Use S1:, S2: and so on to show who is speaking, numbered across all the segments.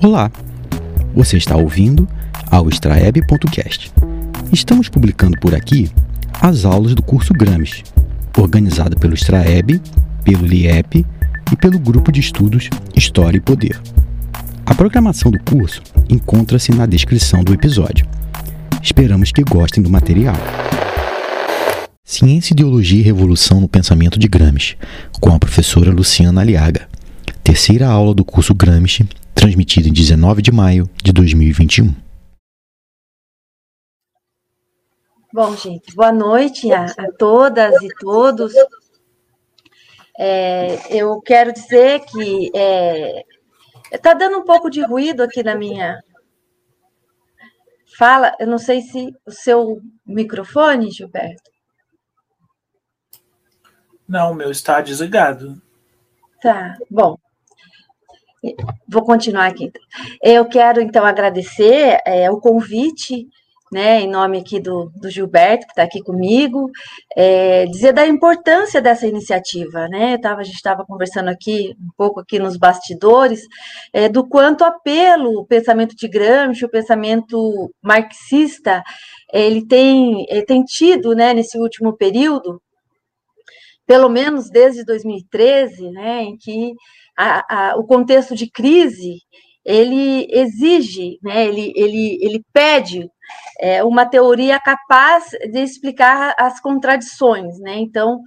S1: Olá, você está ouvindo ao extraeb.cast. Estamos publicando por aqui as aulas do curso Gramsci, organizado pelo Extraeb, pelo LIEP e pelo Grupo de Estudos História e Poder. A programação do curso encontra-se na descrição do episódio. Esperamos que gostem do material. Ciência, Ideologia e Revolução no Pensamento de Gramsci, com a professora Luciana Aliaga. Terceira aula do curso Gramsci, transmitida em 19 de maio de 2021.
S2: Bom, gente, boa noite a, a todas e todos. É, eu quero dizer que está é, tá dando um pouco de ruído aqui na minha fala. Eu não sei se o seu microfone, Gilberto.
S3: Não, o meu está desligado.
S2: Tá, bom. Vou continuar aqui. Eu quero, então, agradecer é, o convite né, em nome aqui do, do Gilberto, que está aqui comigo, é, dizer da importância dessa iniciativa, né, tava, a gente estava conversando aqui, um pouco aqui nos bastidores, é, do quanto apelo o pensamento de Gramsci, o pensamento marxista, ele tem, ele tem tido, né, nesse último período, pelo menos desde 2013, né, em que a, a, o contexto de crise, ele exige, né, ele, ele, ele pede é, uma teoria capaz de explicar as contradições, né? Então,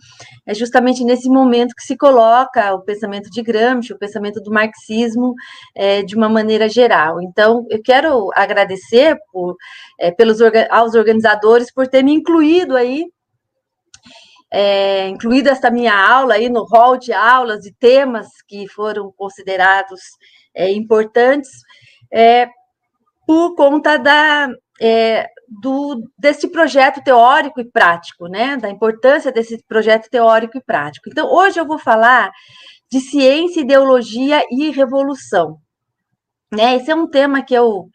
S2: é justamente nesse momento que se coloca o pensamento de Gramsci, o pensamento do marxismo, é, de uma maneira geral. Então, eu quero agradecer por, é, pelos, aos organizadores por ter me incluído aí é, incluída esta minha aula aí no hall de aulas e temas que foram considerados é, importantes, é, por conta da, é, do, desse projeto teórico e prático, né? Da importância desse projeto teórico e prático. Então, hoje eu vou falar de ciência, ideologia e revolução. Né? Esse é um tema que eu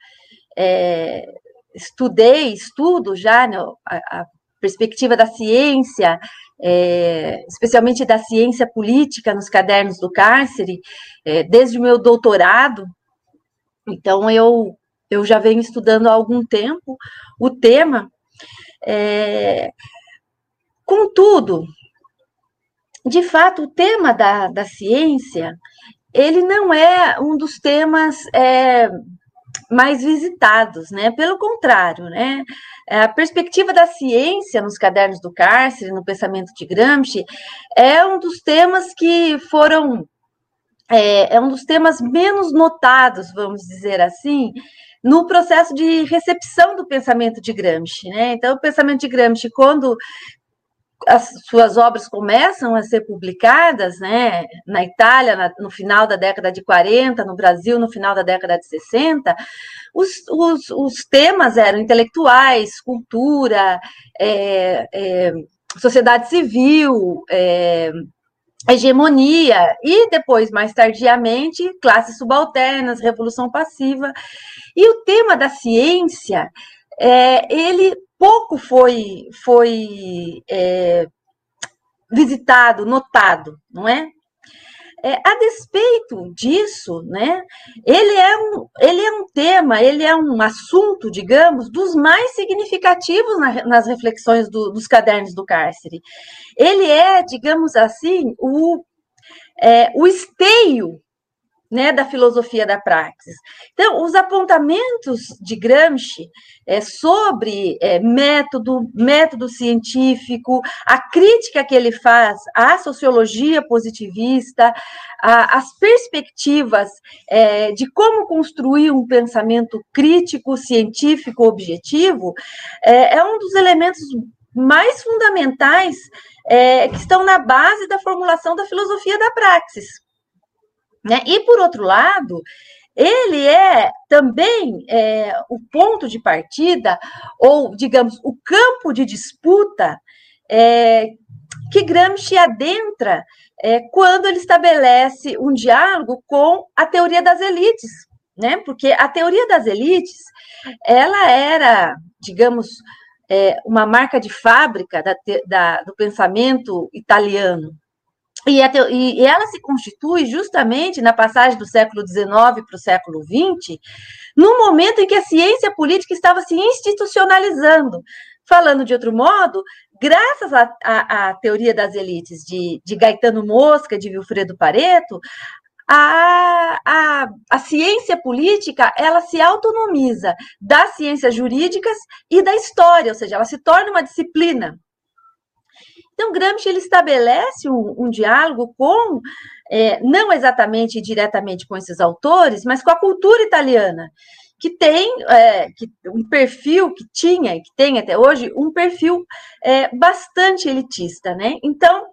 S2: é, estudei, estudo já, né? a, a perspectiva da ciência, é, especialmente da ciência política nos cadernos do cárcere, é, desde o meu doutorado. Então, eu eu já venho estudando há algum tempo o tema. É... Contudo, de fato, o tema da, da ciência, ele não é um dos temas é, mais visitados, né? Pelo contrário, né? A perspectiva da ciência nos cadernos do cárcere, no pensamento de Gramsci, é um dos temas que foram é, é, um dos temas menos notados, vamos dizer assim, no processo de recepção do pensamento de Gramsci. Né? Então, o pensamento de Gramsci, quando as suas obras começam a ser publicadas, né, na Itália, na, no final da década de 40, no Brasil, no final da década de 60, os, os, os temas eram intelectuais, cultura, é, é, sociedade civil, é, hegemonia, e depois, mais tardiamente, classes subalternas, revolução passiva. E o tema da ciência, é, ele pouco foi, foi é, visitado, notado, não é? É, a despeito disso, né, ele é, um, ele é um tema, ele é um assunto, digamos, dos mais significativos na, nas reflexões do, dos cadernos do cárcere. Ele é, digamos assim, o, é, o esteio né, da filosofia da praxis. Então, os apontamentos de Gramsci é, sobre é, método, método científico, a crítica que ele faz à sociologia positivista, a, as perspectivas é, de como construir um pensamento crítico, científico, objetivo, é, é um dos elementos mais fundamentais é, que estão na base da formulação da filosofia da praxis. Né? E, por outro lado, ele é também é, o ponto de partida, ou, digamos, o campo de disputa é, que Gramsci adentra é, quando ele estabelece um diálogo com a teoria das elites, né? Porque a teoria das elites, ela era, digamos, é, uma marca de fábrica da, da, do pensamento italiano, E, e, ela se constitui justamente na passagem do século XIX para o século XX, no momento em que a ciência política estava se institucionalizando. Falando de outro modo, graças à teoria das elites de, de Gaetano Mosca, de Wilfredo Pareto, a, a, a ciência política ela se autonomiza das ciências jurídicas e da história, ou seja, ela se torna uma disciplina. Então, Gramsci ele estabelece um, um diálogo com, é, não exatamente diretamente com esses autores, mas com a cultura italiana, que tem é, que, um perfil que tinha que tem até hoje um perfil é, bastante elitista, né? Então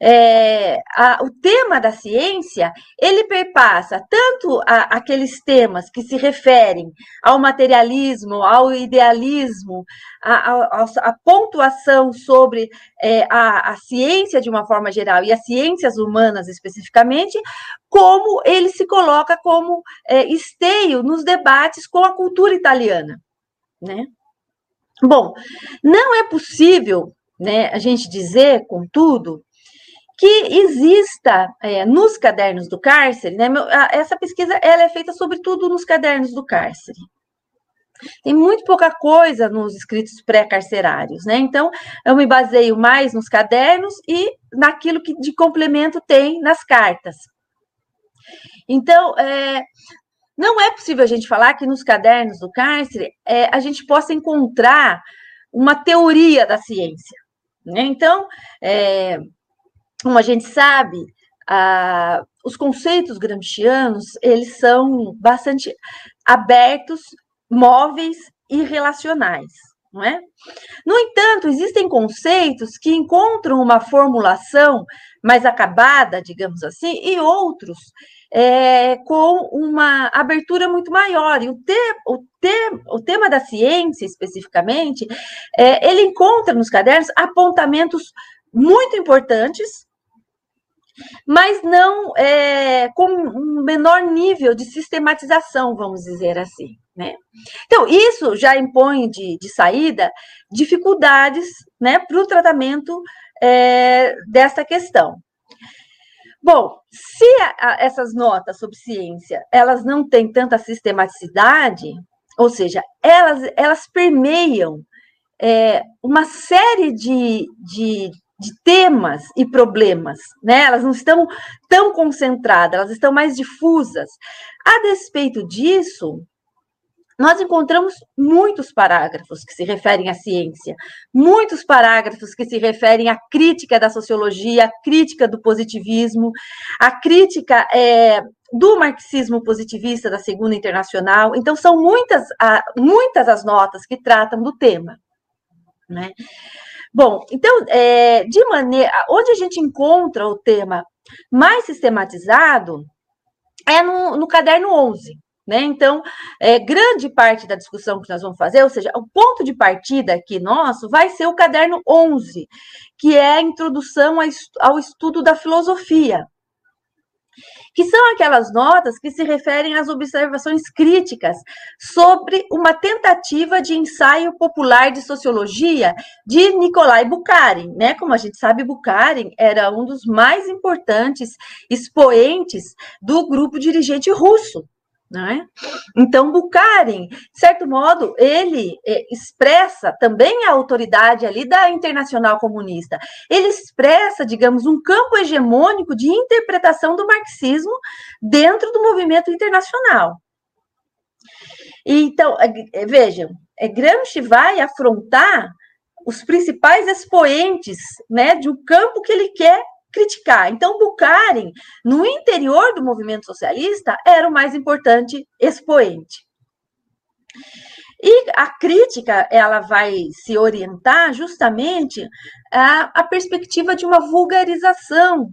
S2: é, a, o tema da ciência ele perpassa tanto a, aqueles temas que se referem ao materialismo, ao idealismo, a, a pontuação sobre é, a, ciência de uma forma geral e as ciências humanas especificamente, como ele se coloca como é, esteio nos debates com a cultura italiana, né? Bom, não é possível né, a gente dizer, contudo, que exista é, nos cadernos do cárcere, né? Essa pesquisa ela é feita sobretudo nos cadernos do cárcere. Tem muito pouca coisa nos escritos pré-carcerários, né? Então, eu me baseio mais nos cadernos e naquilo que de complemento tem nas cartas. Então, é, não é possível a gente falar que nos cadernos do cárcere é, a gente possa encontrar uma teoria da ciência. Né? Então, é, como a gente sabe, os conceitos gramscianos, eles são bastante abertos, móveis e relacionais, não é? No entanto, existem conceitos que encontram uma formulação mais acabada, digamos assim, e outros é, com uma abertura muito maior. E o, te, o, te, o tema da ciência, especificamente, é, ele encontra nos cadernos apontamentos muito importantes mas não é, com um menor nível de sistematização, vamos dizer assim. Né? Então, isso já impõe de, de saída dificuldades né, para o tratamento é, dessa questão. Bom, se a, a, essas notas sobre ciência elas não têm tanta sistematicidade, ou seja, elas, elas permeiam é, uma série de, de, de temas e problemas, né? Elas não estão tão concentradas, elas estão mais difusas. A despeito disso, nós encontramos muitos parágrafos que se referem à ciência, muitos parágrafos que se referem à crítica da sociologia, à crítica do positivismo, à crítica é, do marxismo positivista da Segunda Internacional. Então, são muitas, muitas as notas que tratam do tema. Né? Bom, então, é, de maneira. Onde a gente encontra o tema mais sistematizado é no, no caderno 11. Né? Então, é, grande parte da discussão que nós vamos fazer, ou seja, o ponto de partida aqui nosso vai ser o caderno 11, que é a introdução ao estudo da filosofia que são aquelas notas que se referem às observações críticas sobre uma tentativa de ensaio popular de sociologia de Nikolai Bukharin, né? Como a gente sabe, Bukharin era um dos mais importantes expoentes do grupo dirigente russo. É? Então, Bukharin, de certo modo, ele é, expressa também a autoridade ali da Internacional Comunista. Ele expressa, digamos, um campo hegemônico de interpretação do marxismo dentro do movimento internacional. Então, é, é, vejam, é, Gramsci vai afrontar os principais expoentes né, de um campo que ele quer criticar. Então, Bukharin, no interior do movimento socialista, era o mais importante expoente. E a crítica, ela vai se orientar justamente a, a perspectiva de uma vulgarização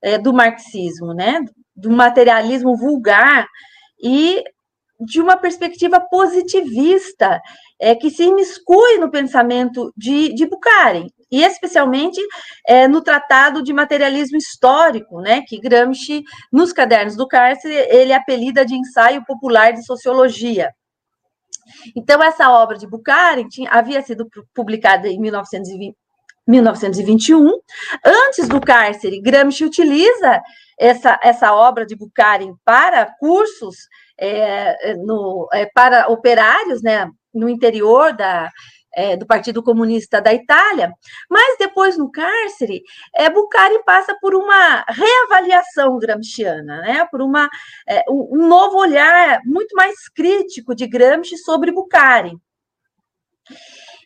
S2: é, do marxismo, né? Do materialismo vulgar e de uma perspectiva positivista, é, que se imiscui no pensamento de, de Bukharin e especialmente é, no Tratado de Materialismo Histórico, né, que Gramsci, nos cadernos do cárcere, ele apelida de ensaio popular de sociologia. Então, essa obra de Bukharin havia sido publicada em 1920, 1921. Antes do cárcere, Gramsci utiliza essa, essa obra de Bukharin para cursos é, no, é, para operários né, no interior da, é, do Partido Comunista da Itália, mas depois no cárcere, é, Bucari passa por uma reavaliação gramsciana, né, por uma, é, um novo olhar muito mais crítico de Gramsci sobre Bucari.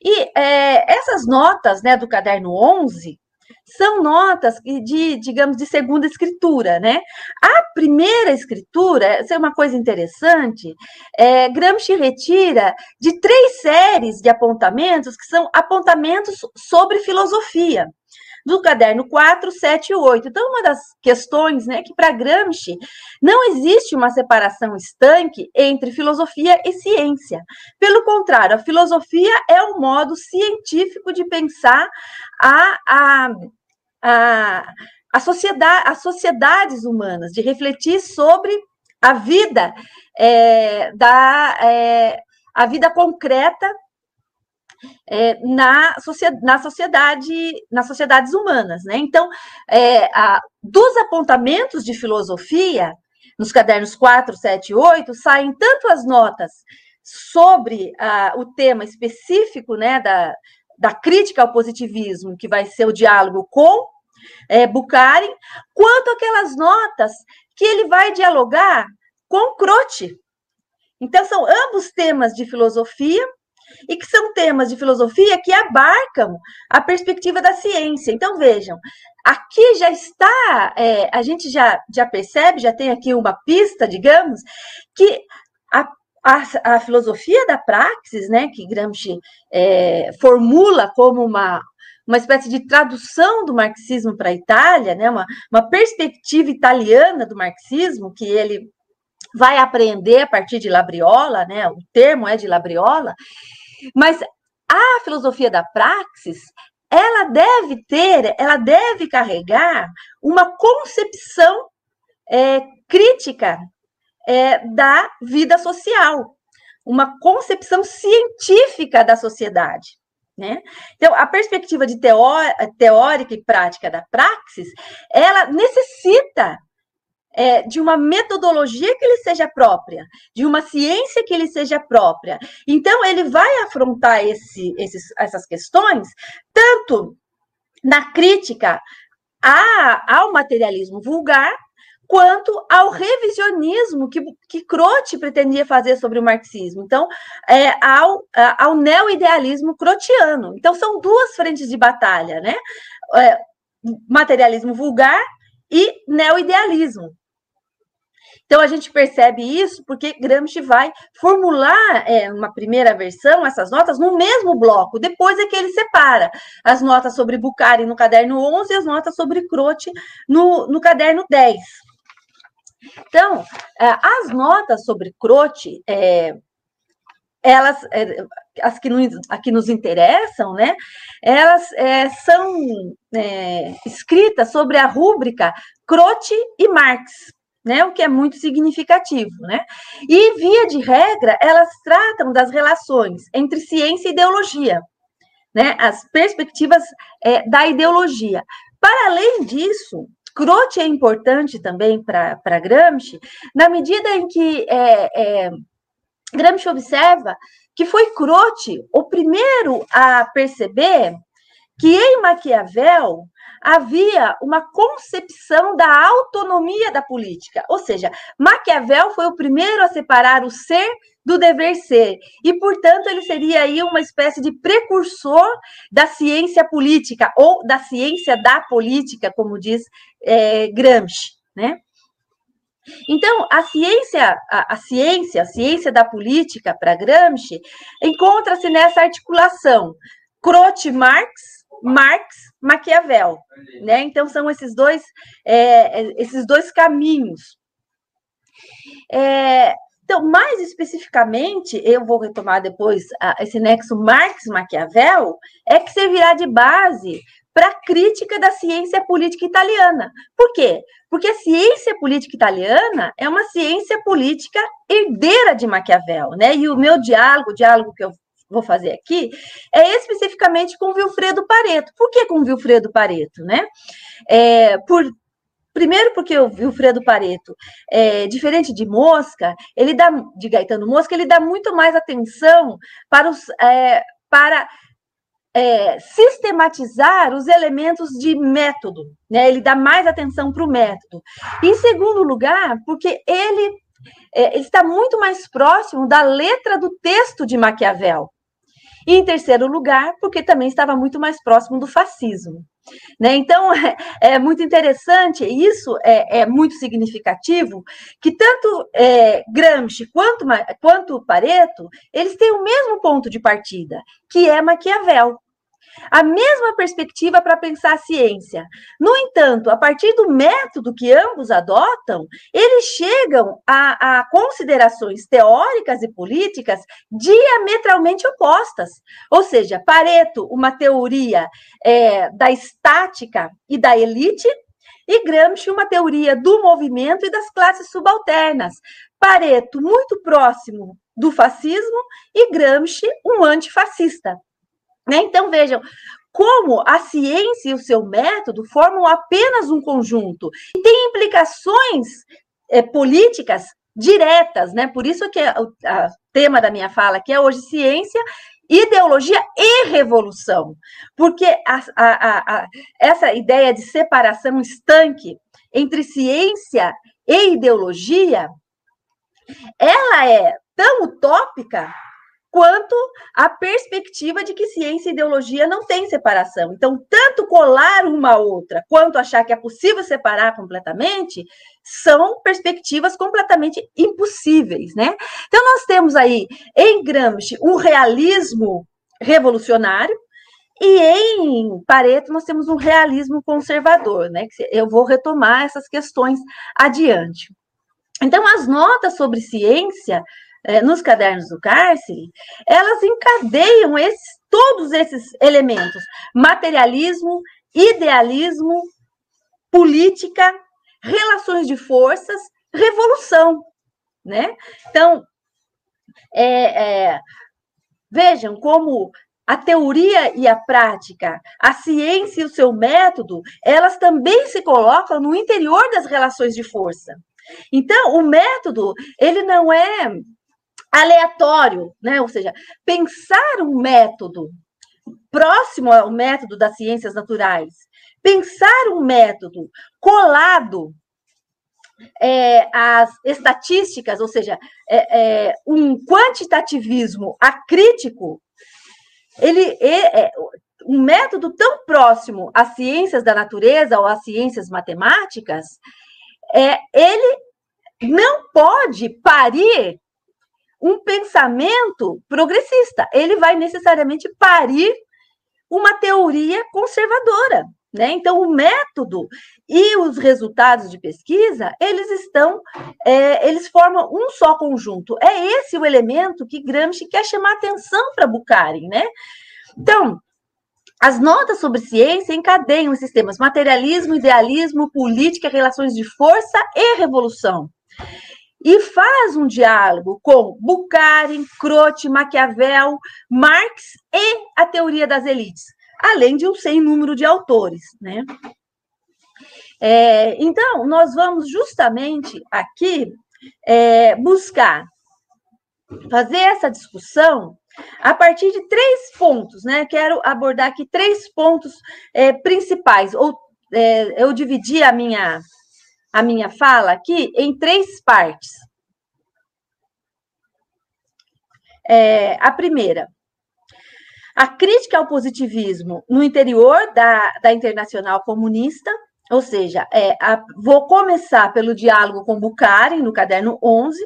S2: E é, essas notas né, do caderno 11, são notas de, digamos, de segunda escritura, né? A primeira escritura, essa é uma coisa interessante, é, Gramsci retira de três séries de apontamentos que são apontamentos sobre filosofia do caderno 4, 7 e 8. Então, uma das questões, né, que para Gramsci não existe uma separação estanque entre filosofia e ciência. Pelo contrário, a filosofia é um modo científico de pensar a, a, a, a sociedade, as sociedades humanas, de refletir sobre a vida é, da é, a vida concreta é, na, na sociedade, nas sociedades humanas, né? Então, é, a, dos apontamentos de filosofia, nos cadernos 4, 7 e 8, saem tanto as notas sobre o tema específico né, da, da crítica ao positivismo, que vai ser o diálogo com é, quanto aquelas notas que ele vai dialogar com Croce. Então, são ambos temas de filosofia, e que são temas de filosofia que abarcam a perspectiva da ciência. Então, vejam, aqui já está, é, a gente já, já percebe, já tem aqui uma pista, digamos, que a, a, a filosofia da praxis, né, que Gramsci é, formula como uma, uma espécie de tradução do marxismo para a Itália, né, uma, uma perspectiva italiana do marxismo, que ele vai aprender a partir de Labriola, né, o termo é de Labriola, mas a filosofia da praxis, ela deve ter, ela deve carregar uma concepção é, crítica é, da vida social, uma concepção científica da sociedade. Né? Então, a perspectiva de teórica e prática da praxis, ela necessita é, de uma metodologia que lhe seja própria, de uma ciência que lhe seja própria. Então, ele vai afrontar esse, esses, essas questões, tanto na crítica a, ao materialismo vulgar, quanto ao revisionismo que, que Croce pretendia fazer sobre o marxismo. Então, é, ao, ao neo-idealismo crotiano. Então, são duas frentes de batalha, né? É, materialismo vulgar e neo-idealismo. Então, a gente percebe isso porque Gramsci vai formular é, uma primeira versão, essas notas, no mesmo bloco. Depois é que ele separa as notas sobre Bucari no caderno 11 e as notas sobre Croce no, no caderno 10. Então, é, as notas sobre Croce, é, elas, é, as que nos, que nos interessam, né, elas é, são escritas sobre a rúbrica Croce e Marx né? O que é muito significativo, né? E via de regra, elas tratam das relações entre ciência e ideologia, né? As perspectivas da ideologia. Para além disso, Croce é importante também para Gramsci, na medida em que é, é, Gramsci observa que foi Croce o primeiro a perceber que em Maquiavel havia uma concepção da autonomia da política. Ou seja, Maquiavel foi o primeiro a separar o ser do dever ser, e, portanto, ele seria aí uma espécie de precursor da ciência política, ou da ciência da política, como diz é, Gramsci, né? Então, a ciência, a, a, ciência, a ciência da política para Gramsci encontra-se nessa articulação Croce-Marx, Marx, Maquiavel, né? Então são esses dois, é, é, esses dois caminhos. É, então, mais especificamente, eu vou retomar depois a, esse nexo Marx-Maquiavel, é que servirá de base para a crítica da ciência política italiana. Por quê? Porque a ciência política italiana é uma ciência política herdeira de Maquiavel, né? E o meu diálogo, o diálogo que eu vou fazer aqui é especificamente com Wilfredo Pareto. Por que com Wilfredo Pareto, né? É, por, Primeiro, porque o Wilfredo Pareto, é, diferente de Mosca, ele dá, de Gaetano Mosca, ele dá muito mais atenção para os. É, para é, sistematizar os elementos de método, né? Ele dá mais atenção para o método. Em segundo lugar, porque ele, é, ele está muito mais próximo da letra do texto de Maquiavel. E em terceiro lugar, porque também estava muito mais próximo do fascismo. Né? Então, é, é, muito interessante, isso é, é, muito significativo, que tanto é, Gramsci quanto, quanto Pareto, eles têm o mesmo ponto de partida, que é Maquiavel a mesma perspectiva para pensar a ciência. No entanto, a partir do método que ambos adotam, eles chegam a, a considerações teóricas e políticas diametralmente opostas. Ou seja, Pareto, uma teoria é, da estática e da elite, e Gramsci, uma teoria do movimento e das classes subalternas. Pareto, muito próximo do fascismo, e Gramsci, um antifascista. Né? Então, vejam, como a ciência e o seu método formam apenas um conjunto e tem implicações é, políticas diretas, né? Por isso que o tema da minha fala aqui é hoje ciência, ideologia e revolução, porque a, a, a, essa ideia de separação estanque entre ciência e ideologia, ela é tão utópica quanto a perspectiva de que ciência e ideologia não têm separação. Então, tanto colar uma a outra, quanto achar que é possível separar completamente, são perspectivas completamente impossíveis, né? Então, nós temos aí em Gramsci um realismo revolucionário, e em Pareto nós temos um realismo conservador, né? Eu vou retomar essas questões adiante. Então, as notas sobre ciência é, nos cadernos do cárcere, elas encadeiam esses, todos esses elementos: materialismo, idealismo, política, relações de forças, revolução, né? Então, é, é, vejam como a teoria e a prática, a ciência e o seu método, elas também se colocam no interior das relações de força. Então, o método, ele não é aleatório, né? Ou seja, pensar um método próximo ao método das ciências naturais, pensar um método colado é, às estatísticas, ou seja, é, é, um quantitativismo acrítico, ele é, é um método tão próximo às ciências da natureza ou às ciências matemáticas, é, ele não pode parir um pensamento progressista. Ele vai necessariamente parir uma teoria conservadora. Né? Então, o método e os resultados de pesquisa, eles estão, é, eles formam um só conjunto. É esse o elemento que Gramsci quer chamar atenção para Bukharin, né? Então, as notas sobre ciência encadeiam os sistemas materialismo, idealismo, política, relações de força e revolução e faz um diálogo com Bukharin, Croce, Maquiavel, Marx e a teoria das elites, além de um sem número de autores, né? É, então, nós vamos justamente aqui é, buscar fazer essa discussão a partir de três pontos, né? Quero abordar aqui três pontos é, principais. Ou é, eu dividi a minha a minha fala aqui em três partes. É, a primeira, a crítica ao positivismo no interior da, da Internacional Comunista, ou seja, é, a, vou começar pelo diálogo com Bukharin, no caderno 11.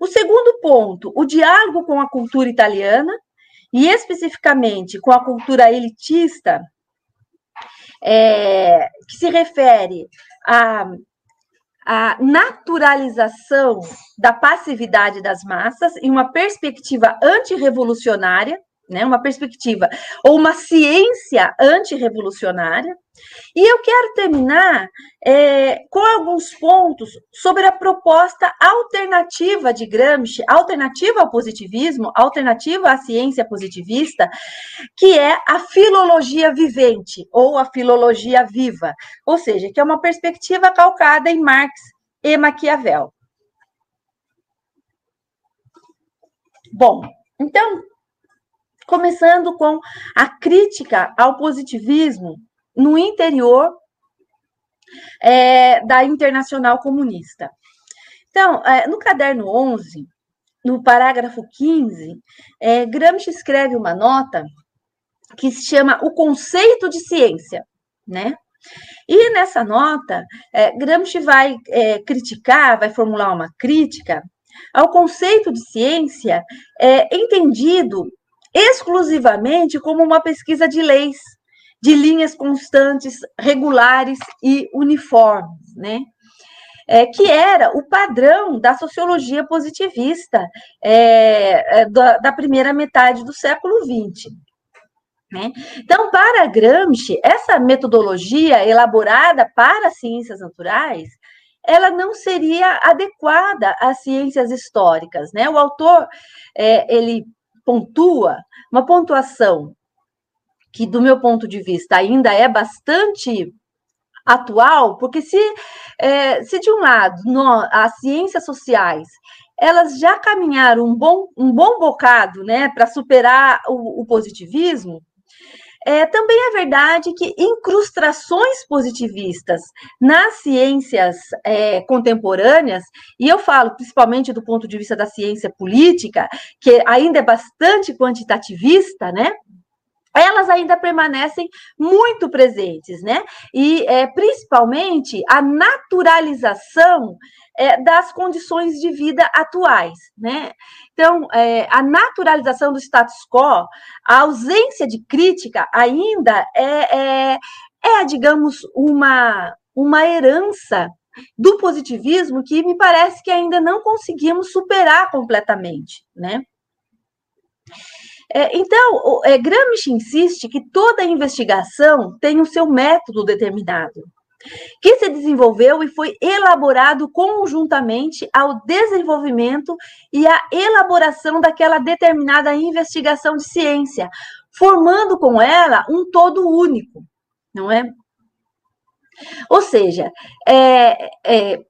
S2: O segundo ponto, o diálogo com a cultura italiana, e especificamente com a cultura elitista, é, que se refere a, a naturalização da passividade das massas em uma perspectiva antirrevolucionária, né? Uma perspectiva ou uma ciência antirrevolucionária. E eu quero terminar é, com alguns pontos sobre a proposta alternativa de Gramsci, alternativa ao positivismo, alternativa à ciência positivista, que é a filologia vivente ou a filologia viva, ou seja, que é uma perspectiva calcada em Marx e Maquiavel. Bom, então, começando com a crítica ao positivismo no interior é, da Internacional Comunista. Então, é, no caderno 11, no parágrafo 15, é, Gramsci escreve uma nota que se chama O Conceito de Ciência, né? E nessa nota, é, Gramsci vai é, criticar, vai formular uma crítica ao conceito de ciência é, entendido exclusivamente como uma pesquisa de leis, de linhas constantes, regulares e uniformes, né? É, que era o padrão da sociologia positivista é, é da, da, primeira metade do século XX. Né? Então, para Gramsci, essa metodologia elaborada para as ciências naturais, ela não seria adequada às ciências históricas. Né? O autor, é, ele pontua uma pontuação que, do meu ponto de vista, ainda é bastante atual, porque se, é, se de um lado no, as ciências sociais elas já caminharam um bom, um bom bocado né, para superar o, o positivismo, é, também é verdade que incrustações positivistas nas ciências é, contemporâneas, e eu falo principalmente do ponto de vista da ciência política, que ainda é bastante quantitativista, né? Elas ainda permanecem muito presentes, né? E é, principalmente a naturalização é, das condições de vida atuais, né? Então, é, a naturalização do status quo, a ausência de crítica ainda é, é, é digamos, uma, uma herança do positivismo que me parece que ainda não conseguimos superar completamente, né? É, então, é, Gramsci insiste que toda investigação tem o seu método determinado, que se desenvolveu e foi elaborado conjuntamente ao desenvolvimento e à elaboração daquela determinada investigação de ciência, formando com ela um todo único, não é? Ou seja, é, é,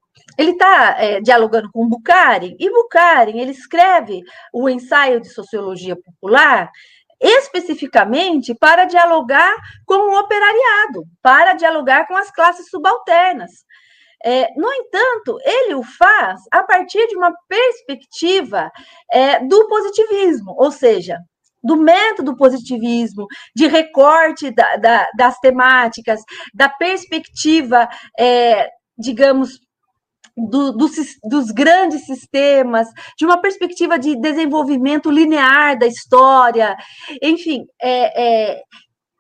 S2: ele está é, dialogando com Bukharin, e Bukharin ele escreve o ensaio de sociologia popular especificamente para dialogar com o operariado, para dialogar com as classes subalternas. É, no entanto, ele o faz a partir de uma perspectiva é, do positivismo, ou seja, do método positivismo, de recorte da, da, das temáticas, da perspectiva, é, digamos, do, do, dos grandes sistemas, de uma perspectiva de desenvolvimento linear da história, enfim, é, é,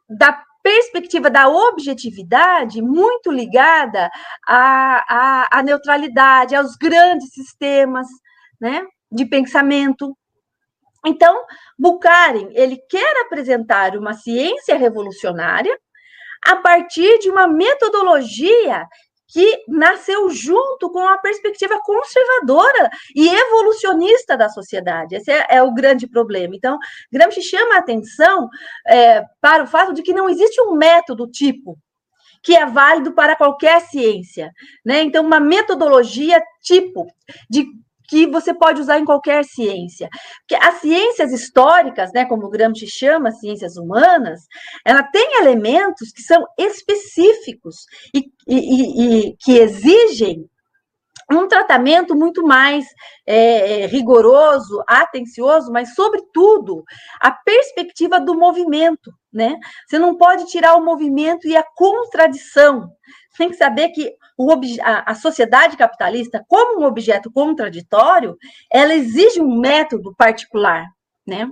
S2: da perspectiva da objetividade muito ligada à, à, à neutralidade, aos grandes sistemas né, de pensamento. Então, Bukharin ele quer apresentar uma ciência revolucionária a partir de uma metodologia que nasceu junto com a perspectiva conservadora e evolucionista da sociedade. Esse é, é o grande problema. Então, Gramsci chama a atenção é, para o fato de que não existe um método tipo que é válido para qualquer ciência, né? Então, uma metodologia tipo de que você pode usar em qualquer ciência. Porque as ciências históricas, né, como Gramsci chama, ciências humanas, ela tem elementos que são específicos e, e, e que exigem um tratamento muito mais é, é, rigoroso, atencioso, mas, sobretudo, a perspectiva do movimento, né? Você não pode tirar o movimento e a contradição. Tem que saber que a, a sociedade capitalista, como um objeto contraditório, ela exige um método particular, né?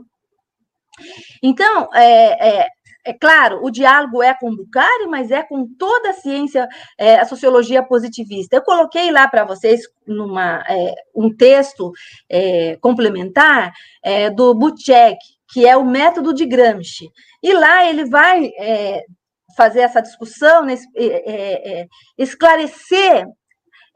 S2: Então, é, é, é claro, o diálogo é com Bucari, mas é com toda a ciência, é, a sociologia positivista. Eu coloquei lá para vocês numa, é, um texto é, complementar é, do Butchek, que é o método de Gramsci. E lá ele vai é, fazer essa discussão, né, é, esclarecer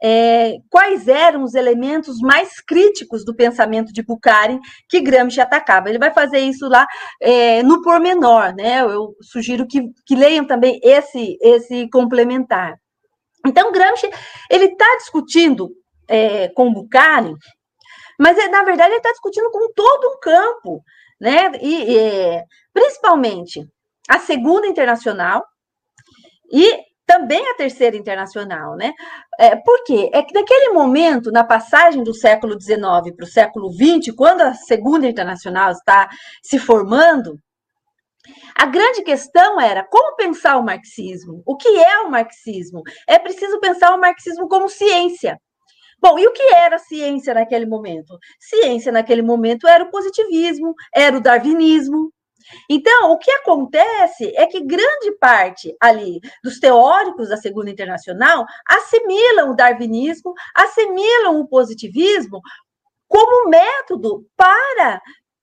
S2: é, quais eram os elementos mais críticos do pensamento de Bukharin que Gramsci atacava. Ele vai fazer isso lá é, no pormenor, né? Eu sugiro que, que leiam também esse, esse complementar. Então, Gramsci, ele está discutindo é, com Bukharin, mas, na verdade, ele está discutindo com todo um campo, né? E, e principalmente a Segunda Internacional e também a terceira internacional, né? É, por quê? É que naquele momento, na passagem do século XIX para o século XX, quando a segunda internacional está se formando, a grande questão era como pensar o marxismo? O que é o marxismo? É preciso pensar o marxismo como ciência. Bom, e o que era ciência naquele momento? Ciência naquele momento era o positivismo, era o darwinismo, então, o que acontece é que grande parte ali dos teóricos da Segunda Internacional assimilam o darwinismo, assimilam o positivismo como método para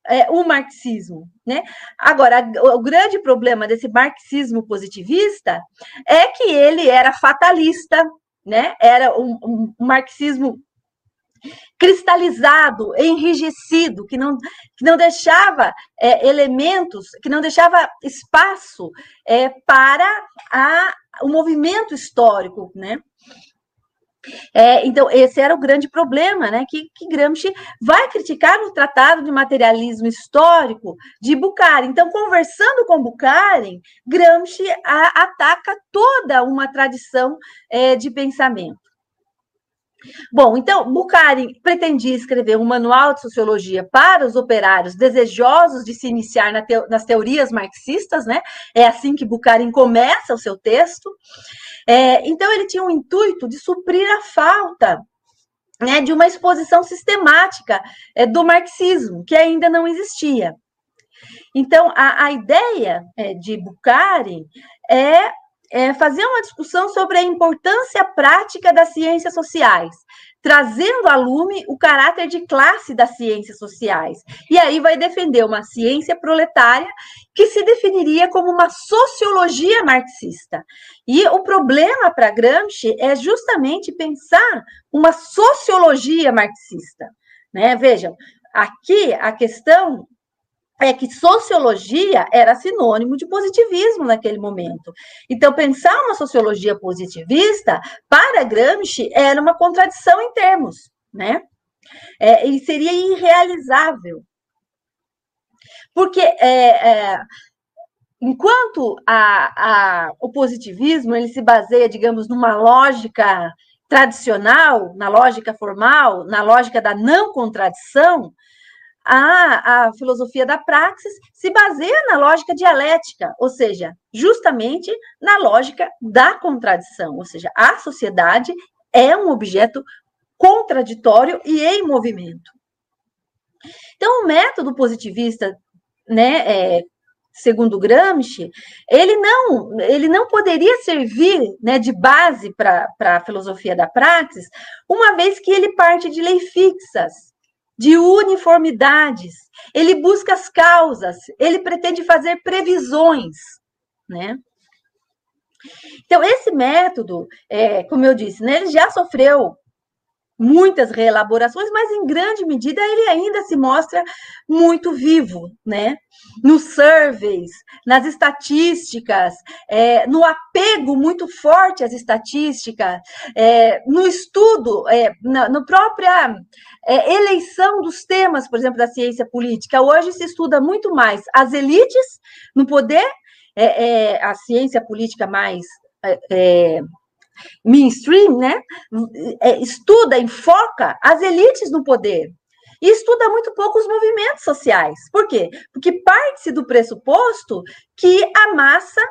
S2: é, o marxismo, né? Agora, o grande problema desse marxismo positivista é que ele era fatalista, né? Era um, um, um marxismo cristalizado, enrijecido, que não, que não deixava é, elementos, que não deixava espaço é, para a, o movimento histórico, né? É, então, esse era o grande problema, né? Que, que Gramsci vai criticar no Tratado de Materialismo Histórico de Bukharin. Então, conversando com Bukharin, Gramsci a, ataca toda uma tradição é, de pensamento. Bom, então, Bukharin pretendia escrever um manual de sociologia para os operários desejosos de se iniciar na nas teorias marxistas, né? É assim que Bukharin começa o seu texto. É, então, ele tinha o intuito de suprir a falta né, de uma exposição sistemática é, do marxismo, que ainda não existia. Então, a, a ideia é, de Bukharin é é, fazer uma discussão sobre a importância prática das ciências sociais, trazendo a lume o caráter de classe das ciências sociais. E aí vai defender uma ciência proletária que se definiria como uma sociologia marxista. E o problema para Gramsci é justamente pensar uma sociologia marxista. Né? Vejam, aqui a questão é que sociologia era sinônimo de positivismo naquele momento. Então, pensar uma sociologia positivista, para Gramsci, era uma contradição em termos, né? É, e seria irrealizável. Porque é, é, enquanto a, a, o positivismo ele se baseia, digamos, numa lógica tradicional, na lógica formal, na lógica da não contradição, a, a filosofia da praxis se baseia na lógica dialética, ou seja, justamente na lógica da contradição, ou seja, a sociedade é um objeto contraditório e em movimento. Então, o método positivista, né, é, segundo Gramsci, ele não, ele não poderia servir né, de base para a filosofia da praxis, uma vez que ele parte de leis fixas, de uniformidades, ele busca as causas, ele pretende fazer previsões, né? Então, esse método, é, como eu disse, né, ele já sofreu muitas reelaborações, mas em grande medida ele ainda se mostra muito vivo, né? Nos surveys, nas estatísticas, é, no apego muito forte às estatísticas, é, no estudo, é, na no própria é, eleição dos temas, por exemplo, da ciência política. Hoje se estuda muito mais as elites no poder, é, é, a ciência política mais mainstream, né, é, estuda, enfoca as elites no poder. E estuda muito pouco os movimentos sociais. Por quê? Porque parte-se do pressuposto que a massa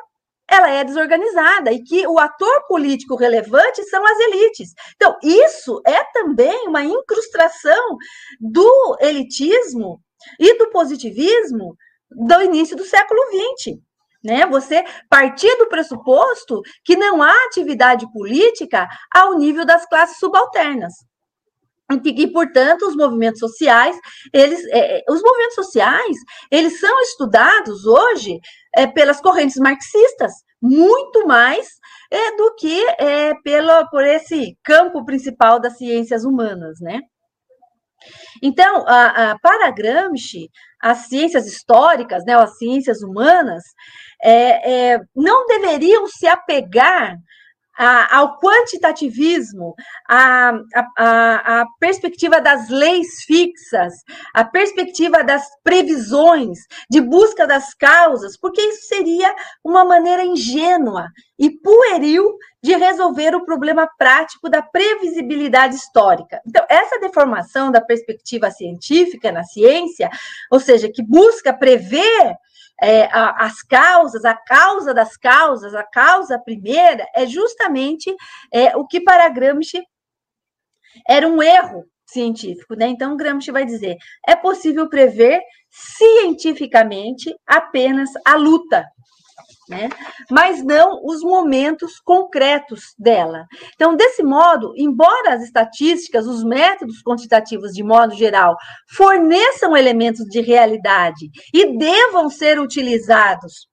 S2: ela é desorganizada e que o ator político relevante são as elites. Então, isso é também uma incrustação do elitismo e do positivismo do início do século XX né? Você partir do pressuposto que não há atividade política ao nível das classes subalternas. e, portanto, os movimentos sociais, eles, é, é, os movimentos sociais, eles são estudados hoje é, pelas correntes marxistas, muito mais é, do que é, pelo, por esse campo principal das ciências humanas, né? Então, a, a, para Gramsci, as ciências históricas, né, as ciências humanas, é, é, não deveriam se apegar a, ao quantitativismo, a, a, a, perspectiva das leis fixas, a perspectiva das previsões, de busca das causas, porque isso seria uma maneira ingênua e pueril de resolver o problema prático da previsibilidade histórica. Então, essa deformação da perspectiva científica na ciência, ou seja, que busca prever é, a, as causas, a causa das causas, a causa primeira, é justamente é, o que para Gramsci era um erro científico, né? Então, Gramsci vai dizer: é possível prever cientificamente apenas a luta, né? mas não os momentos concretos dela. Então, desse modo, embora as estatísticas, os métodos quantitativos, de modo geral, forneçam elementos de realidade e devam ser utilizados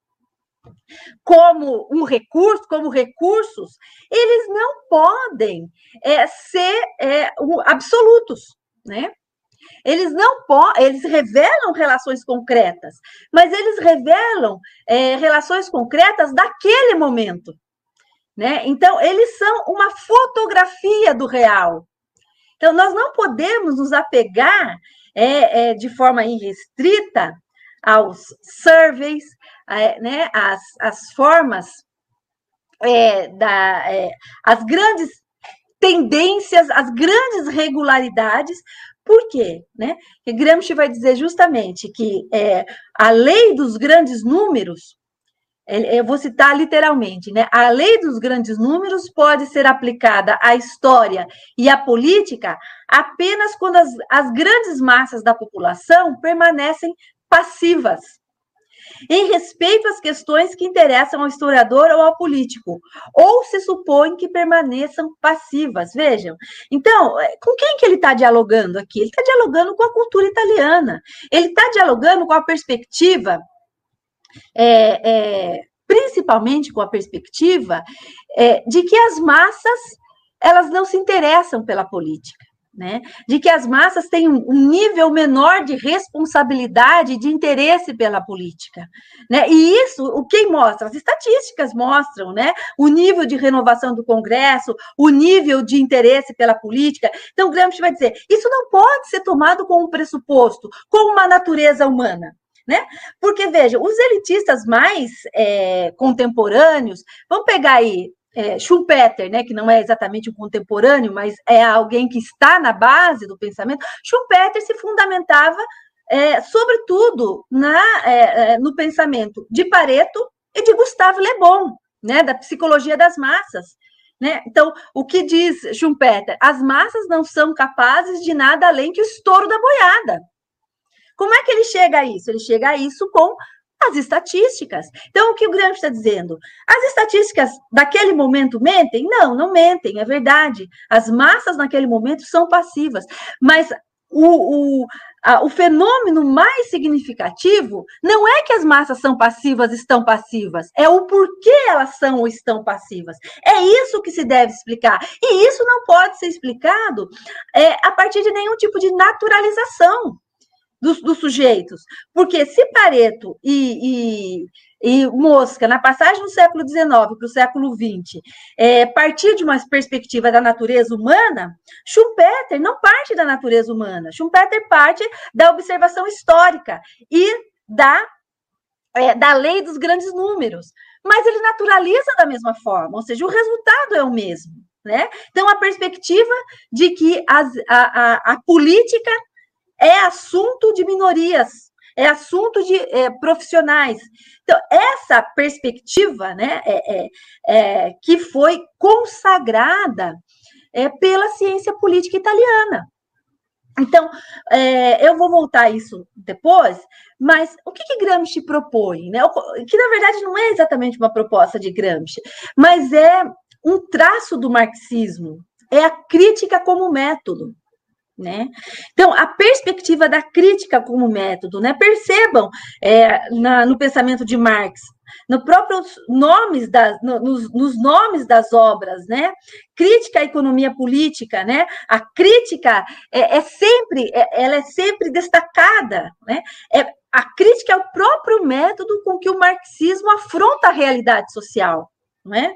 S2: como um recurso, como recursos, eles não podem é, ser é, absolutos, né? Eles não eles revelam relações concretas, mas eles revelam é, relações concretas daquele momento. Né? Então, eles são uma fotografia do real. Então, nós não podemos nos apegar é, é, de forma irrestrita aos surveys, é, né, as, as formas é, da, é, as grandes tendências, as grandes regularidades, por quê? Né? Que Gramsci vai dizer justamente que é, a lei dos grandes números, eu vou citar literalmente, né? A lei dos grandes números pode ser aplicada à história e à política apenas quando as, as grandes massas da população permanecem passivas em respeito às questões que interessam ao historiador ou ao político, ou se supõe que permaneçam passivas. Vejam. Então, é, com quem que ele está dialogando aqui? Ele está dialogando com a cultura italiana. Ele está dialogando com a perspectiva. É, é, principalmente com a perspectiva é, de que as massas elas não se interessam pela política né? De que as massas têm um nível menor de responsabilidade de interesse pela política, né? E isso, o que mostra? As estatísticas mostram, né? O nível de renovação do Congresso, o nível de interesse pela política. Então, Gramsci vai dizer, isso não pode ser tomado como um pressuposto, como uma natureza humana. Né? Porque, veja, os elitistas mais é, contemporâneos, vamos pegar aí é, Schumpeter, né, que não é exatamente um contemporâneo, mas é alguém que está na base do pensamento, Schumpeter se fundamentava, é, sobretudo, na, é, é, no pensamento de Pareto e de Gustave Le Bon, né, da psicologia das massas. Né? Então, o que diz Schumpeter? As massas não são capazes de nada além que o estouro da boiada. Como é que ele chega a isso? Ele chega a isso com as estatísticas. Então, o que o Gramsci está dizendo? As estatísticas daquele momento mentem? Não, não mentem, é verdade. As massas naquele momento são passivas, mas o, o, a, o fenômeno mais significativo não é que as massas são passivas, estão passivas, é o porquê elas são ou estão passivas. É isso que se deve explicar. E isso não pode ser explicado é, a partir de nenhum tipo de naturalização dos, dos sujeitos. Porque se Pareto e, e, e, Mosca, na passagem do século XIX para o século XX, é, partir de uma perspectiva da natureza humana, Schumpeter não parte da natureza humana. Schumpeter parte da observação histórica e da, é, da lei dos grandes números. Mas ele naturaliza da mesma forma, ou seja, o resultado é o mesmo. Né? Então, a perspectiva de que as, a, a, a política é assunto de minorias, é assunto de é, profissionais. Então, essa perspectiva, né, é, é, é que foi consagrada é, pela ciência política italiana. Então, é, eu vou voltar a isso depois, mas o que, que Gramsci propõe? Né? Que, na verdade, não é exatamente uma proposta de Gramsci, mas é um traço do marxismo, é a crítica como método. Né? Então, a perspectiva da crítica como método, né? percebam é, na, no pensamento de Marx, no próprios nomes das, no, nos, nos, nomes das obras, né? Crítica à economia política, né? A crítica é, é sempre, é, ela é sempre destacada, né? É, a crítica é o próprio método com que o marxismo afronta a realidade social, não é?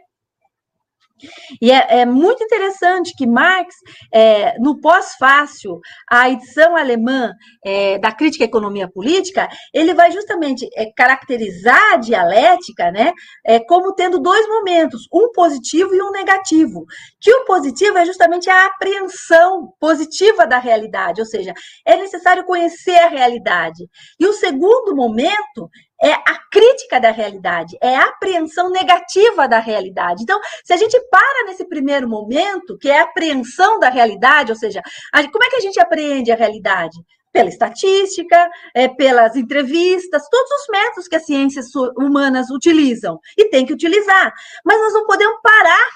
S2: E é, é, muito interessante que Marx, é, no pós-fácil, a edição alemã é, da crítica à economia política, ele vai justamente é, caracterizar a dialética né, é, como tendo dois momentos, um positivo e um negativo. Que o positivo é justamente a apreensão positiva da realidade, ou seja, é necessário conhecer a realidade. E o segundo momento é a crítica da realidade, é a apreensão negativa da realidade. Então, se a gente para nesse primeiro momento, que é a apreensão da realidade, ou seja, como é que a gente apreende a realidade? Pela estatística, é, pelas entrevistas, todos os métodos que as ciências humanas utilizam e tem que utilizar. Mas nós não podemos parar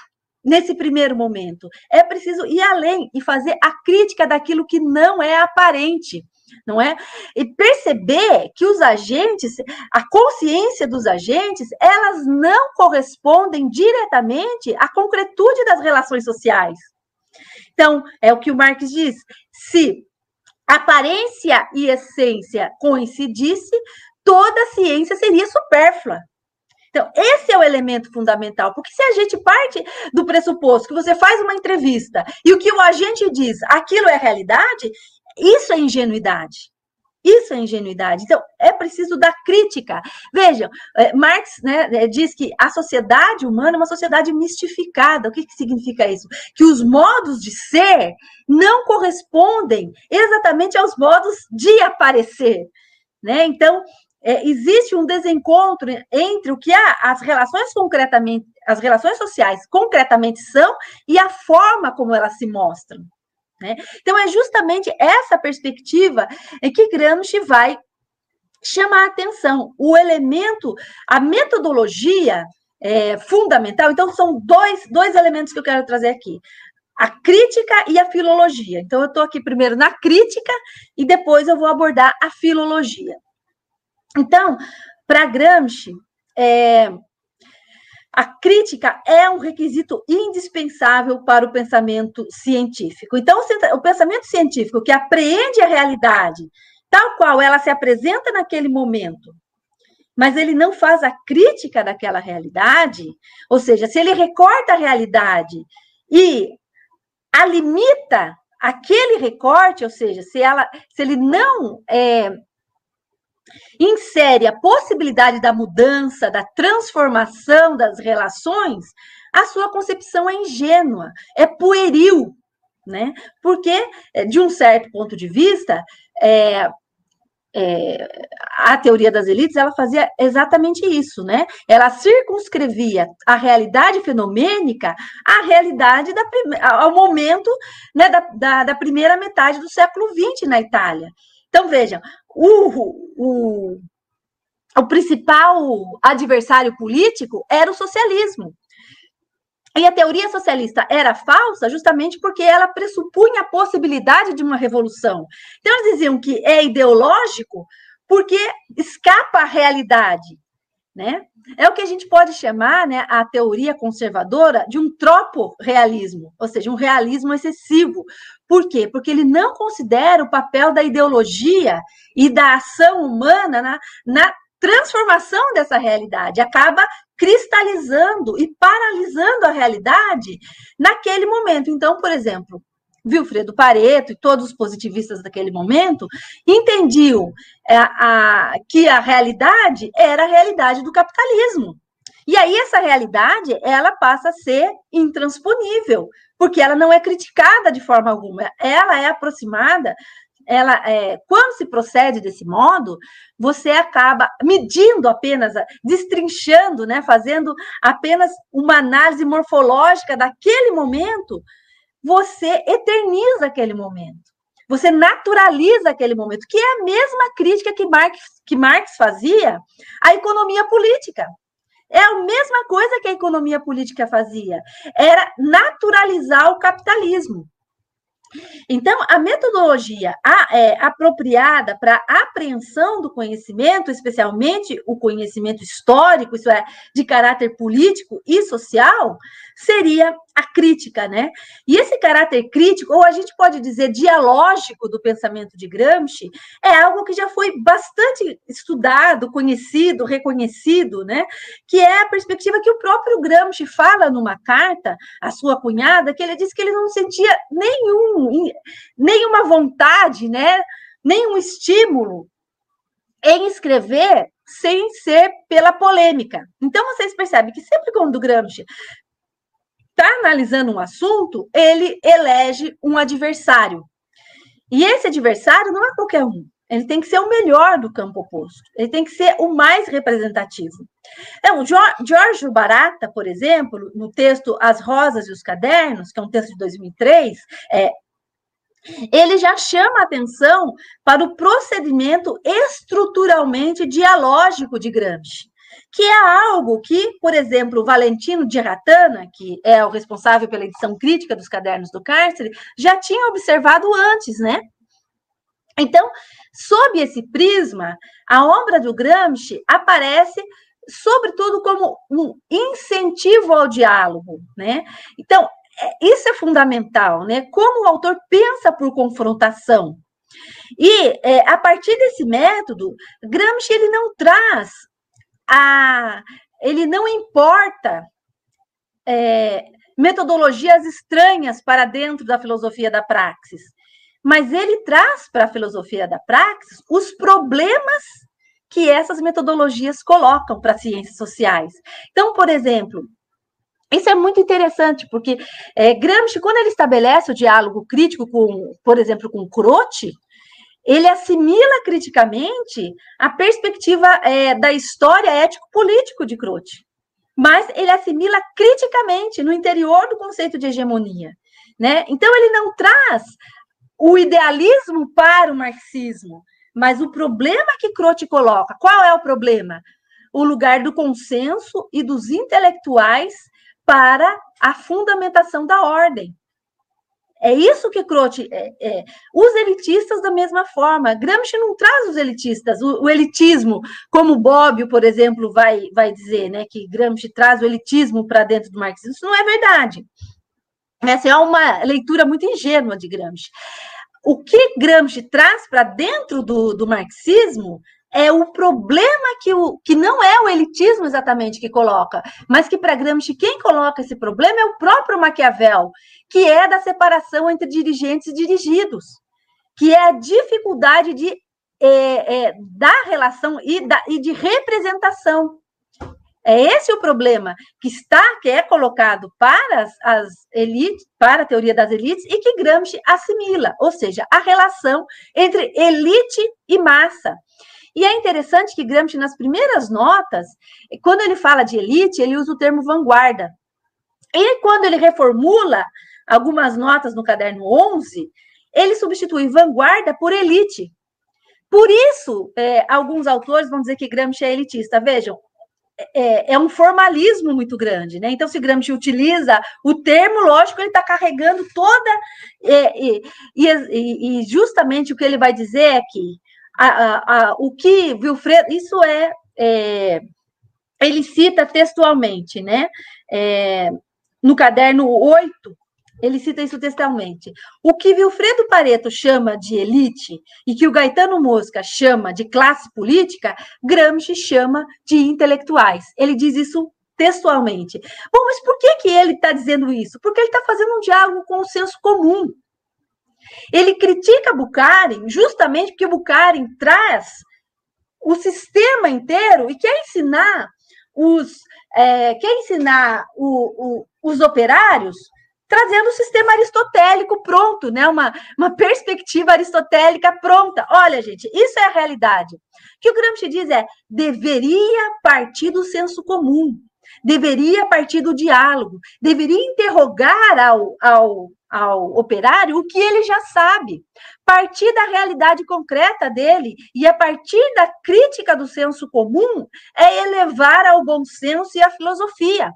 S2: nesse primeiro momento. É preciso ir além e fazer a crítica daquilo que não é aparente não é? E perceber que os agentes, a consciência dos agentes, elas não correspondem diretamente à concretude das relações sociais. Então, é o que o Marx diz: se aparência e essência coincidisse, toda ciência seria supérflua. Então, esse é o elemento fundamental, porque se a gente parte do pressuposto que você faz uma entrevista e o que o agente diz, aquilo é realidade, isso é ingenuidade. Isso é ingenuidade. Então, é preciso da crítica. Vejam, é, Marx né, é, diz que a sociedade humana é uma sociedade mistificada. O que, que significa isso? Que os modos de ser não correspondem exatamente aos modos de aparecer. Né? Então, é, existe um desencontro entre o que as relações concretamente, as relações sociais concretamente são e a forma como elas se mostram. Né? Então, é justamente essa perspectiva em que Gramsci vai chamar a atenção. O elemento, a metodologia é, fundamental, então, são dois, dois elementos que eu quero trazer aqui. A crítica e a filologia. Então, eu estou aqui primeiro na crítica e depois eu vou abordar a filologia. Então, para Gramsci, é, a crítica é um requisito indispensável para o pensamento científico. Então, o pensamento científico que apreende a realidade tal qual ela se apresenta naquele momento, mas ele não faz a crítica daquela realidade, ou seja, se ele recorta a realidade e a limita aquele recorte, ou seja, se, ela, se ele não é, insere a possibilidade da mudança, da transformação das relações, a sua concepção é ingênua, é pueril, né? Porque, eh, de um certo ponto de vista, é, é, a teoria das elites ela fazia exatamente isso, né? Ela circunscrevia a realidade fenomênica à realidade da, ao momento né, da, da, da primeira metade do século XX na Itália. Então, vejam, o, o, o principal adversário político era o socialismo. E a teoria socialista era falsa justamente porque ela pressupunha a possibilidade de uma revolução. Então, eles diziam que é ideológico porque escapa à realidade. Né? É o que a gente pode chamar né, a teoria conservadora de um tropo-realismo, ou seja, um realismo excessivo. Por quê? Porque ele não considera o papel da ideologia e da ação humana na, na transformação dessa realidade, acaba cristalizando e paralisando a realidade naquele momento. Então, por exemplo, Wilfredo Pareto e todos os positivistas daquele momento entendiam é, a, que a realidade era a realidade do capitalismo. E aí essa realidade, ela passa a ser intransponível, porque ela não é criticada de forma alguma, ela é aproximada ela é, quando se procede desse modo, você acaba medindo apenas, destrinchando, né, fazendo apenas uma análise morfológica daquele momento, você eterniza aquele momento. Você naturaliza aquele momento, que é a mesma crítica que Marx, que Marx fazia à economia política. É a mesma coisa que a economia política fazia. Era naturalizar o capitalismo. Então, a metodologia é, apropriada para apreensão do conhecimento, especialmente o conhecimento histórico, isso é, de caráter político e social, seria a crítica, né? E esse caráter crítico, ou a gente pode dizer dialógico do pensamento de Gramsci, é algo que já foi bastante estudado, conhecido, reconhecido, né? Que é a perspectiva que o próprio Gramsci fala numa carta à sua cunhada, que ele disse que ele não sentia nenhum, nenhuma vontade, né? Nenhum estímulo em escrever sem ser pela polêmica. Então, vocês percebem que sempre quando Gramsci está analisando um assunto, ele elege um adversário. E esse adversário não é qualquer um. Ele tem que ser o melhor do campo oposto. Ele tem que ser o mais representativo. Então, Jorge Barata, por exemplo, no texto As Rosas e os Cadernos, que é um texto de 2003, é, ele já chama atenção para o procedimento estruturalmente dialógico de Gramsci que é algo que, por exemplo, Valentino de Ratana, que é o responsável pela edição crítica dos cadernos do cárcere, já tinha observado antes, né? Então, sob esse prisma, a obra do Gramsci aparece sobretudo como um incentivo ao diálogo, né? Então, é, isso é fundamental, né? Como o autor pensa por confrontação. E é, a partir desse método, Gramsci ele não traz a, ele não importa é, metodologias estranhas para dentro da filosofia da praxis, mas ele traz para a filosofia da praxis os problemas que essas metodologias colocam para as ciências sociais. Então, por exemplo, isso é muito interessante, porque é, Gramsci, quando ele estabelece o diálogo crítico com, por exemplo, com Croce, ele assimila criticamente a perspectiva é, da história ético-político de Croce, mas ele assimila criticamente no interior do conceito de hegemonia. Né? Então, ele não traz o idealismo para o marxismo, mas o problema que Croce coloca, qual é o problema? O lugar do consenso e dos intelectuais para a fundamentação da ordem. É isso que Croce. É, é. Os elitistas, da mesma forma. Gramsci não traz os elitistas, o, o, elitismo, como Bobbio, por exemplo, vai, vai dizer, né, que Gramsci traz o elitismo para dentro do marxismo. Isso não é verdade. Essa é uma leitura muito ingênua de Gramsci. O que Gramsci traz para dentro do, do marxismo é o problema que, o, que não é o elitismo exatamente que coloca, mas que para Gramsci quem coloca esse problema é o próprio Maquiavel, que é da separação entre dirigentes e dirigidos, que é a dificuldade de é, é, da relação e, da, e de representação. É esse o problema que está, que é colocado para as, as, elites, para a teoria das elites e que Gramsci assimila, ou seja, a relação entre elite e massa. E é interessante que Gramsci, nas primeiras notas, quando ele fala de elite, ele usa o termo vanguarda. E quando ele reformula algumas notas no caderno 11, ele substitui vanguarda por elite. Por isso, é, alguns autores vão dizer que Gramsci é elitista. Vejam, é, é, um formalismo muito grande, né? Então, se Gramsci utiliza o termo, lógico, ele está carregando toda. É, e, e, e, justamente o que ele vai dizer é que a, a, o que Wilfredo, isso é, é, ele cita textualmente, né? É, no caderno 8, ele cita isso textualmente. O que Wilfredo Pareto chama de elite e que o Gaetano Mosca chama de classe política, Gramsci chama de intelectuais. Ele diz isso textualmente. Bom, mas por que, que ele está dizendo isso? Porque ele está fazendo um diálogo com o senso comum. Ele critica Bukharin justamente porque Bukharin traz o sistema inteiro e quer ensinar os é, quer ensinar o, o, os operários trazendo o sistema aristotélico pronto, né? Uma, uma perspectiva aristotélica pronta. Olha, gente, isso é a realidade. O que o Gramsci diz é: deveria partir do senso comum, deveria partir do diálogo, deveria interrogar ao, ao, ao operário o que ele já sabe, partir da realidade concreta dele e a partir da crítica do senso comum é elevar ao bom senso e à filosofia.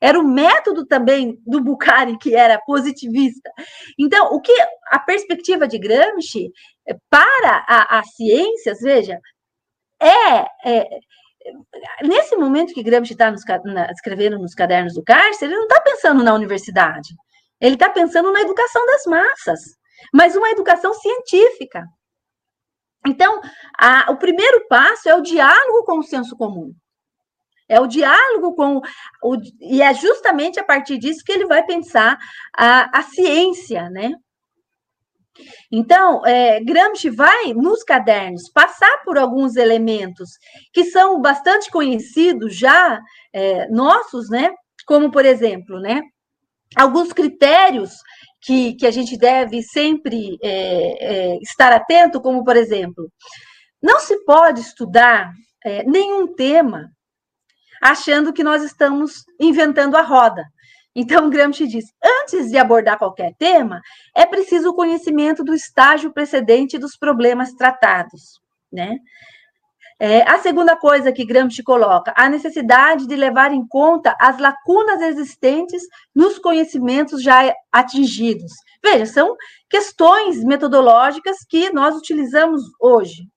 S2: era o método também do Bucari que era positivista. Então, o que a perspectiva de Gramsci para as ciências, veja, é, é nesse momento que Gramsci está escrevendo nos cadernos do cárcere, ele não está pensando na universidade, ele está pensando na educação das massas, mas uma educação científica. Então, a, o primeiro passo é o diálogo com o senso comum. É o diálogo com. O, e é justamente a partir disso que ele vai pensar a, a ciência, né? Então, é, Gramsci vai, nos cadernos, passar por alguns elementos que são bastante conhecidos já, é, nossos, né? Como, por exemplo, né? Alguns critérios que, que a gente deve sempre é, é estar atento, como, por exemplo, não se pode estudar é, nenhum tema achando que nós estamos inventando a roda. Então, Gramsci diz: antes de abordar qualquer tema, é preciso o conhecimento do estágio precedente dos problemas tratados, né? É, a segunda coisa que Gramsci coloca, a necessidade de levar em conta as lacunas existentes nos conhecimentos já atingidos. Veja, são questões metodológicas que nós utilizamos hoje.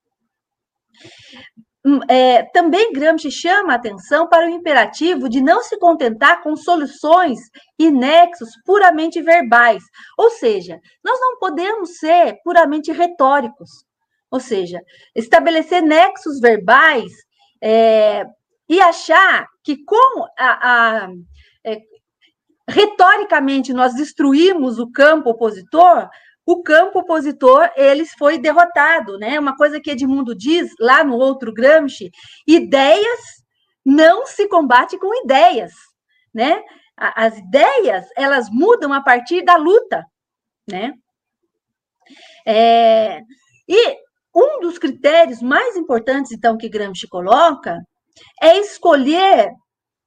S2: Hum, é, também Gramsci chama a atenção para o imperativo de não se contentar com soluções e nexos puramente verbais. Ou seja, nós não podemos ser puramente retóricos. Ou seja, estabelecer nexos verbais é, e achar que, como a, a é, retoricamente nós destruímos o campo opositor, o campo opositor eles foi derrotado, né? Uma coisa que Edmundo diz lá no outro Gramsci, ideias não se combate com ideias, né? As ideias elas mudam a partir da luta, né? É, e um dos critérios mais importantes, então, que Gramsci coloca é escolher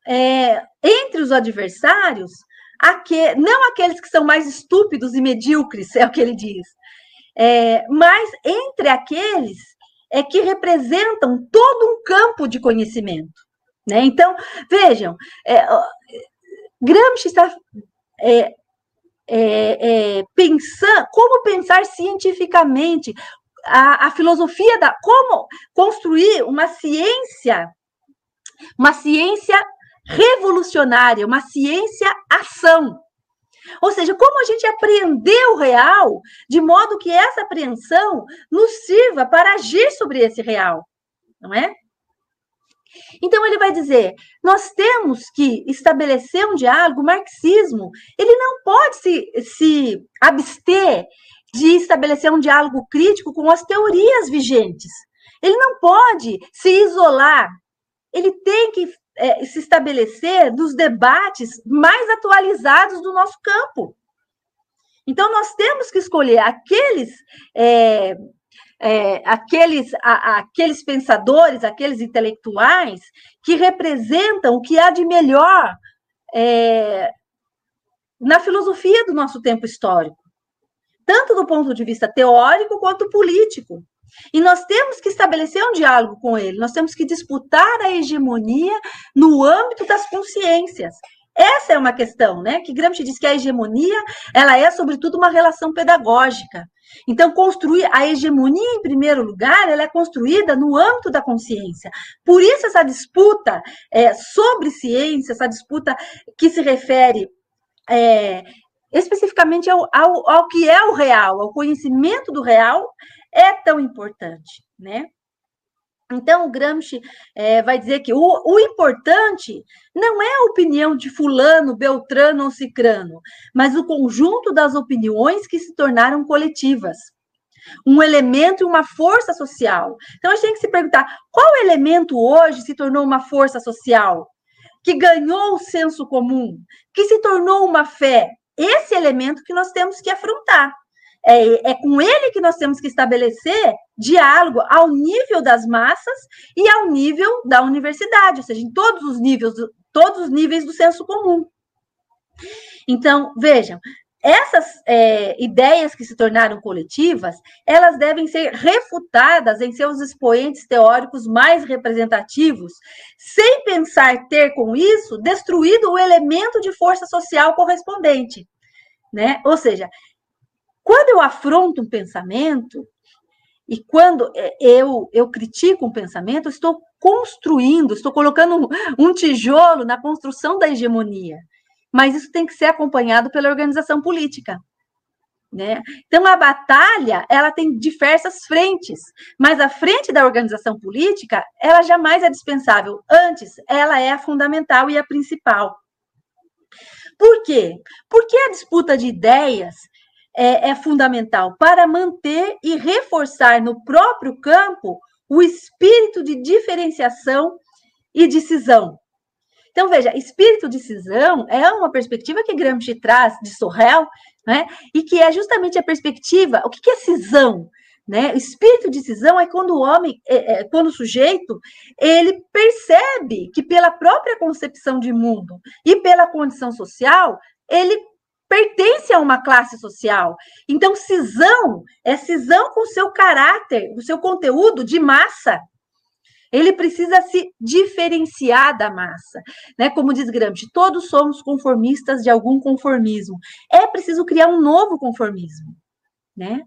S2: é, entre os adversários Aque, não aqueles que são mais estúpidos e medíocres, é o que ele diz, é, mas entre aqueles é que representam todo um campo de conhecimento. Né? Então, vejam, é, Gramsci está é, é, é, pensando como pensar cientificamente a, a, filosofia da como construir uma ciência, uma ciência revolucionária, uma ciência-ação. Ou seja, como a gente apreender o real, de modo que essa apreensão nos sirva para agir sobre esse real, não é? Então ele vai dizer: nós temos que estabelecer um diálogo, o marxismo, ele não pode se, se abster de estabelecer um diálogo crítico com as teorias vigentes. Ele não pode se isolar. Ele tem que é, se estabelecer dos debates mais atualizados do nosso campo. Então, nós temos que escolher aqueles. É, é, aqueles, a, aqueles pensadores, aqueles intelectuais que representam o que há de melhor é, na filosofia do nosso tempo histórico, tanto do ponto de vista teórico quanto político. E nós temos que estabelecer um diálogo com ele, nós temos que disputar a hegemonia no âmbito das consciências. Essa é uma questão, né? Que Gramsci diz que a hegemonia, ela é sobretudo uma relação pedagógica. Então, construir a hegemonia em primeiro lugar, ela é construída no âmbito da consciência. Por isso essa disputa é, sobre ciência, essa disputa que se refere é, especificamente ao, ao, ao que é o real, ao conhecimento do real, é tão importante, né? Então, o Gramsci é, vai dizer que o, o, importante não é a opinião de fulano, beltrano ou cicrano, mas o conjunto das opiniões que se tornaram coletivas. Um elemento e uma força social. Então, a gente tem que se perguntar, qual elemento hoje se tornou uma força social? Que ganhou o senso comum? Que se tornou uma fé? Esse elemento que nós temos que afrontar. É, é com ele que nós temos que estabelecer diálogo ao nível das massas e ao nível da universidade, ou seja, em todos os níveis, do, todos os níveis do senso comum. Então, vejam, essas é, ideias que se tornaram coletivas, elas devem ser refutadas em seus expoentes teóricos mais representativos, sem pensar ter com isso destruído o elemento de força social correspondente, né? Ou seja, quando eu afronto um pensamento e quando é, eu eu critico um pensamento, estou construindo, estou colocando um, um tijolo na construção da hegemonia mas isso tem que ser acompanhado pela organização política. Né? Então, a batalha ela tem diversas frentes, mas a frente da organização política ela jamais é dispensável. Antes, ela é a fundamental e a principal. Por quê? Porque a disputa de ideias é, é fundamental para manter e reforçar no próprio campo o espírito de diferenciação e decisão, então, veja, espírito de cisão é uma perspectiva que Gramsci traz de Sorrel, né? E que é justamente a perspectiva. O que é cisão? Né? O espírito de cisão é quando o homem, é, é, quando o sujeito, ele percebe que pela própria concepção de mundo e pela condição social, ele pertence a uma classe social. Então, cisão é cisão com seu caráter, o seu conteúdo de massa, ele precisa se diferenciar da massa, né? Como diz Gramsci, todos somos conformistas de algum conformismo. É preciso criar um novo conformismo, né?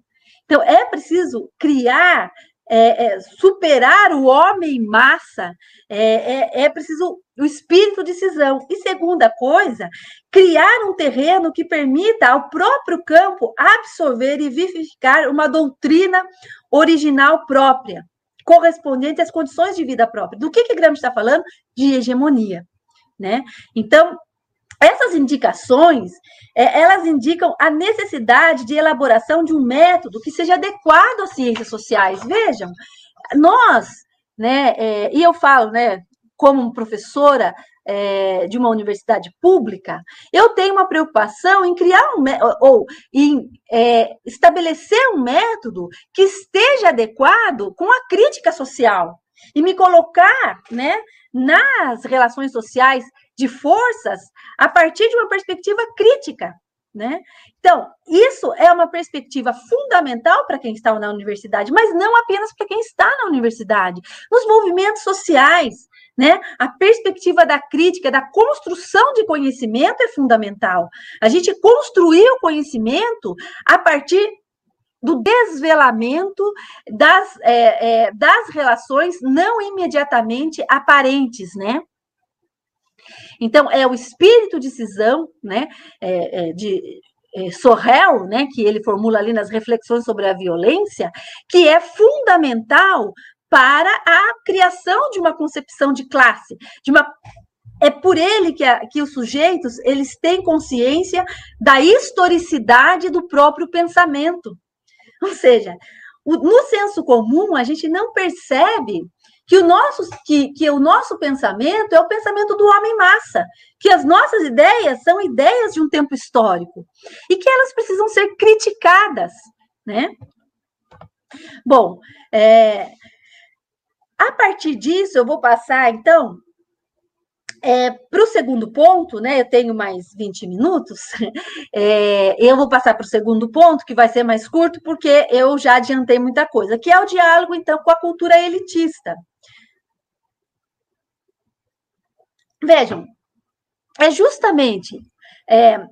S2: Então é preciso criar, é, é, superar o homem massa. É, é, é preciso o espírito de cisão. E segunda coisa, criar um terreno que permita ao próprio campo absorver e vivificar uma doutrina original própria correspondente às condições de vida própria. Do que que Gramsci está falando? De hegemonia, né? Então, essas indicações, é, elas indicam a necessidade de elaboração de um método que seja adequado às ciências sociais. Vejam, nós, né, é, e eu falo, né, como professora é, de uma universidade pública, eu tenho uma preocupação em criar um ou em é, estabelecer um método que esteja adequado com a crítica social e me colocar, né, nas relações sociais de forças a partir de uma perspectiva crítica. Né? Então, isso é uma perspectiva fundamental para quem está na universidade, mas não apenas para quem está na universidade. Nos movimentos sociais, né? A perspectiva da crítica, da construção de conhecimento é fundamental. A gente construir o conhecimento a partir do desvelamento das, é, é, das relações não imediatamente aparentes, né? Então, é o espírito de cisão, né, é, é de é, Sorrel, né, que ele formula ali nas reflexões sobre a violência, que é fundamental para a criação de uma concepção de classe, de uma é por ele que, a, que os sujeitos eles têm consciência da historicidade do próprio pensamento. Ou seja, o, no senso comum a gente não percebe que o nosso que, que o nosso pensamento é o pensamento do homem massa, que as nossas ideias são ideias de um tempo histórico e que elas precisam ser criticadas, né? Bom, é, a partir disso, eu vou passar, então, é, para o segundo ponto, né? Eu tenho mais 20 minutos, é, eu vou passar para o segundo ponto, que vai ser mais curto, porque eu já adiantei muita coisa, que é o diálogo, então, com a cultura elitista. Vejam, é justamente é,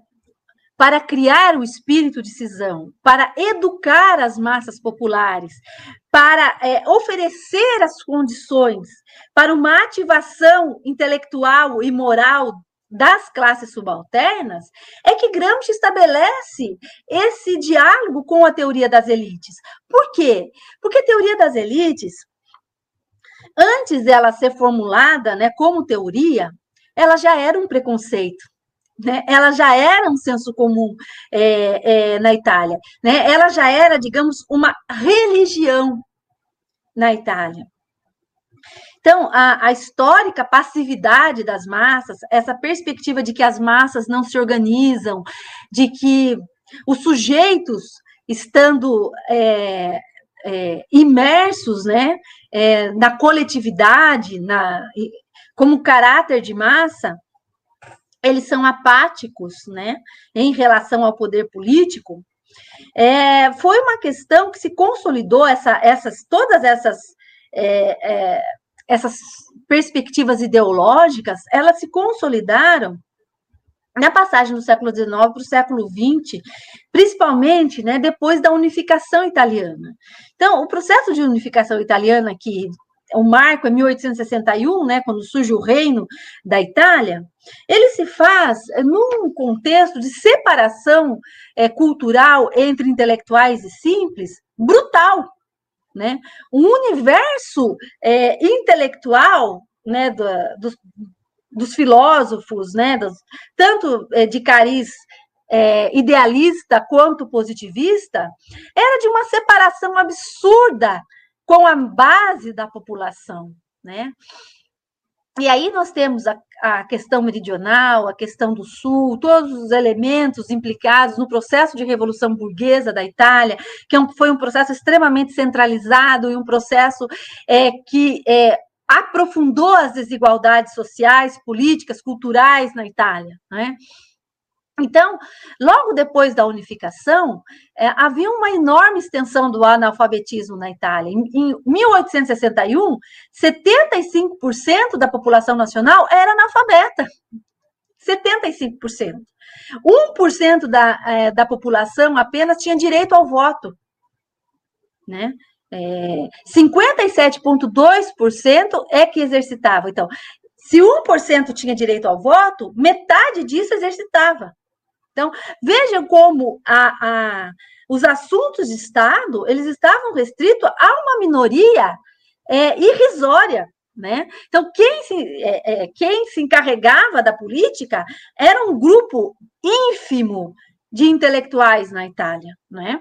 S2: para criar o espírito de cisão, para educar as massas populares, para é, oferecer as condições para uma ativação intelectual e moral das classes subalternas, é que Gramsci estabelece esse diálogo com a teoria das elites. Por quê? Porque a teoria das elites, antes dela ser formulada né, como teoria, ela já era um preconceito né? ela já era um senso comum é, é, na Itália, né? ela já era, digamos, uma religião na Itália. Então, a, a, histórica passividade das massas, essa perspectiva de que as massas não se organizam, de que os sujeitos, estando é, é, imersos né, é, na coletividade, na, como caráter de massa, eles são apáticos, né, em relação ao poder político, é, foi uma questão que se consolidou essa, essas todas essas é, é, essas perspectivas ideológicas, elas se consolidaram na passagem do século XIX para o século XX, principalmente né, depois da unificação italiana. Então, o processo de unificação italiana, que o marco é 1861, né, quando surge o reino da Itália, ele se faz num contexto de separação é, cultural entre intelectuais e simples brutal. Né? Um universo é, intelectual né, do, dos, dos filósofos, né, dos, tanto é, de cariz é, idealista quanto positivista, era de uma separação absurda com a base da população, né? E aí nós temos a, a, questão meridional, a questão do sul, todos os elementos implicados no processo de revolução burguesa da Itália, que é um, foi um processo extremamente centralizado e um processo é, que é, aprofundou as desigualdades sociais, políticas, culturais na Itália. Né? Então, logo depois da unificação, é, havia uma enorme extensão do analfabetismo na Itália. Em, em 1861, 75% da população nacional era analfabeta. 75%. 1% da, é, da população apenas tinha direito ao voto. Né? É, 57,2% é que exercitava. Então, se 1% tinha direito ao voto, metade disso exercitava. Então, vejam como a, a, os assuntos de Estado eles estavam restritos a uma minoria é, irrisória. Né? Então, quem se, é, é, quem se encarregava da política era um grupo ínfimo de intelectuais na Itália. Né?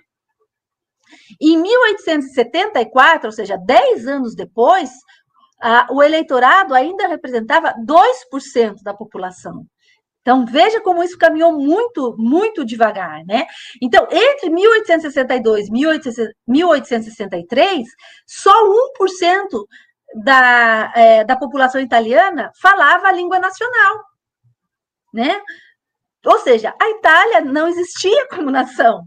S2: Em 1874, ou seja, 10 anos depois, a, o eleitorado ainda representava 2% da população. Então, veja como isso caminhou muito, muito devagar, né? Então, entre 1862 e 1863, só 1% da, é, da população italiana falava a língua nacional, né? Ou seja, a Itália não existia como nação,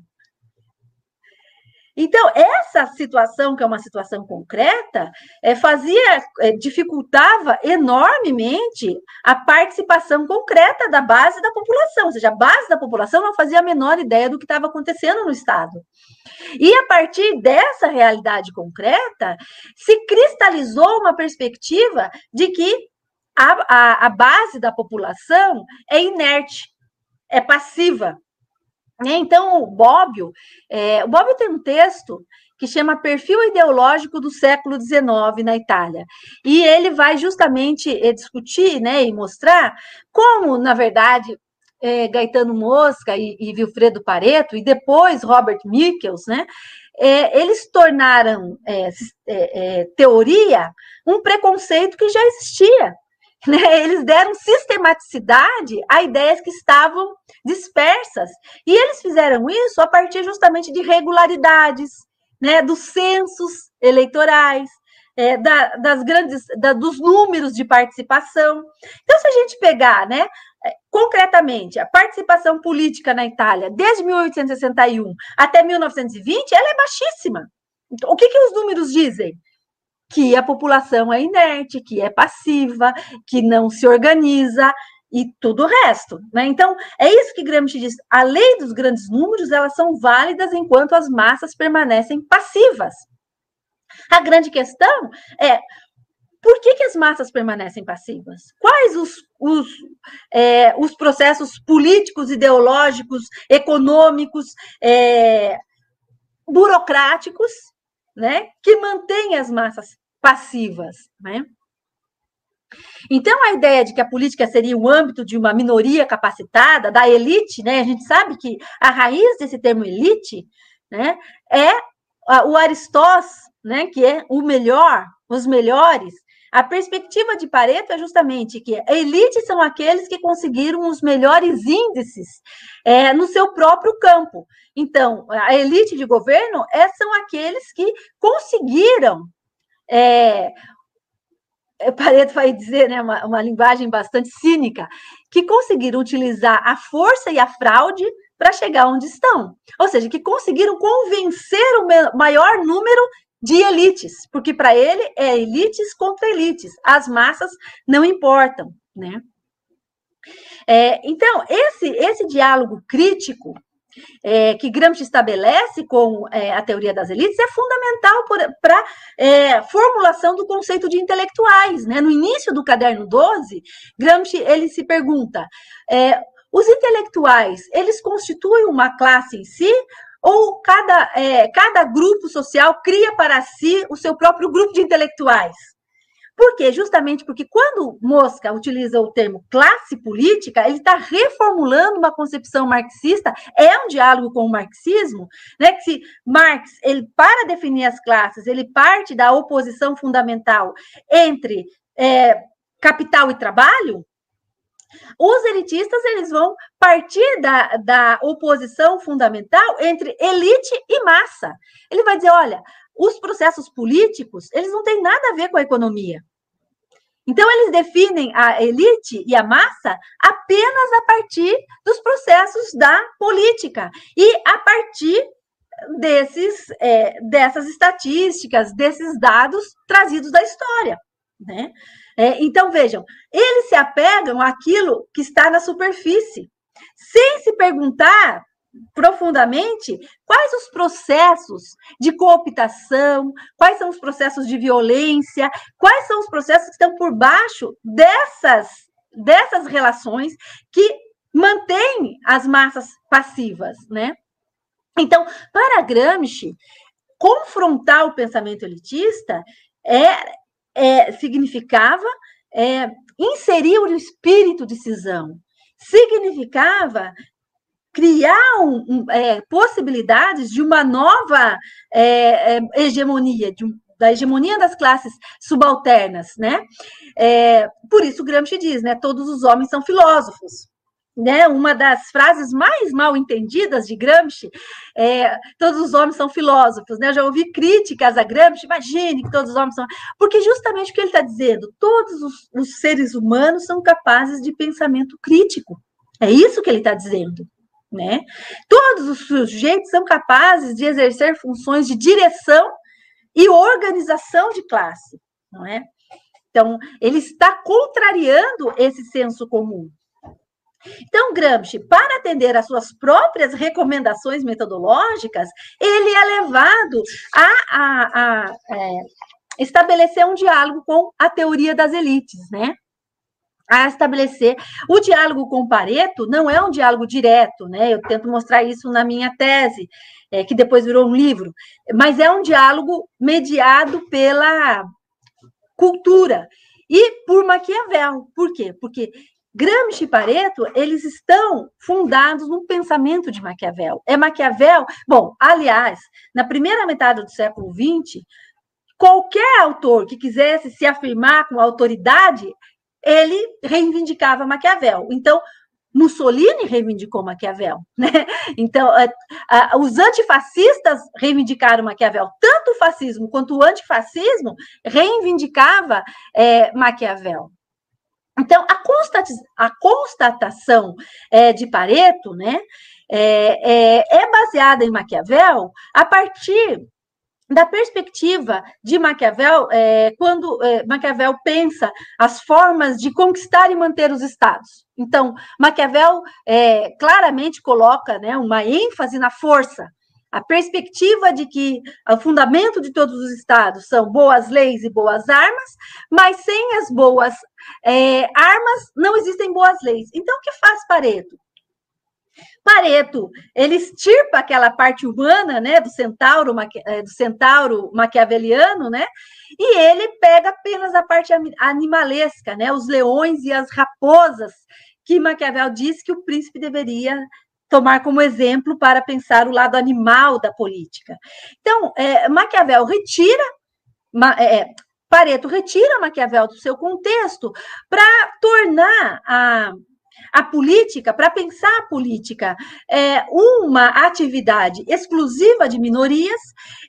S2: então, essa situação, que é uma situação concreta, é, fazia, é, dificultava enormemente a participação concreta da base da população, ou seja, a base da população não fazia a menor ideia do que estava acontecendo no Estado. E a partir dessa realidade concreta, se cristalizou uma perspectiva de que a, a, a base da população é inerte, é passiva, né? Então, o Bobbio, é, o Bobbio tem um texto que chama Perfil Ideológico do Século XIX na Itália. E ele vai justamente é, discutir né, e mostrar como, na verdade, é, Gaetano Mosca e, e Vilfredo Pareto, e depois Robert Michels, né, é, eles tornaram é, é, é, teoria um preconceito que já existia. Né? Eles deram sistematicidade a ideias que estavam dispersas. E eles fizeram isso a partir justamente de regularidades, né? dos censos eleitorais, é, da, das grandes, da, dos números de participação. Então, se a gente pegar, né, é, concretamente, a participação política na Itália desde 1861 até 1920, ela é baixíssima. Então, o que, que os números dizem? Que a população é inerte, que é passiva, que não se organiza e tudo o resto. Né? Então, é isso que Gramsci diz. A lei dos grandes números, elas são válidas enquanto as massas permanecem passivas. A grande questão é por que, que as massas permanecem passivas? Quais os, os, é, os processos políticos, ideológicos, econômicos, é, burocráticos, né, que mantêm as massas passivas, né? Então, a ideia de que a política seria o âmbito de uma minoria capacitada, da elite, né? A gente sabe que a raiz desse termo elite, né, é o Aristós, né, que é o melhor, os melhores. A perspectiva de Pareto é justamente que a elite são aqueles que conseguiram os melhores índices é, no seu próprio campo. Então, a elite de governo é, são aqueles que conseguiram é, Pareto vai dizer, né, uma, uma linguagem bastante cínica, que conseguiram utilizar a força e a fraude para chegar onde estão. Ou seja, que conseguiram convencer o maior número de elites, porque para ele é elites contra elites, as massas não importam, né? É, então, esse, esse diálogo crítico é, que Gramsci estabelece com é, a teoria das elites é fundamental para é, formulação do conceito de intelectuais. Né? No início do caderno 12, Gramsci ele se pergunta: é, os intelectuais eles constituem uma classe em si ou cada, é, cada grupo social cria para si o seu próprio grupo de intelectuais? Por quê? Justamente porque quando Mosca utiliza o termo classe política, ele está reformulando uma concepção marxista, é um diálogo com o marxismo, né? Que se Marx, ele para definir as classes, ele parte da oposição fundamental entre é, capital e trabalho, os elitistas eles vão partir da, da oposição fundamental entre elite e massa. Ele vai dizer, olha, os processos políticos, eles não têm nada a ver com a economia. Então, eles definem a elite e a massa apenas a partir dos processos da política e a partir desses, é, dessas estatísticas, desses dados trazidos da história. Né? É, então, vejam, eles se apegam àquilo que está na superfície, sem se perguntar profundamente quais os processos de cooptação, quais são os processos de violência, quais são os processos que estão por baixo dessas, dessas relações que mantêm as massas passivas, né? Então, para Gramsci, confrontar o pensamento elitista é, é significava é, inserir o espírito de cisão, significava criar um, um, é, possibilidades de uma nova é, é, hegemonia, de, da hegemonia das classes subalternas, né? É, por isso Gramsci diz, né? Todos os homens são filósofos. Né, uma das frases mais mal entendidas de Gramsci é todos os homens são filósofos, né? Eu já ouvi críticas a Gramsci, imagine que todos os homens são. Porque justamente o que ele está dizendo, todos os, os seres humanos são capazes de pensamento crítico. É isso que ele está dizendo né? Todos os sujeitos são capazes de exercer funções de direção e organização de classe, não é? Então, ele está contrariando esse senso comum. Então, Gramsci, para atender às suas próprias recomendações metodológicas, ele é levado a, a, a é, estabelecer um diálogo com a teoria das elites, né? A estabelecer. O diálogo com Pareto não é um diálogo direto, né? Eu tento mostrar isso na minha tese, é, que depois virou um livro, mas é um diálogo mediado pela cultura e por Maquiavel. Por quê? Porque Gramsci e Pareto, eles estão fundados no pensamento de Maquiavel. É Maquiavel, bom, aliás, na primeira metade do século XX, qualquer autor que quisesse se afirmar com autoridade ele reivindicava Maquiavel. Então, Mussolini reivindicou Maquiavel, né? Então, os antifascistas reivindicaram Maquiavel. Tanto o fascismo quanto o antifascismo reivindicava é, Maquiavel. Então, a, a constatação é, de Pareto, né, é, é, é baseada em Maquiavel a partir da perspectiva de Maquiavel, é, quando é, Maquiavel pensa as formas de conquistar e manter os estados. Então, Maquiavel é, claramente coloca né, uma ênfase na força, a perspectiva de que o fundamento de todos os estados são boas leis e boas armas, mas sem as boas é, armas não existem boas leis. Então, o que faz Pareto? Pareto, ele estirpa aquela parte humana, né, do centauro, eh, do centauro maquiaveliano, né, e ele pega apenas a parte animalesca, né, os leões e as raposas, que Maquiavel diz que o príncipe deveria tomar como exemplo para pensar o lado animal da política. Então, é, Maquiavel retira, é, Pareto retira Maquiavel do seu contexto para tornar a a política, para pensar a política, é uma atividade exclusiva de minorias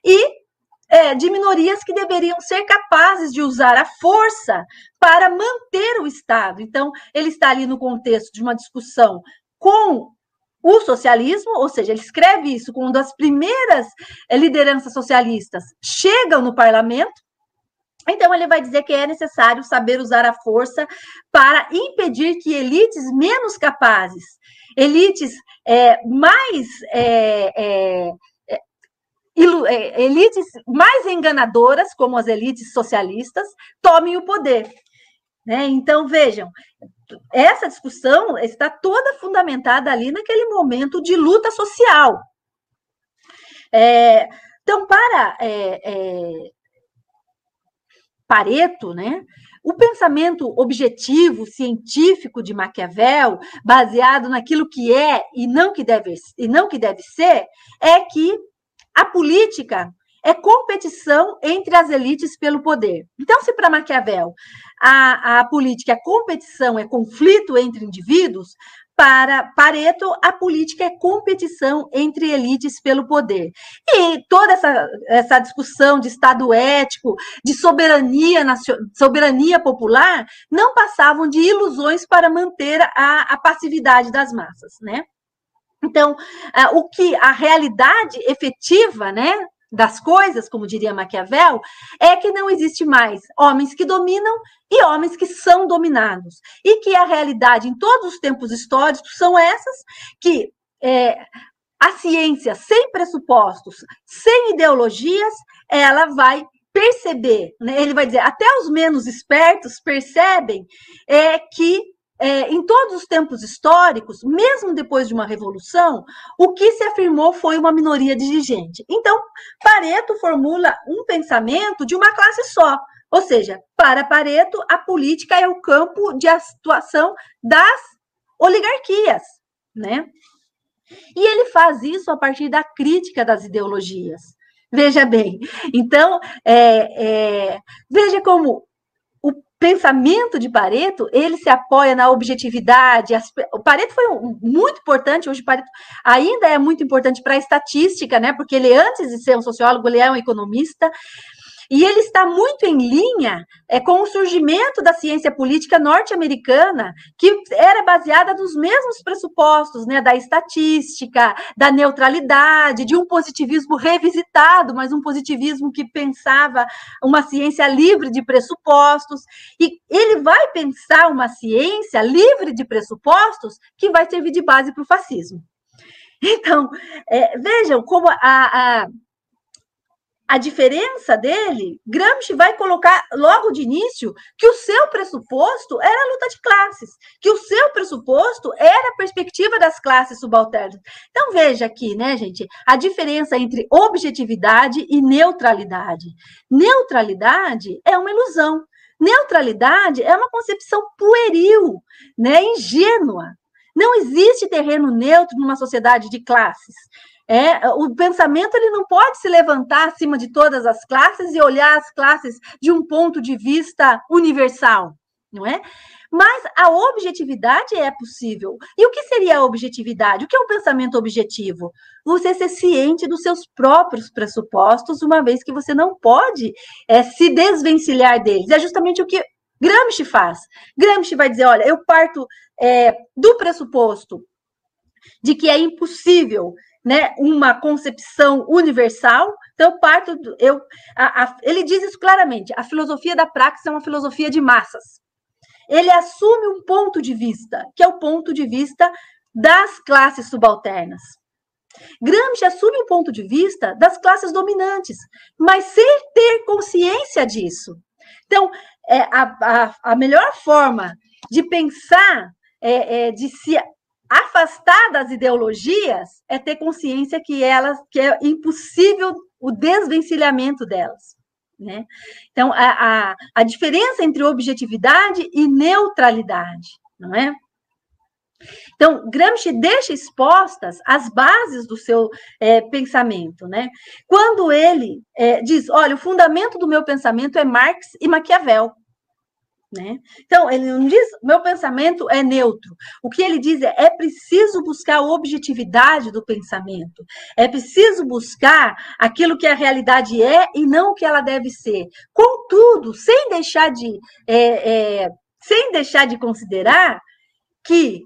S2: e é, de minorias que deveriam ser capazes de usar a força para manter o Estado. Então, ele está ali no contexto de uma discussão com o socialismo, ou seja, ele escreve isso quando as primeiras é, lideranças socialistas chegam no parlamento. Então, ele vai dizer que é necessário saber usar a força para impedir que elites menos capazes, elites é, mais é, é, é, elites mais enganadoras, como as elites socialistas, tomem o poder. Né? Então, vejam, essa discussão está toda fundamentada ali naquele momento de luta social. É, então, para é, é, Pareto, né, o pensamento objetivo, científico de Maquiavel, baseado naquilo que é e não que deve, e não que deve ser, é que a política é competição entre as elites pelo poder. Então, se para Maquiavel a, a política é competição, é conflito entre indivíduos, para Pareto, a política é competição entre elites pelo poder. E toda essa, essa discussão de Estado ético, de soberania, soberania popular, não passavam de ilusões para manter a, a passividade das massas, né? Então, o que a realidade efetiva, né, das coisas, como diria Maquiavel, é que não existe mais homens que dominam e homens que são dominados. E que a realidade em todos os tempos históricos são essas que é, a ciência sem pressupostos, sem ideologias, ela vai perceber, né? ele vai dizer, até os menos espertos percebem é, que é, em todos os tempos históricos, mesmo depois de uma revolução, o que se afirmou foi uma minoria dirigente. Então, Pareto formula um pensamento de uma classe só. Ou seja, para Pareto, a política é o campo de atuação das oligarquias, né? E ele faz isso a partir da crítica das ideologias. Veja bem, então, é, é, veja como pensamento de Pareto, ele se apoia na objetividade. O Pareto foi um, muito importante, hoje Pareto ainda é muito importante para a estatística, né? Porque ele, antes de ser um sociólogo, ele é um economista. E ele está muito em linha é, com o surgimento da ciência política norte-americana, que era baseada nos mesmos pressupostos, né, da estatística, da neutralidade, de um positivismo revisitado, mas um positivismo que pensava uma ciência livre de pressupostos. E ele vai pensar uma ciência livre de pressupostos que vai servir de base para o fascismo. Então, é, vejam como a, a a diferença dele, Gramsci vai colocar logo de início que o seu pressuposto era a luta de classes, que o seu pressuposto era a perspectiva das classes subalternas. Então veja aqui, né, gente, a diferença entre objetividade e neutralidade. Neutralidade é uma ilusão. Neutralidade é uma concepção pueril, né, ingênua. Não existe terreno neutro numa sociedade de classes. É, o pensamento ele não pode se levantar acima de todas as classes e olhar as classes de um ponto de vista universal, não é? Mas a objetividade é possível. E o que seria a objetividade? O que é um pensamento objetivo? Você ser ciente dos seus próprios pressupostos, uma vez que você não pode é, se desvencilhar deles. É justamente o que Gramsci faz. Gramsci vai dizer: olha, eu parto é, do pressuposto de que é impossível né, uma concepção universal. Então, parto, do, eu, a, a, ele diz isso claramente: a filosofia da praxis é uma filosofia de massas. Ele assume um ponto de vista, que é o ponto de vista das classes subalternas. Gramsci assume um ponto de vista das classes dominantes, mas sem ter consciência disso. Então, é, a, a, a melhor forma de pensar, é, é, de se afastar das ideologias é ter consciência que elas que é impossível o desvencilhamento delas. Né? Então, a, a, a diferença entre objetividade e neutralidade, não é? Então, Gramsci deixa expostas as bases do seu é, pensamento, né? Quando ele é, diz, olha, o fundamento do meu pensamento é Marx e Maquiavel, Né? Então, ele não diz, meu pensamento é neutro. O que ele diz é, é preciso buscar a objetividade do pensamento. É preciso buscar aquilo que a realidade é e não o que ela deve ser. Contudo, sem deixar de, é, é, sem deixar de considerar que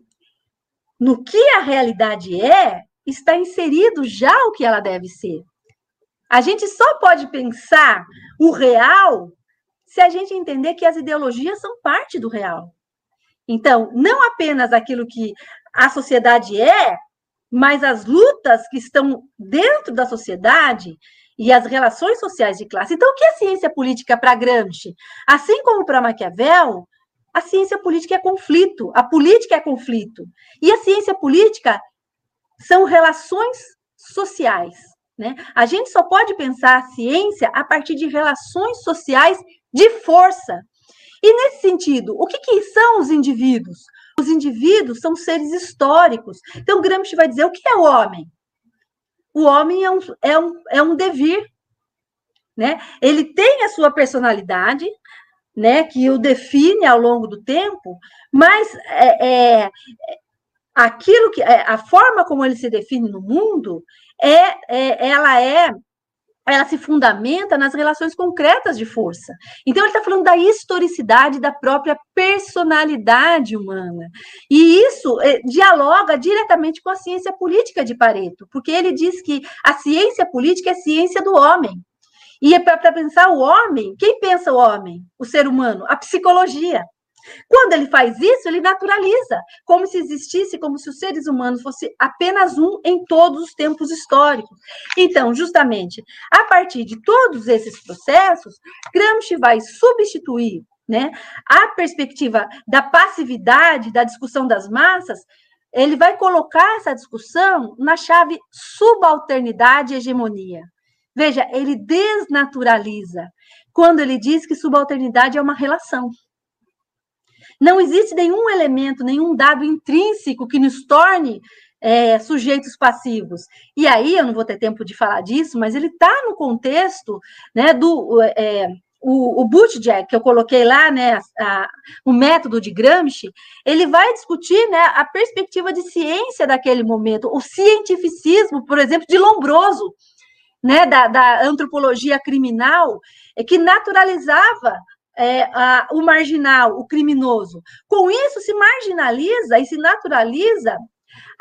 S2: no que a realidade é, está inserido já o que ela deve ser. A gente só pode pensar o real se a gente entender que as ideologias são parte do real. Então, não apenas aquilo que a sociedade é, mas as lutas que estão dentro da sociedade e as relações sociais de classe. Então, o que é ciência política para Gramsci? Assim como para Maquiavel, a ciência política é conflito, a política é conflito. E a ciência política são relações sociais. Né? A gente só pode pensar a ciência a partir de relações sociais de força. E nesse sentido, o que, que são os indivíduos? Os indivíduos são seres históricos. Então, Gramsci vai dizer o que é o homem? O homem é um, é um, é um devir. Né? Ele tem a sua personalidade, né, que o define ao longo do tempo, mas é, é, aquilo que é, a forma como ele se define no mundo é, é ela é ela se fundamenta nas relações concretas de força. Então, ele está falando da historicidade da própria personalidade humana. E isso é, dialoga diretamente com a ciência política de Pareto, porque ele diz que a ciência política é ciência do homem. E é para pensar o homem, quem pensa o homem? O ser humano? A psicologia. Quando ele faz isso, ele naturaliza, como se existisse, como se os seres humanos fossem apenas um em todos os tempos históricos. Então, justamente, a partir de todos esses processos, Gramsci vai substituir né, a perspectiva da passividade, da discussão das massas, ele vai colocar essa discussão na chave subalternidade e hegemonia. Veja, ele desnaturaliza quando ele diz que subalternidade é uma relação. Não existe nenhum elemento, nenhum dado intrínseco que nos torne é, sujeitos passivos. E aí, eu não vou ter tempo de falar disso, mas ele está no contexto né, do. É, o, o que eu coloquei lá, né, a, o método de Gramsci, ele vai discutir né, a perspectiva de ciência daquele momento, o cientificismo, por exemplo, de Lombroso, né, da, da antropologia criminal, é que naturalizava é, a, o marginal, o criminoso. Com isso, se marginaliza e se naturaliza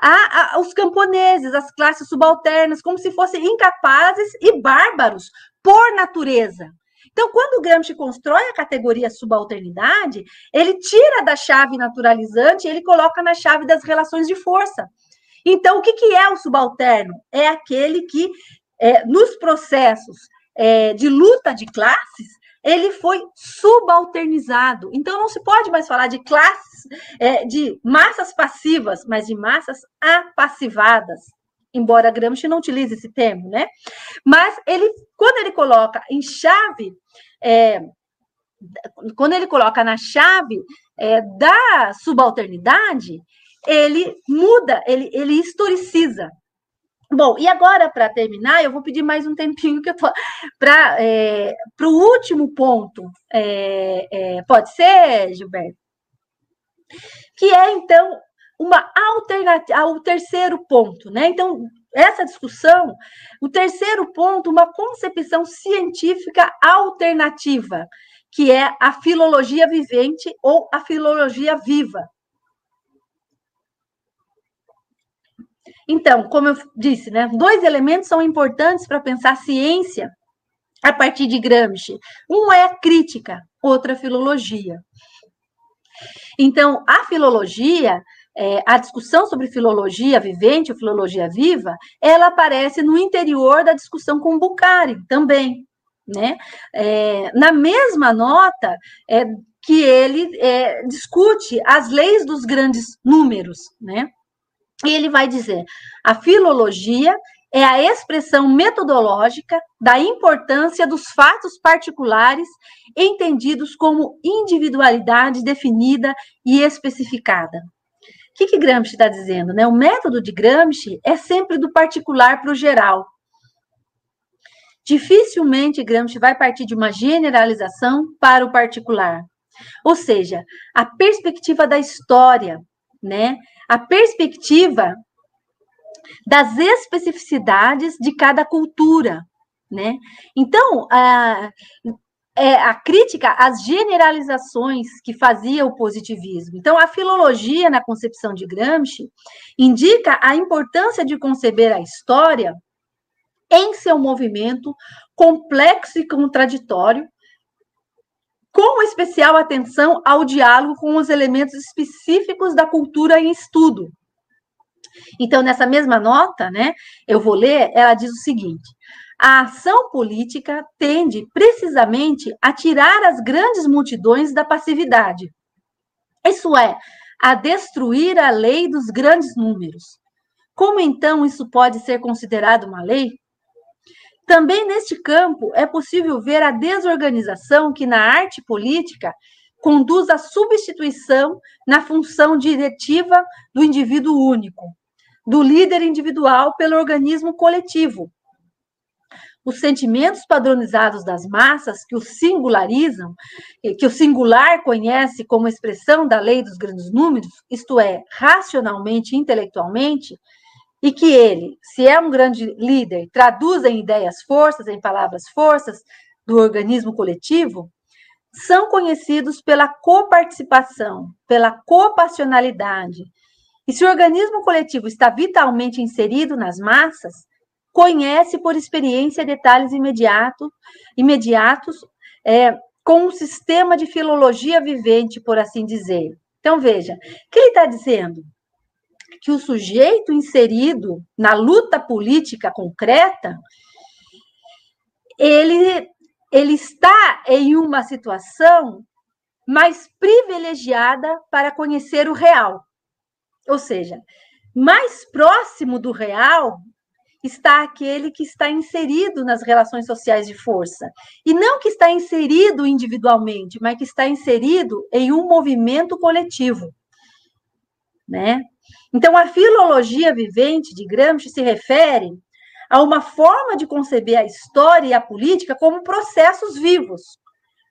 S2: a, a, os camponeses, as classes subalternas, como se fossem incapazes e bárbaros por natureza. Então, quando Gramsci constrói a categoria subalternidade, ele tira da chave naturalizante e ele coloca na chave das relações de força. Então, o que, que é o subalterno? É aquele que, é, nos processos é, de luta de classes, ele foi subalternizado. Então, não se pode mais falar de classes, é, de massas passivas, mas de massas apassivadas. Embora Gramsci não utilize esse termo, né? Mas ele, quando ele coloca em chave, é, quando ele coloca na chave é, da subalternidade, ele muda, ele, ele historiciza. Bom, e agora, para terminar, eu vou pedir mais um tempinho que eu tô para é, o último ponto. É, é, pode ser, Gilberto? Que é, então, uma alternativa, o terceiro ponto, né? Então, essa discussão, o terceiro ponto, uma concepção científica alternativa, que é a filologia vivente ou a filologia viva. Então, como eu disse, né, dois elementos são importantes para pensar ciência a partir de Gramsci. Um é a crítica, outra a filologia. Então, a filologia, é, a discussão sobre filologia vivente ou filologia viva, ela aparece no interior da discussão com Bucari também. Né? É, na mesma nota é, que ele é, discute as leis dos grandes números, né? E ele vai dizer: a filologia é a expressão metodológica da importância dos fatos particulares entendidos como individualidade definida e especificada. O que, que Gramsci está dizendo? Né? O método de Gramsci é sempre do particular para o geral. Dificilmente Gramsci vai partir de uma generalização para o particular. Ou seja, a perspectiva da história, né? A perspectiva das especificidades de cada cultura, né? Então, a, é, a crítica às generalizações que fazia o positivismo. Então, a filologia, na concepção de Gramsci, indica a importância de conceber a história em seu movimento complexo e contraditório, com especial atenção ao diálogo com os elementos específicos da cultura em estudo. Então, nessa mesma nota, né, eu vou ler, ela diz o seguinte: a ação política tende precisamente a tirar as grandes multidões da passividade. Isso é, a destruir a lei dos grandes números. Como então isso pode ser considerado uma lei? Também neste campo é possível ver a desorganização que na arte política conduz à substituição na função diretiva do indivíduo único, do líder individual pelo organismo coletivo. Os sentimentos padronizados das massas que o singularizam, que o singular conhece como expressão da lei dos grandes números, isto é, racionalmente, intelectualmente, e que ele, se é um grande líder, traduz em ideias forças, em palavras forças do organismo coletivo, são conhecidos pela coparticipação, pela copassionalidade. E se o organismo coletivo está vitalmente inserido nas massas, conhece por experiência detalhes imediato, imediatos é, com um sistema de filologia vivente, por assim dizer. Então, veja, o que ele está dizendo? Que o sujeito inserido na luta política concreta, ele, ele está em uma situação mais privilegiada para conhecer o real. Ou seja, mais próximo do real está aquele que está inserido nas relações sociais de força. E não que está inserido individualmente, mas que está inserido em um movimento coletivo. Né? Então, a filologia vivente de Gramsci se refere a uma forma de conceber a história e a política como processos vivos,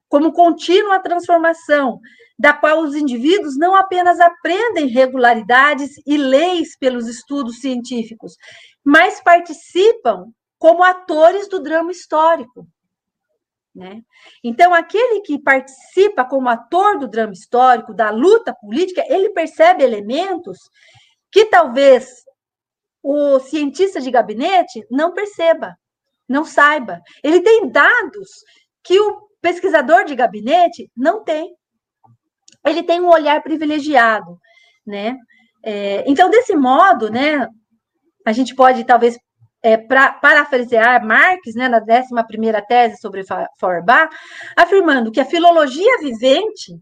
S2: como contínua transformação, da qual os indivíduos não apenas aprendem regularidades e leis pelos estudos científicos, mas participam como atores do drama histórico. Né? Então, aquele que participa como ator do drama histórico, da luta política, ele percebe elementos que talvez o cientista de gabinete não perceba, não saiba. Ele tem dados que o pesquisador de gabinete não tem. Ele tem um olhar privilegiado, né? É, então, desse modo, né, a gente pode talvez é, pra, parafrasear Marx, né, na 11 tese sobre Feuerbach, afirmando que a filologia vivente,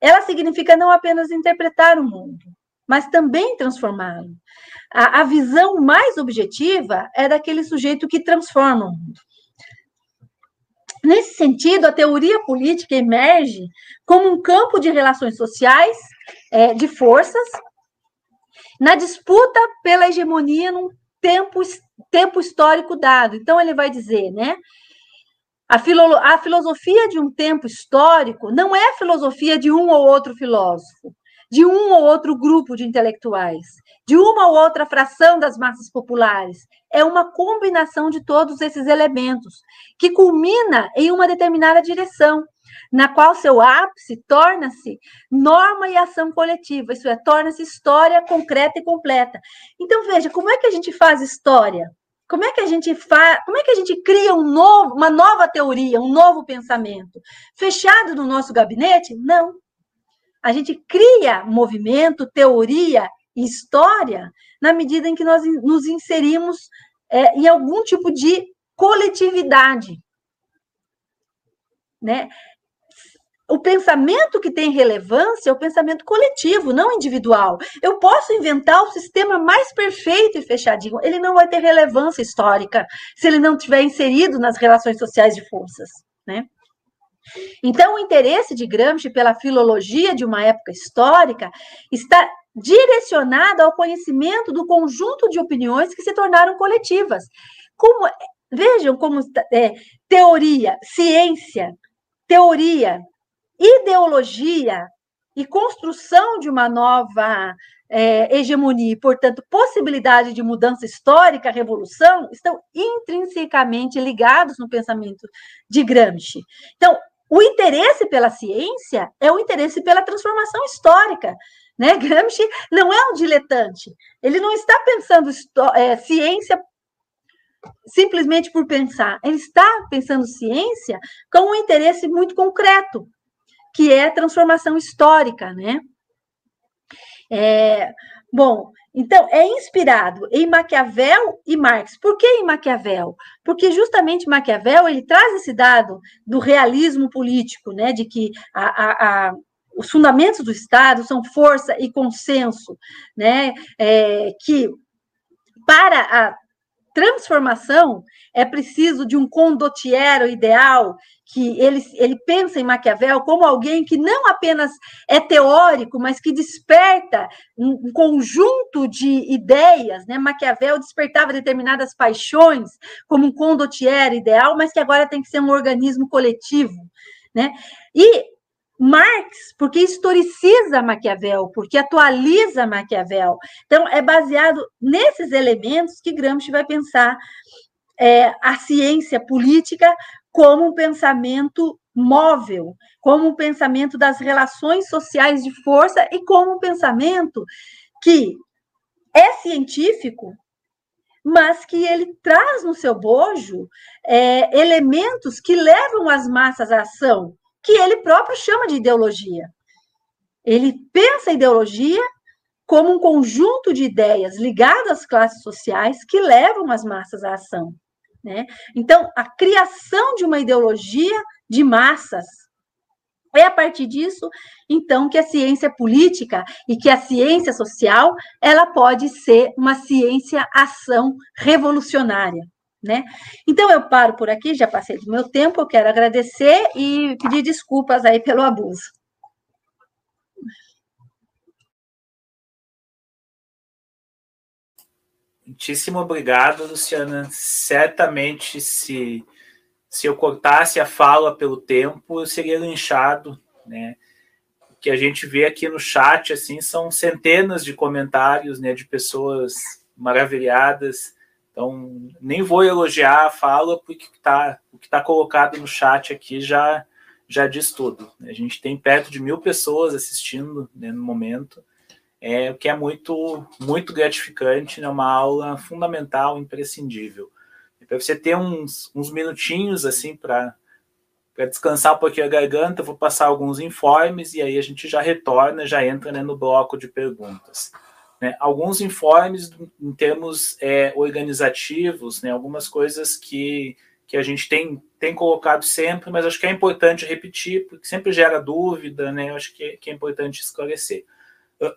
S2: ela significa não apenas interpretar o mundo, mas também transformá-lo. A, a visão mais objetiva é daquele sujeito que transforma o mundo. Nesse sentido, a teoria política emerge como um campo de relações sociais, é, de forças, na disputa pela hegemonia num tempo, tempo histórico dado. Então, ele vai dizer, né? A, filo, a filosofia de um tempo histórico não é a filosofia de um ou outro filósofo, de um ou outro grupo de intelectuais, de uma ou outra fração das massas populares. É uma combinação de todos esses elementos, que culmina em uma determinada direção, na qual seu ápice torna-se norma e ação coletiva, isso é, torna-se história concreta e completa. Então, veja, como é que a gente faz história? Como é que a gente faz, como é que a gente cria um novo, uma nova teoria, um novo pensamento? Fechado no nosso gabinete? Não. A gente cria movimento, teoria e história na medida em que nós nos inserimos é, em algum tipo de coletividade. Né? O pensamento que tem relevância é o pensamento coletivo, não individual. Eu posso inventar o sistema mais perfeito e fechadinho, ele não vai ter relevância histórica se ele não estiver inserido nas relações sociais de forças. Né? Então, o interesse de Gramsci pela filologia de uma época histórica está direcionado ao conhecimento do conjunto de opiniões que se tornaram coletivas. Como, vejam como é, teoria, ciência, teoria ideologia e construção de uma nova é, hegemonia e, portanto, possibilidade de mudança histórica, revolução, estão intrinsecamente ligados no pensamento de Gramsci. Então, o interesse pela ciência é o interesse pela transformação histórica. Né? Gramsci não é um diletante. Ele não está pensando é, ciência simplesmente por pensar. Ele está pensando ciência com um interesse muito concreto, que é a transformação histórica, né? É, bom, então é inspirado em Maquiavel e Marx. Por que em Maquiavel? Porque justamente Maquiavel ele traz esse dado do realismo político, né? De que a, a, a os fundamentos do Estado são força e consenso, né? É, que para a transformação é preciso de um condottiero ideal, que ele, ele pensa em Maquiavel como alguém que não apenas é teórico, mas que desperta um conjunto de ideias. Né? Maquiavel despertava determinadas paixões como um condottiero ideal, mas que agora tem que ser um organismo coletivo. Né? E Marx, porque historiciza Maquiavel, porque atualiza Maquiavel. Então, é baseado nesses elementos que Gramsci vai pensar é, a ciência política como um pensamento móvel, como um pensamento das relações sociais de força e como um pensamento que é científico, mas que ele traz no seu bojo é, elementos que levam as massas à ação, que ele próprio chama de ideologia. Ele pensa a ideologia como um conjunto de ideias ligadas às classes sociais que levam as massas à ação. Né? Então, a criação de uma ideologia de massas é a partir disso, então, que a ciência política e que a ciência social ela pode ser uma ciência-ação revolucionária né? Então eu paro por aqui, já passei do meu tempo, eu quero agradecer e pedir desculpas aí pelo abuso.
S3: Muitíssimo obrigado, Luciana. Certamente, se, se eu cortasse a fala pelo tempo, eu seria linchado, né? O que a gente vê aqui no chat, assim, são centenas de comentários, né, de pessoas maravilhadas, então, nem vou elogiar a fala, porque tá, o que está colocado no chat aqui já, já diz tudo. A gente tem perto de mil pessoas assistindo né, no momento, é, o que é muito, muito gratificante, né, uma aula fundamental, imprescindível. Para você ter uns, uns minutinhos assim para descansar um pouquinho a garganta, vou passar alguns informes e aí a gente já retorna, já entra né, no bloco de perguntas. Né? Alguns informes em termos é, organizativos, né? algumas coisas que, que a gente tem, tem colocado sempre, mas acho que é importante repetir, porque sempre gera dúvida, né? acho que, que é importante esclarecer.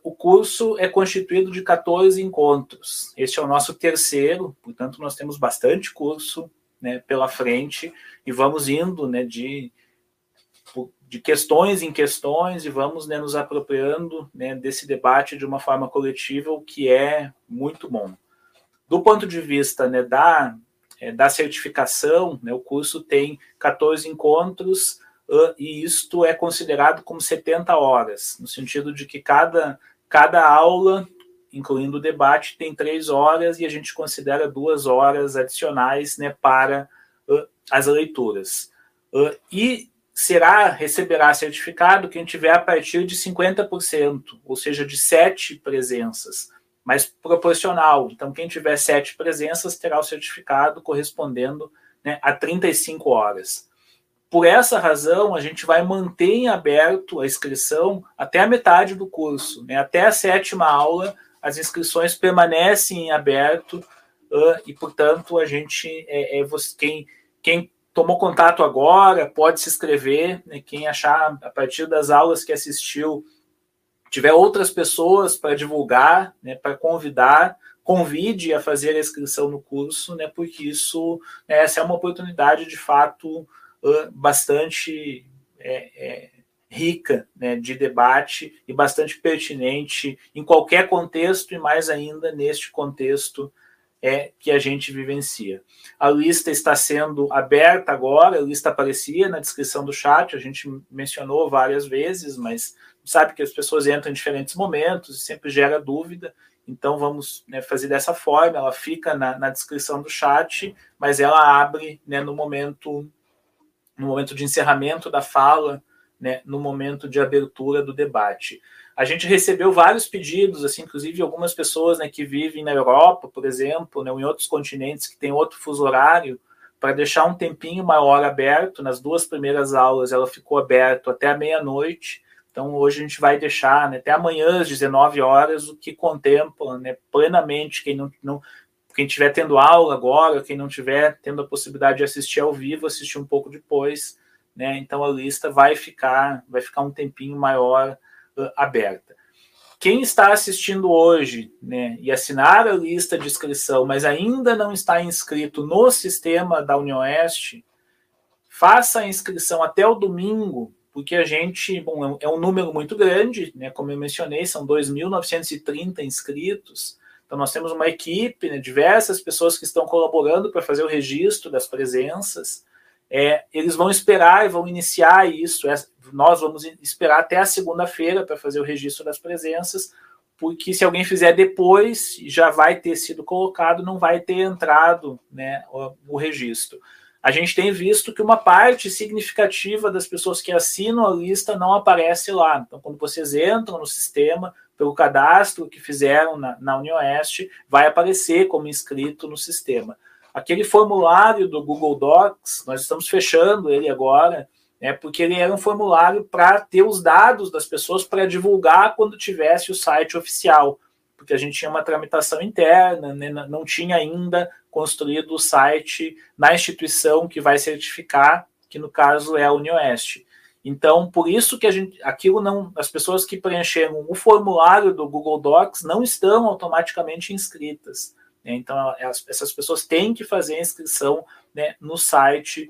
S3: O curso é constituído de 14 encontros. Este é o nosso terceiro, portanto, nós temos bastante curso né, pela frente e vamos indo né, de, de questões em questões e vamos né, nos apropriando né, desse debate de uma forma coletiva, o que é muito bom. Do ponto de vista né, da, é, da certificação, né, o curso tem 14 encontros uh, e isto é considerado como 70 horas, no sentido de que cada, cada aula, incluindo o debate, tem três horas e a gente considera duas horas adicionais né, para uh, as leituras. Uh, e será receberá certificado quem tiver a partir de 50%, ou seja, de sete presenças, mas proporcional. Então, quem tiver sete presenças terá o certificado correspondendo né, a 35 horas. Por essa razão, a gente vai manter em aberto a inscrição até a metade do curso. Né? Até a sétima aula, as inscrições permanecem em aberto uh, e, portanto, a gente é, é quem, quem tomou contato agora, pode se inscrever. Né? Quem achar, a partir das aulas que assistiu, tiver outras pessoas para divulgar, né? para convidar, convide a fazer a inscrição no curso, né? porque isso, né? essa é uma oportunidade de fato bastante é, é, rica né? de debate e bastante pertinente em qualquer contexto e mais ainda neste contexto é que a gente vivencia. A lista está sendo aberta agora, a lista aparecia na descrição do chat, a gente mencionou várias vezes, mas sabe que as pessoas entram em diferentes momentos e sempre gera dúvida. Então vamos né, fazer dessa forma, ela fica na, na, descrição do chat, mas ela abre né, no momento no momento de encerramento da fala, né, no momento de abertura do debate. A gente recebeu vários pedidos, assim, inclusive algumas pessoas né, que vivem na Europa, por exemplo, né, ou em outros continentes que têm outro fuso horário, para deixar um tempinho maior aberto. Nas duas primeiras aulas ela ficou aberto até a meia-noite. Então, hoje a gente vai deixar né, até amanhã, às 19 horas, o que contempla né, plenamente quem não, não quem estiver tendo aula agora, quem não estiver tendo a possibilidade de assistir ao vivo, assistir um pouco depois, né? Então a lista vai ficar, vai ficar um tempinho maior aberta. Quem está assistindo hoje, né, e assinar a lista de inscrição, mas ainda não está inscrito no sistema da Unioeste, faça a inscrição até o domingo porque a gente, bom, é um número muito grande, né? Como eu mencionei, são 2.930 inscritos. Então nós temos uma equipe, né, diversas pessoas que estão colaborando para fazer o registro das presenças. É, eles vão esperar e vão iniciar isso. É, nós vamos esperar até a segunda-feira para fazer o registro das presenças, porque se alguém fizer depois, já vai ter sido colocado, não vai ter entrado né, o, o registro a gente tem visto que uma parte significativa das pessoas que assinam a lista não aparece lá. Então, quando vocês entram no sistema, pelo cadastro que fizeram na, na Unioeste, vai aparecer como inscrito no sistema. Aquele formulário do Google Docs, nós estamos fechando ele agora, né, porque ele era um formulário para ter os dados das pessoas para divulgar quando tivesse o site oficial porque a gente tinha uma tramitação interna, né, não tinha ainda construído o site na instituição que vai certificar, que no caso é a Unioeste. Então, por isso que a gente, aquilo não, as pessoas que preencheram o formulário do Google Docs não estão automaticamente inscritas. Né? Então, essas pessoas têm que fazer a inscrição né, no site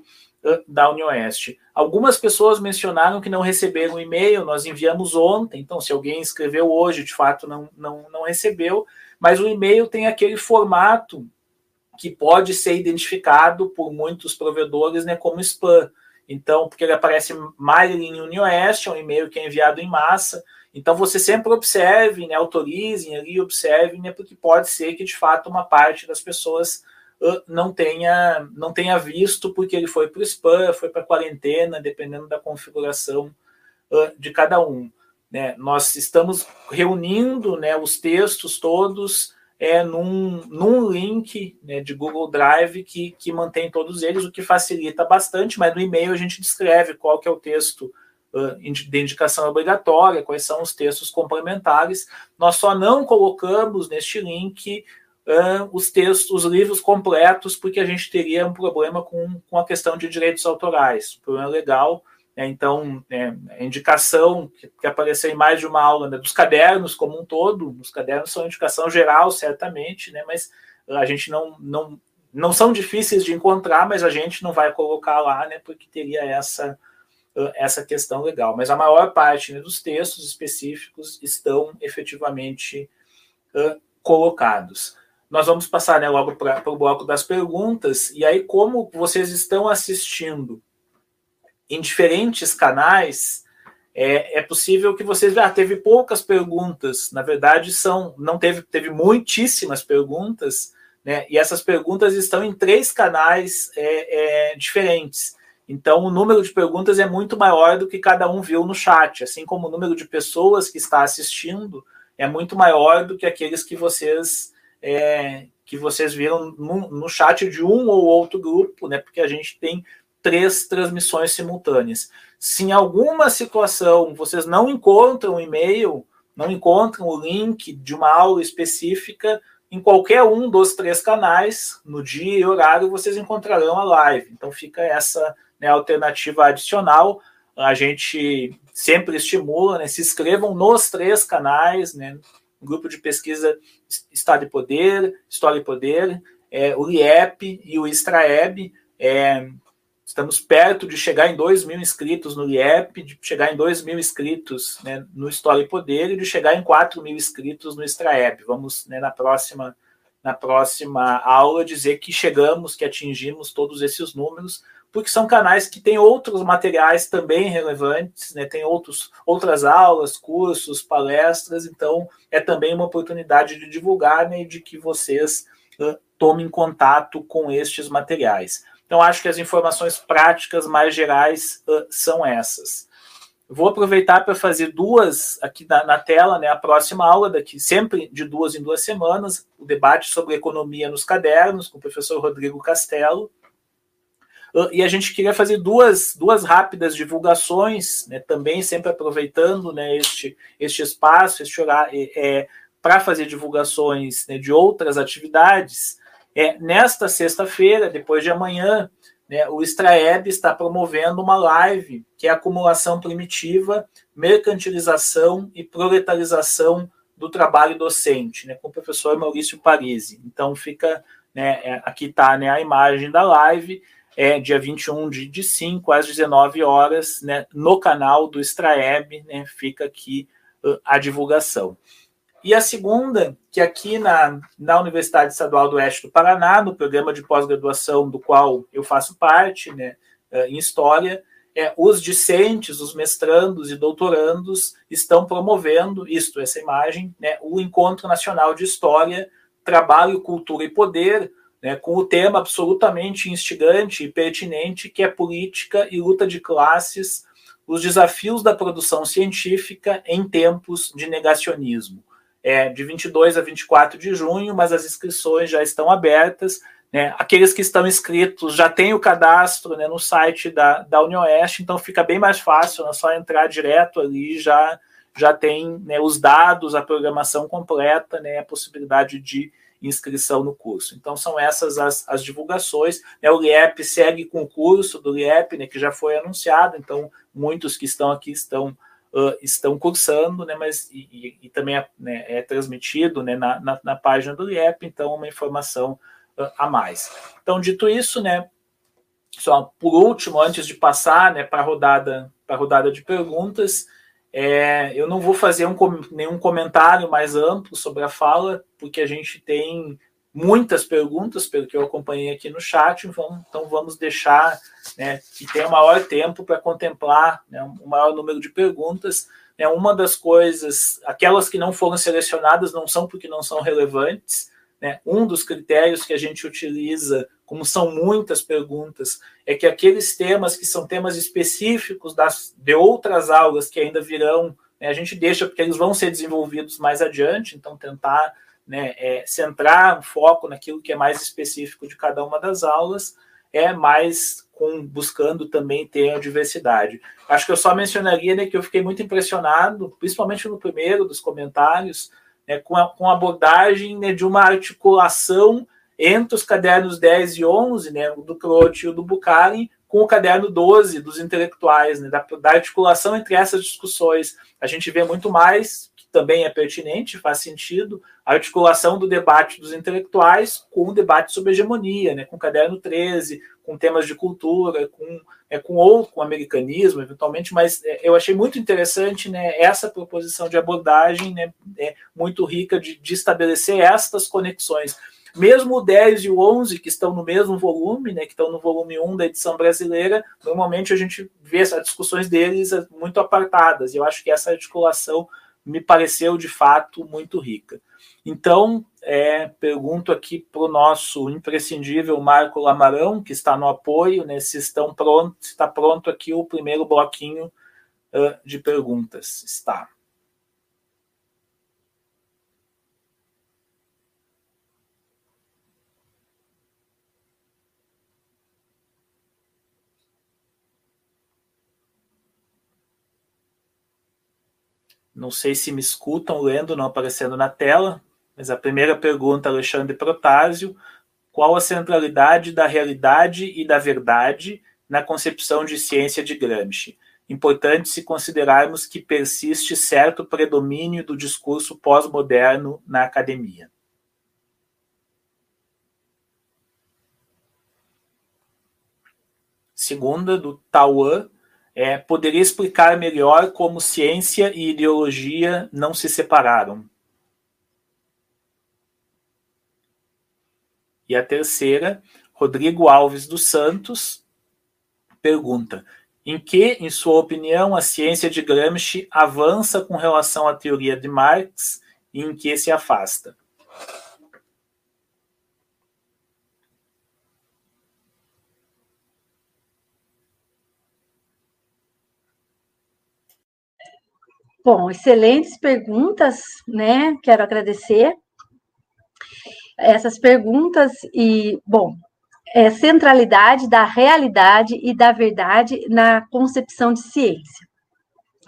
S3: da Unioeste. Algumas pessoas mencionaram que não receberam o e-mail, nós enviamos ontem, então se alguém escreveu hoje, de fato não, não, não recebeu, mas o e-mail tem aquele formato que pode ser identificado por muitos provedores né, como spam. Então, porque ele aparece Marilyn Unioeste, é um e-mail que é enviado em massa. Então, você sempre observe, né, autorizem ali, observem, né, porque pode ser que, de fato, uma parte das pessoas não tenha, não tenha visto, porque ele foi para o spam, foi para quarentena, dependendo da configuração de cada um. Né? Nós estamos reunindo né, os textos todos é, num, num link né, de Google Drive que, que mantém todos eles, o que facilita bastante, mas no e-mail a gente descreve qual que é o texto de indicação obrigatória, quais são os textos complementares. Nós só não colocamos neste link uh, os textos, os livros completos, porque a gente teria um problema com, com a questão de direitos autorais, um problema legal. Né? Então, é, a indicação que, que apareceu em mais de uma aula né, dos cadernos como um todo, os cadernos são indicação geral, certamente, né, mas a gente não, não, não são difíceis de encontrar, mas a gente não vai colocar lá, né, porque teria essa, essa questão legal. Mas a maior parte né, dos textos específicos estão efetivamente uh, colocados. Nós vamos passar né, logo para o bloco das perguntas. E aí, como vocês estão assistindo em diferentes canais, é, é possível que vocês ah, teve poucas perguntas. Na verdade, são não teve teve muitíssimas perguntas, né? E essas perguntas estão em três canais é, é, diferentes. Então, o número de perguntas é muito maior do que cada um viu no chat, assim como o número de pessoas que está assistindo é muito maior do que aqueles que vocês é, que vocês viram no, no, chat de um ou outro grupo, né? Porque a gente tem três transmissões simultâneas. Se em alguma situação vocês não encontram o e-mail, não encontram o link de uma aula específica, em qualquer um dos três canais, no dia e horário, vocês encontrarão a live. Então fica essa né, alternativa adicional. A gente sempre estimula, né, se inscrevam nos três canais, né, grupo de pesquisa Estado e Poder, História e Poder, é, o IEP e o Extraeb. É, estamos perto de chegar em 2 mil inscritos no IEP, de chegar em 2 mil inscritos né, no História e Poder e de chegar em 4 mil inscritos no Extraeb. Vamos, né, na próxima na próxima aula dizer que chegamos, que atingimos todos esses números, porque são canais que têm outros materiais também relevantes, né? tem outros, outras aulas, cursos, palestras, então é também uma oportunidade de divulgar né, e de que vocês uh, tomem contato com estes materiais. Então, acho que as informações práticas mais gerais uh, são essas. Vou aproveitar para fazer duas aqui na, na, tela, né? A próxima aula, daqui sempre de duas em duas semanas, o debate sobre economia nos cadernos, com o professor Rodrigo Castelo. Uh, e a gente queria fazer duas, duas rápidas divulgações, né? também sempre aproveitando né, este, este espaço, este horário, é, para fazer divulgações né, de outras atividades. É, nesta sexta-feira, depois de amanhã, né, o Straeb está promovendo uma live que é acumulação primitiva, mercantilização e proletarização do trabalho docente, né, com o professor Maurício Parisi. Então fica, né, é, aqui está né, a imagem da live, é dia 21 de, de 5 às 19 horas, né, no canal do Straeb, né, fica aqui uh, a divulgação. E a segunda, que aqui na, na Universidade Estadual do Oeste do Paraná, no programa de pós-graduação do qual eu faço parte, né, eh, em História, é, os discentes, os mestrandos e doutorandos estão promovendo, isto, essa imagem, né, o Encontro Nacional de História, Trabalho, Cultura e Poder, né, com o tema absolutamente instigante e pertinente, que é política e luta de classes, os desafios da produção científica em tempos de negacionismo é, de 22 a 24 de junho, mas as inscrições já estão abertas. Né? Aqueles que estão inscritos já têm o cadastro né, no site da, da UniOeste, então fica bem mais fácil, é só entrar direto ali já já tem né, os dados, a programação completa, né, a possibilidade de inscrição no curso. Então, são essas as, as divulgações. Né, o LIEP segue com o curso do LIEP, né, que já foi anunciado, então muitos que estão aqui estão uh, estão cursando, né, mas e, e, também é, né, é, transmitido né, na, na, na, página do IEP, então uma informação uh, a mais. Então, dito isso, né, só por último, antes de passar né, para a rodada, rodada de perguntas, é, eu não vou fazer um, nenhum comentário mais amplo sobre a fala, porque a gente tem muitas perguntas, pelo que eu acompanhei aqui no chat, então, vamos deixar né, que tenha maior tempo para contemplar né, um maior número de perguntas. Né, uma das coisas, aquelas que não foram selecionadas não são porque não são relevantes. Né, um dos critérios que a gente utiliza, como são muitas perguntas, é que aqueles temas que são temas específicos das, de outras aulas que ainda virão, né, a gente deixa porque eles vão ser desenvolvidos mais adiante, então tentar né, é, centrar o foco naquilo que é mais específico de cada uma das aulas, é mais com buscando também ter a diversidade. Acho que eu só mencionaria né, que eu fiquei muito impressionado, principalmente no primeiro dos comentários, né, com, a, com a abordagem né, de uma articulação entre os cadernos 10 e 11, né, do Croce e do Bukharin, com o caderno 12 dos intelectuais, né, da, da articulação entre essas discussões. A gente vê muito mais também é pertinente, faz sentido, a articulação do debate dos intelectuais com o debate sobre hegemonia, né, com o caderno 13, com temas de cultura, com, é, com ou com americanismo, eventualmente, mas é, eu achei muito interessante né, essa proposição de abordagem né, é, muito rica de, de estabelecer estas conexões. Mesmo o 10 e o 11, que estão no mesmo volume, né, que estão no volume 1 da edição brasileira, normalmente a gente vê as discussões deles muito apartadas. E eu acho que essa articulação me pareceu de fato muito rica. Então, é, pergunto aqui para o nosso imprescindível Marco Lamarão, que está no apoio, né, se estão prontos, está pronto aqui o primeiro bloquinho uh, de perguntas. Está. Não sei se me escutam lendo, não aparecendo na tela, mas a primeira pergunta, Alexandre Protásio, qual a centralidade da realidade e da verdade na concepção de ciência de Gramsci? Importante se considerarmos que persiste certo predomínio do discurso pós-moderno na academia. Segunda, do Tauan, é, poderia explicar melhor como ciência e ideologia não se separaram? E a terceira, Rodrigo Alves dos Santos, pergunta: em que, em sua opinião, a ciência de Gramsci avança com relação à teoria de Marx e em que se afasta?
S2: Bom, excelentes perguntas, né? Quero agradecer essas perguntas e, bom, é, centralidade da realidade e da verdade na concepção de ciência.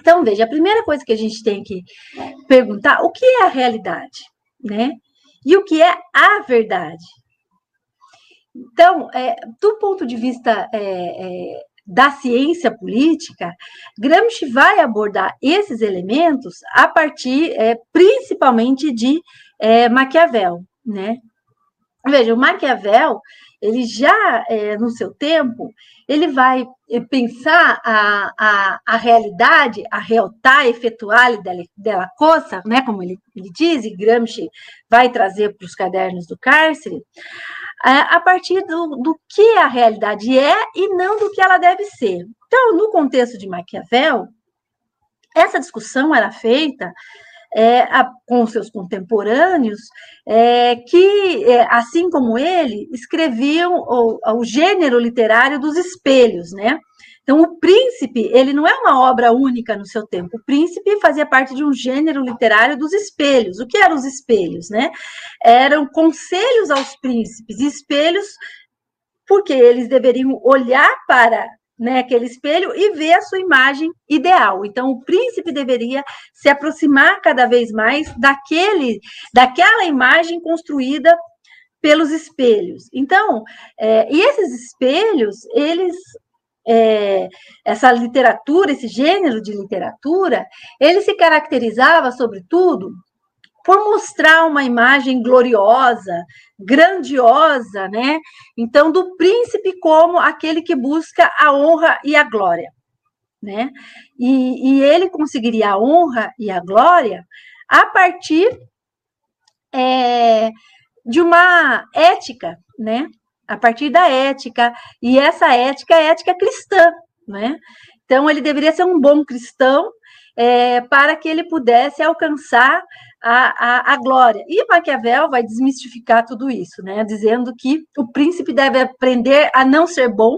S2: Então, veja, a primeira coisa que a gente tem que perguntar, o que é a realidade, né? E o que é a verdade? Então, é, do ponto de vista é, é, da ciência política, Gramsci vai abordar esses elementos a partir, é, principalmente, de é, Maquiavel, né? Veja, o Maquiavel, ele já, é, no seu tempo, ele vai é, pensar a, a, a realidade, a realtà efetuale della, della cosa, né, como ele, ele diz, e Gramsci vai trazer para os cadernos do cárcere, a partir do, do que a realidade é e não do que ela deve ser. Então, no contexto de Maquiavel, essa discussão era feita é, a, com seus contemporâneos, é, que, é, assim como ele, escreviam o, o, gênero literário dos espelhos, né? Então, o Príncipe, ele não é uma obra única no seu tempo. O Príncipe fazia parte de um gênero literário dos espelhos. O que eram os espelhos, né? Eram conselhos aos príncipes, espelhos porque eles deveriam olhar para né, aquele espelho e ver a sua imagem ideal. Então, o príncipe deveria se aproximar cada vez mais daquele, daquela imagem construída pelos espelhos. Então, é, e esses espelhos, eles é, essa literatura, esse gênero de literatura, ele se caracterizava, sobretudo, por mostrar uma imagem gloriosa, grandiosa, né? Então, do príncipe como aquele que busca a honra e a glória, né? E, e ele conseguiria a honra e a glória a partir é, de uma ética, né? A partir da ética, e essa ética é ética cristã, né? Então, ele deveria ser um bom cristão é, para que ele pudesse alcançar a, a, a, glória. E Maquiavel vai desmistificar tudo isso, né? Dizendo que o príncipe deve aprender a não ser bom,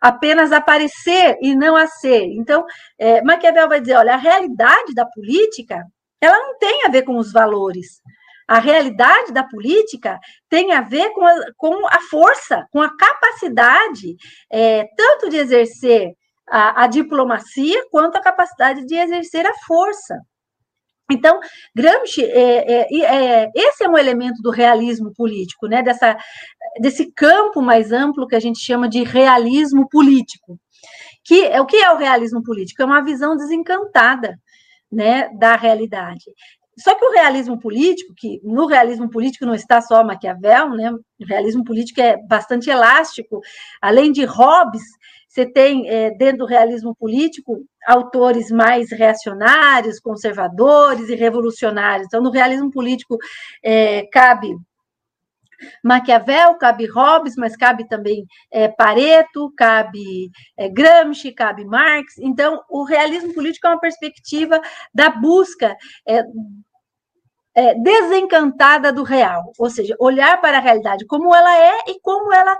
S2: apenas aparecer e não a ser. Então, é, Maquiavel vai dizer: olha, a realidade da política ela não tem a ver com os valores, a realidade da política tem a ver com a, com a força, com a capacidade, é, tanto de exercer a, a diplomacia, quanto a capacidade de exercer a força. Então, Gramsci, é, é, é, esse é um elemento do realismo político, né? Dessa, desse campo mais amplo que a gente chama de realismo político. Que é o que é o realismo político? É uma visão desencantada, né, da realidade. Só que o realismo político, que no realismo político não está só Maquiavel, né? O realismo político é bastante elástico. Além de Hobbes, você tem é, dentro do realismo político autores mais reacionários, conservadores e revolucionários. Então, no realismo político é, cabe Maquiavel, cabe Hobbes, mas cabe também é, Pareto, cabe é, Gramsci, cabe Marx. Então, o realismo político é uma perspectiva da busca é, é, desencantada do real, ou seja, olhar para a realidade como ela é e como ela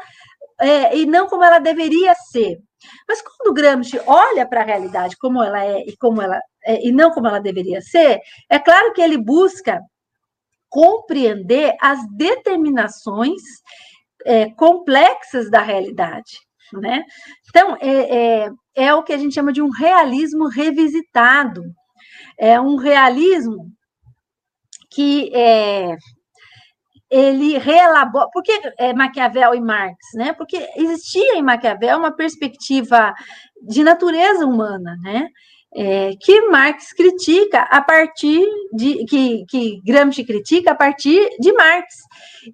S2: é, e não como ela deveria ser. Mas quando Gramsci olha para a realidade como ela é e como ela é, e não como ela deveria ser, é claro que ele busca compreender as determinações é, complexas da realidade. Né? Então, é, é, é o que a gente chama de um realismo revisitado. É um realismo que é, ele reelaborou. Por que é, Maquiavel e Marx? Né? Porque existia em Maquiavel uma perspectiva de natureza humana, né? É, que Marx critica a partir de que, que Gramsci critica a partir de Marx.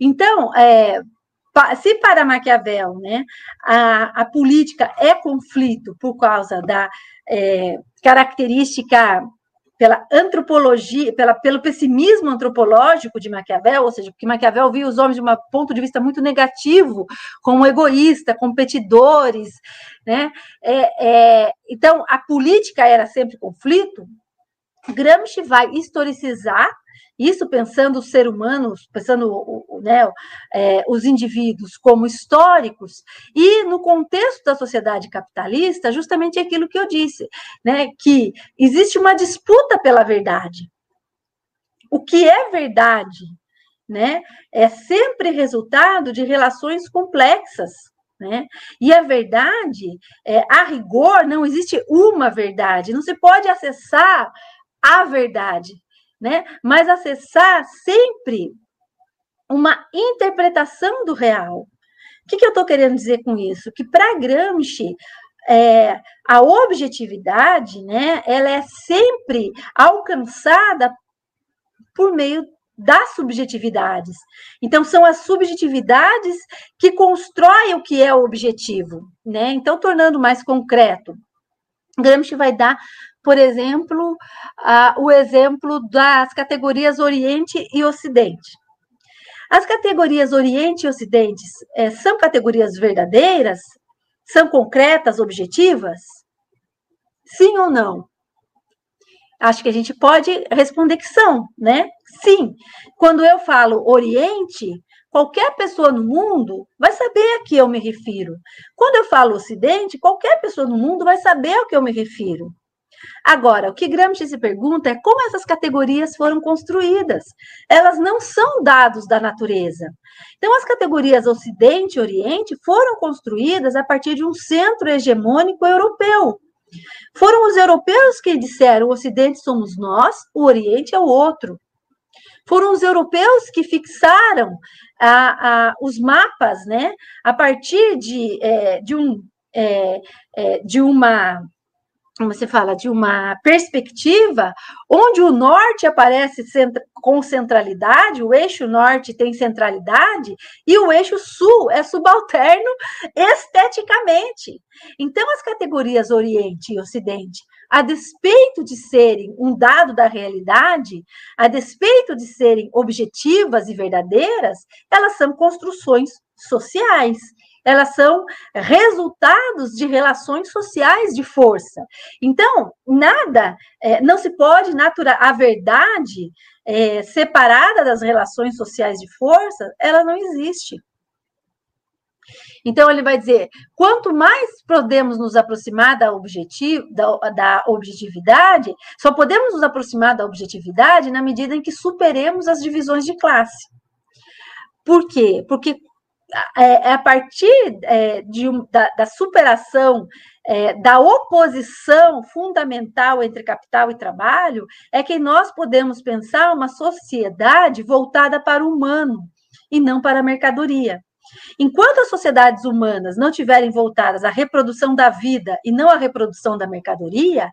S2: Então, é, se para Maquiavel né, a, a política é conflito por causa da é, característica pela antropologia, pela, pelo pessimismo antropológico de Maquiavel, ou seja, porque Maquiavel via os homens de um ponto de vista muito negativo, como egoísta, competidores, né? É, é, então, a política era sempre conflito. Gramsci vai historicizar isso pensando o ser humano, pensando né, é, os indivíduos como históricos, e no contexto da sociedade capitalista, justamente aquilo que eu disse, né, que existe uma disputa pela verdade. O que é verdade né, é sempre resultado de relações complexas. Né? E a verdade, é, a rigor, não existe uma verdade, não se pode acessar a verdade né? Mas acessar sempre uma interpretação do real. O que, que eu estou querendo dizer com isso? Que para Gramsci é, a objetividade, né, ela é sempre alcançada por meio das subjetividades. Então, são as subjetividades que constroem o que é o objetivo, né? Então, tornando mais concreto, Gramsci vai dar por exemplo, uh, o exemplo das categorias Oriente e Ocidente. As categorias Oriente e Ocidente é, são categorias verdadeiras? São concretas, objetivas? Sim ou não? Acho que a gente pode responder que são, né? Sim. Quando eu falo Oriente, qualquer pessoa no mundo vai saber a que eu me refiro. Quando eu falo Ocidente, qualquer pessoa no mundo vai saber a que eu me refiro. Agora, o que Gramsci se pergunta é como essas categorias foram construídas. Elas não são dados da natureza. Então, as categorias Ocidente e Oriente foram construídas a partir de um centro hegemônico europeu. Foram os europeus que disseram: o Ocidente somos nós, o Oriente é o outro. Foram os europeus que fixaram a, a, os mapas, né, a partir de, é, de, um, é, é, de uma você fala, de uma perspectiva onde o norte aparece com centralidade, o eixo norte tem centralidade e o eixo sul é subalterno esteticamente. Então, as categorias Oriente e Ocidente, a despeito de serem um dado da realidade, a despeito de serem objetivas e verdadeiras, elas são construções sociais elas são resultados de relações sociais de força. Então, nada, é, não se pode naturar a verdade é, separada das relações sociais de força, ela não existe. Então, ele vai dizer: quanto mais podemos nos aproximar da, objetivo, da, da, objetividade, só podemos nos aproximar da objetividade na medida em que superemos as divisões de classe. Por quê? Porque é, é a partir é, de, da, da, superação é, da oposição fundamental entre capital e trabalho, é que nós podemos pensar uma sociedade voltada para o humano e não para a mercadoria. Enquanto as sociedades humanas não tiverem voltadas à reprodução da vida e não à reprodução da mercadoria,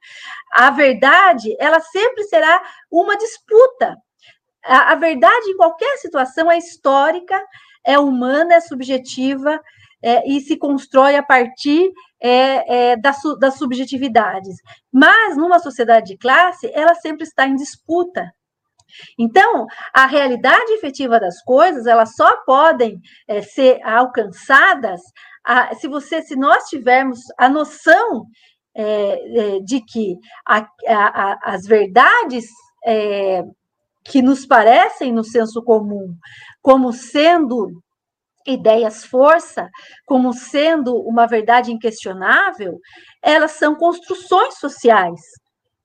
S2: a verdade ela sempre será uma disputa. A, a verdade em qualquer situação é histórica é humana, é subjetiva é, e se constrói a partir é, é, das, das subjetividades. Mas, numa sociedade de classe, ela sempre está em disputa. Então, a realidade efetiva das coisas, elas só podem é, ser alcançadas a, se você, se nós tivermos a noção é, é, de que a, a, as verdades é, que nos parecem no senso comum como sendo ideias força, como sendo uma verdade inquestionável, elas são construções sociais,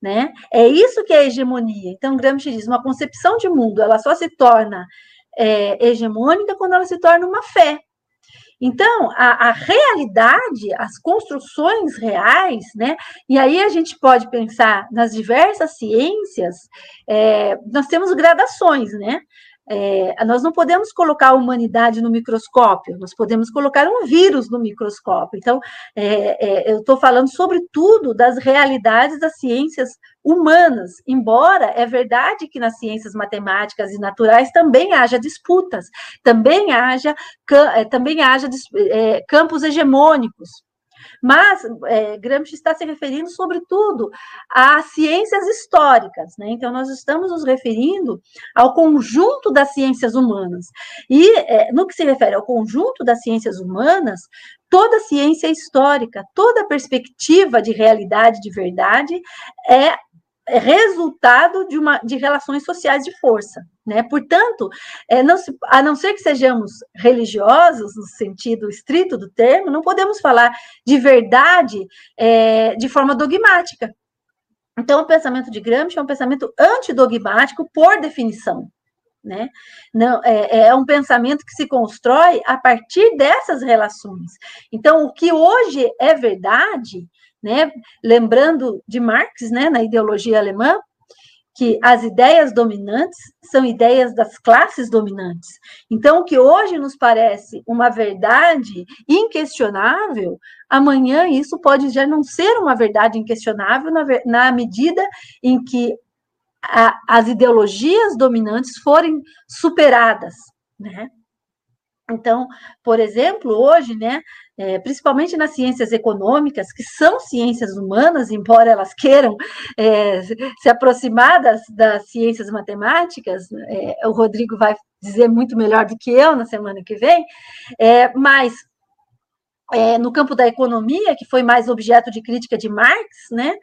S2: né? É isso que é hegemonia. Então, Gramsci diz, uma concepção de mundo, ela só se torna é, hegemônica quando ela se torna uma fé. Então, a, a, realidade, as construções reais, né? E aí a gente pode pensar nas diversas ciências, é, nós temos gradações, né? É, nós não podemos colocar a humanidade no microscópio, nós podemos colocar um vírus no microscópio. Então, é, é, eu estou falando, sobretudo, das realidades das ciências humanas, embora é verdade que nas ciências matemáticas e naturais também haja disputas, também haja, é, também haja é, campos hegemônicos. Mas é, Gramsci está se referindo, sobretudo, às ciências históricas, né? Então, nós estamos nos referindo ao conjunto das ciências humanas. E, é, no que se refere ao conjunto das ciências humanas, toda ciência histórica, toda perspectiva de realidade, de verdade, é é resultado de, uma, de relações sociais de força. Né? Portanto, é, não se, a não ser que sejamos religiosos, no sentido estrito do termo, não podemos falar de verdade é, de forma dogmática. Então, o pensamento de Gramsci é um pensamento antidogmático por definição. Né? Não, é, é, um pensamento que se constrói a partir dessas relações. Então, o que hoje é verdade né? Lembrando de Marx, né, na ideologia alemã, que as ideias dominantes são ideias das classes dominantes. Então, o que hoje nos parece uma verdade inquestionável, amanhã isso pode já não ser uma verdade inquestionável na, na medida em que a, as ideologias dominantes forem superadas, né? Então, por exemplo, hoje, né, é, principalmente nas ciências econômicas, que são ciências humanas, embora elas queiram é, se aproximar das, das ciências matemáticas, é, o Rodrigo vai dizer muito melhor do que eu na semana que vem, é, mas é, no campo da economia, que foi mais objeto de crítica de Marx, né,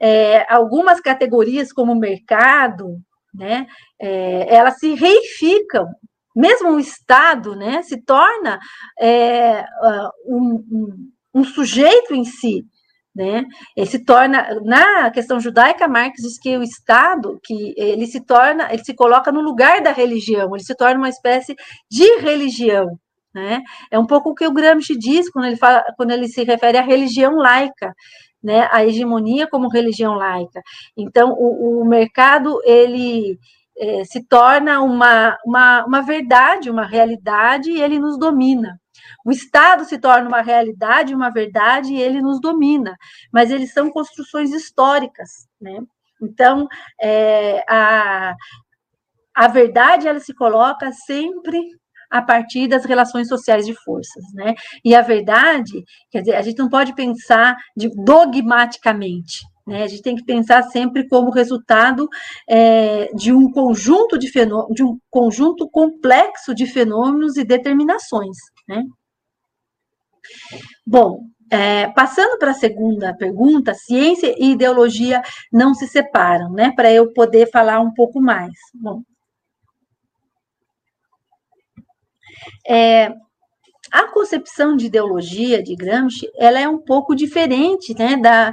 S2: é, algumas categorias como mercado, né, elas se reificam mesmo o Estado, né, se torna é, um, um, um, sujeito em si, né, ele se torna, na questão judaica, Marx diz que o Estado, que ele se torna, ele se coloca no lugar da religião, ele se torna uma espécie de religião, né, é um pouco o que o Gramsci diz quando ele, fala, quando ele se refere à religião laica, né, a hegemonia como religião laica. Então, o, o mercado, ele é, se torna uma, uma, uma verdade, uma realidade, e ele nos domina. O Estado se torna uma realidade, uma verdade, e ele nos domina, mas eles são construções históricas, né? Então, é, a, a verdade, ela se coloca sempre a partir das relações sociais de forças, né? E a verdade, quer dizer, a gente não pode pensar de, dogmaticamente, né? A gente tem que pensar sempre como resultado é, de um conjunto de de um conjunto complexo de fenômenos e determinações. Né? Bom, é, passando para a segunda pergunta, ciência e ideologia não se separam, né? Para eu poder falar um pouco mais. Bom, é, a concepção de ideologia de Gramsci, ela é um pouco diferente, né, da,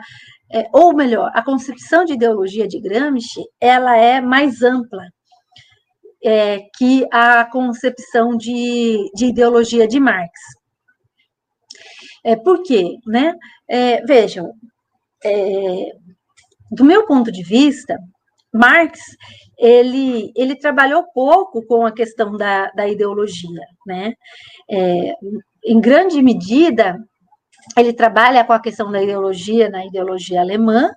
S2: é, ou melhor, a concepção de ideologia de Gramsci, ela é mais ampla é, que a concepção de, de ideologia de Marx. É, por quê? Né? É, vejam, é, do meu ponto de vista, Marx ele, ele trabalhou pouco com a questão da, da ideologia, né? É, em grande medida, ele trabalha com a questão da ideologia na ideologia alemã,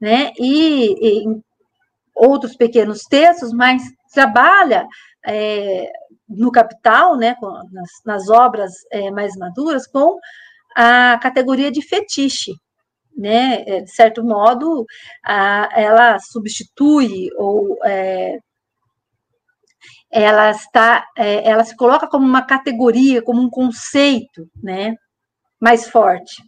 S2: né? E, e em outros pequenos textos, mas trabalha é, no Capital, né? Com, nas, nas obras é, mais maduras, com a categoria de fetiche, né? É, de certo modo, a, ela substitui ou é, ela está, é, ela se coloca como uma categoria, como um conceito, né? Mais forte.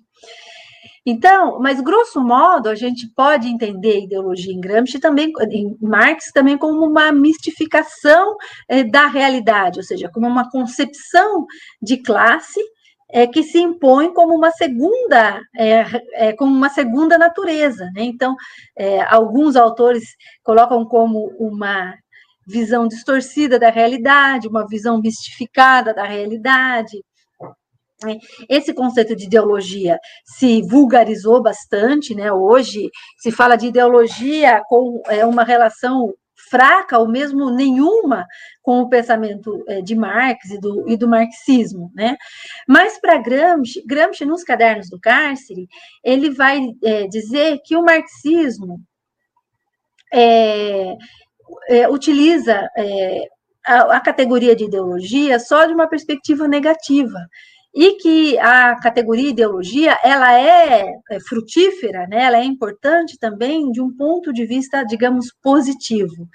S2: Então, mas grosso modo, a gente pode entender a ideologia em Gramsci também, em Marx também como uma mistificação é, da realidade, ou seja, como uma concepção de classe é, que se impõe como uma segunda, é, é, como uma segunda natureza. Né? Então, alguns autores colocam como uma visão distorcida da realidade, uma visão mistificada da realidade. Esse conceito de ideologia se vulgarizou bastante, né? Hoje se fala de ideologia com é, uma relação fraca ou mesmo nenhuma com o pensamento é, de Marx e do, e do marxismo, né? Mas para Gramsci, Gramsci nos cadernos do cárcere, ele vai é, dizer que o marxismo é, é, utiliza é, a, a categoria de ideologia só de uma perspectiva negativa e que a categoria ideologia ela é, é frutífera, né? ela é importante também de um ponto de vista, digamos, positivo.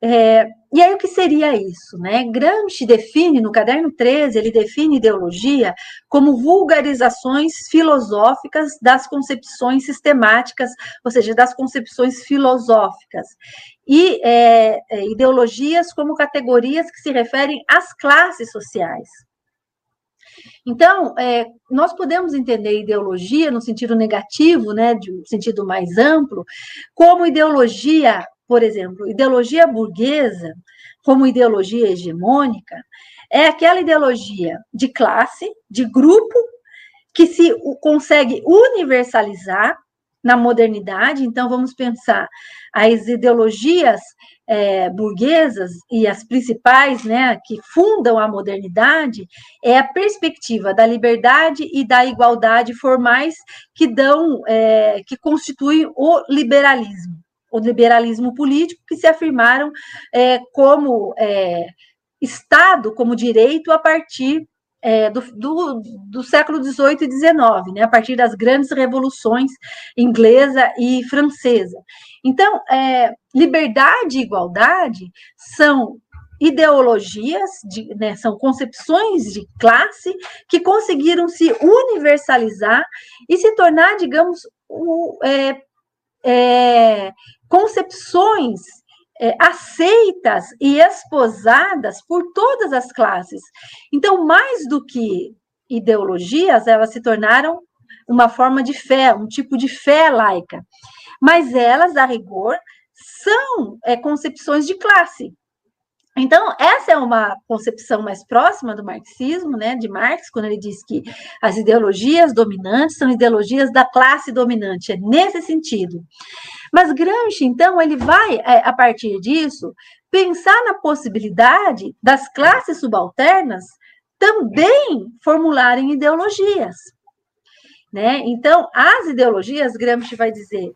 S2: É, e aí, o que seria isso? Né? Gramsci define, no caderno 13, ele define ideologia como vulgarizações filosóficas das concepções sistemáticas, ou seja, das concepções filosóficas. E é, é, ideologias como categorias que se referem às classes sociais. Então, é, nós podemos entender ideologia no sentido negativo, né, de um sentido mais amplo, como ideologia, por exemplo, ideologia burguesa, como ideologia hegemônica, é aquela ideologia de classe, de grupo, que se consegue universalizar na modernidade. Então, vamos pensar as ideologias é, burguesas e as principais, né, que fundam a modernidade, é a perspectiva da liberdade e da igualdade formais que dão, é, que constituem o liberalismo, o liberalismo político que se afirmaram é, como é, Estado, como direito a partir é, do, do, do, século XVIII e XIX, né, a partir das grandes revoluções inglesa e francesa. Então, é, liberdade e igualdade são ideologias, de, né, são concepções de classe que conseguiram se universalizar e se tornar, digamos, o, é, é concepções é, aceitas e esposadas por todas as classes. Então, mais do que ideologias, elas se tornaram uma forma de fé, um tipo de fé laica. Mas elas, a rigor, são é, concepções de classe. Então, essa é uma concepção mais próxima do marxismo, né, de Marx, quando ele diz que as ideologias dominantes são ideologias da classe dominante, é nesse sentido. Mas Gramsci, então, ele vai, é, a partir disso, pensar na possibilidade das classes subalternas também formularem ideologias. Né? Então, as ideologias, Gramsci vai dizer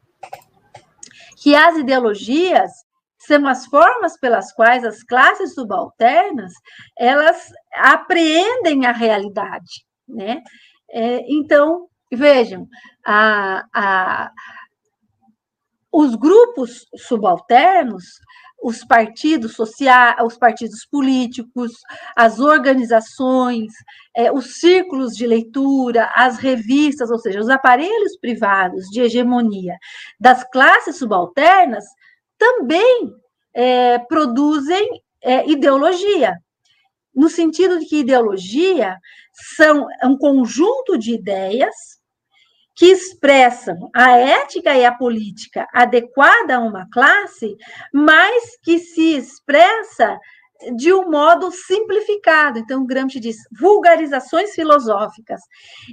S2: que as ideologias são as formas pelas quais as classes subalternas elas apreendem a realidade, né? É, então vejam a, a, os grupos subalternos, os partidos sociais, os partidos políticos, as organizações, é, os círculos de leitura, as revistas, ou seja, os aparelhos privados de hegemonia das classes subalternas também é, produzem é, ideologia, no sentido de que ideologia são um conjunto de ideias que expressam a ética e a política adequada a uma classe, mas que se expressa de um modo simplificado. Então, Gramsci diz vulgarizações filosóficas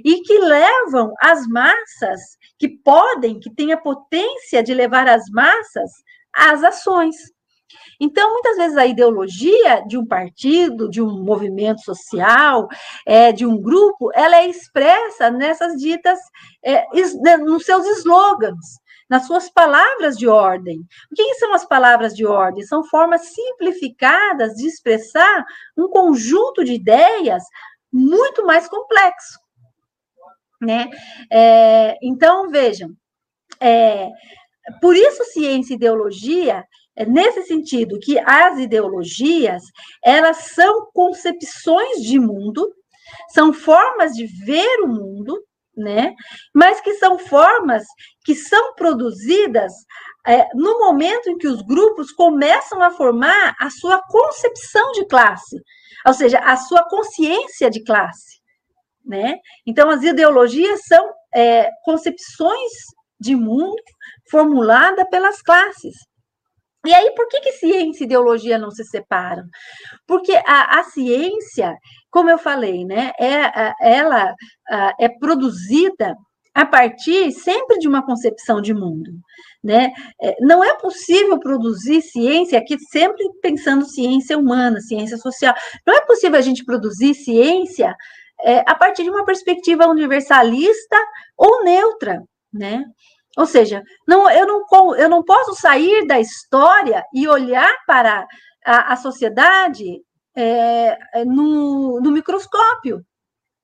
S2: e que levam as massas, que podem, que têm a potência de levar as massas às ações. Então, muitas vezes a ideologia de um partido, de um movimento social, é, de um grupo, ela é expressa nessas ditas, é, né, nos seus slogans, nas suas palavras de ordem. O que são as palavras de ordem? São formas simplificadas de expressar um conjunto de ideias muito mais complexo. Né? É, então, vejam, é, por isso ciência e ideologia é nesse sentido que as ideologias, elas são concepções de mundo, são formas de ver o mundo, né? Mas que são formas que são produzidas é, no momento em que os grupos começam a formar a sua concepção de classe, ou seja, a sua consciência de classe, né? Então, as ideologias são é, concepções de mundo formulada pelas classes. E aí, por que, que ciência e ideologia não se separam? Porque a, a ciência, como eu falei, né, é, ela é produzida a partir sempre de uma concepção de mundo. Né? É, não é possível produzir ciência aqui sempre pensando ciência humana, ciência social. Não é possível a gente produzir ciência é, a partir de uma perspectiva universalista ou neutra, né? Ou seja, não, eu, não, eu não posso sair da história e olhar para a, a sociedade é, no, no microscópio.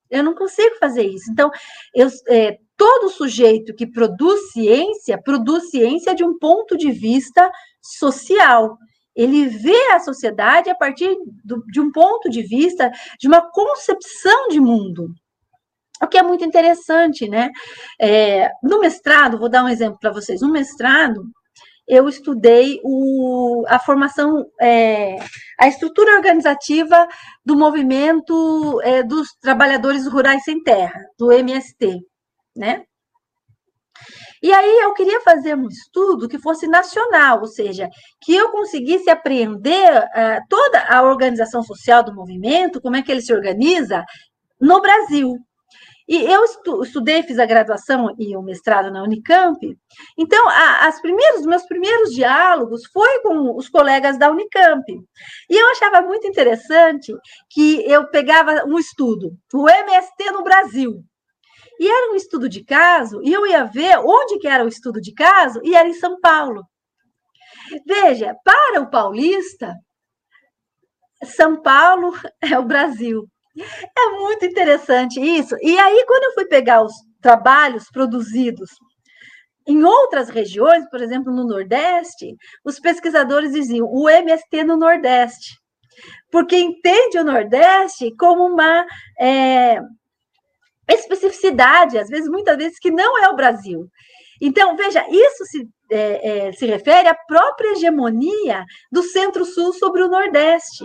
S2: Eu não consigo fazer isso. Então, eu, é, todo sujeito que produz ciência, produz ciência de um ponto de vista social. Ele vê a sociedade a partir do, de um ponto de vista, de uma concepção de mundo. O que é muito interessante, né? É, no mestrado, vou dar um exemplo para vocês. No mestrado, eu estudei o, a formação, é, a estrutura organizativa do movimento é, dos trabalhadores rurais sem terra, do MST, né? E aí eu queria fazer um estudo que fosse nacional, ou seja, que eu conseguisse apreender uh, toda a organização social do movimento, como é que ele se organiza no Brasil. E eu estudei, fiz a graduação e o mestrado na Unicamp. Então, a, as primeiros, meus primeiros diálogos foi com os colegas da Unicamp. E eu achava muito interessante que eu pegava um estudo, o MST no Brasil. E era um estudo de caso, e eu ia ver onde que era o estudo de caso, e era em São Paulo. Veja, para o paulista, São Paulo é o Brasil. É muito interessante isso. E aí, quando eu fui pegar os trabalhos produzidos em outras regiões, por exemplo, no Nordeste, os pesquisadores diziam o MST no Nordeste, porque entende o Nordeste como uma é, especificidade, às vezes, muitas vezes, que não é o Brasil. Então, veja, isso se, é, é, se refere à própria hegemonia do Centro-Sul sobre o Nordeste.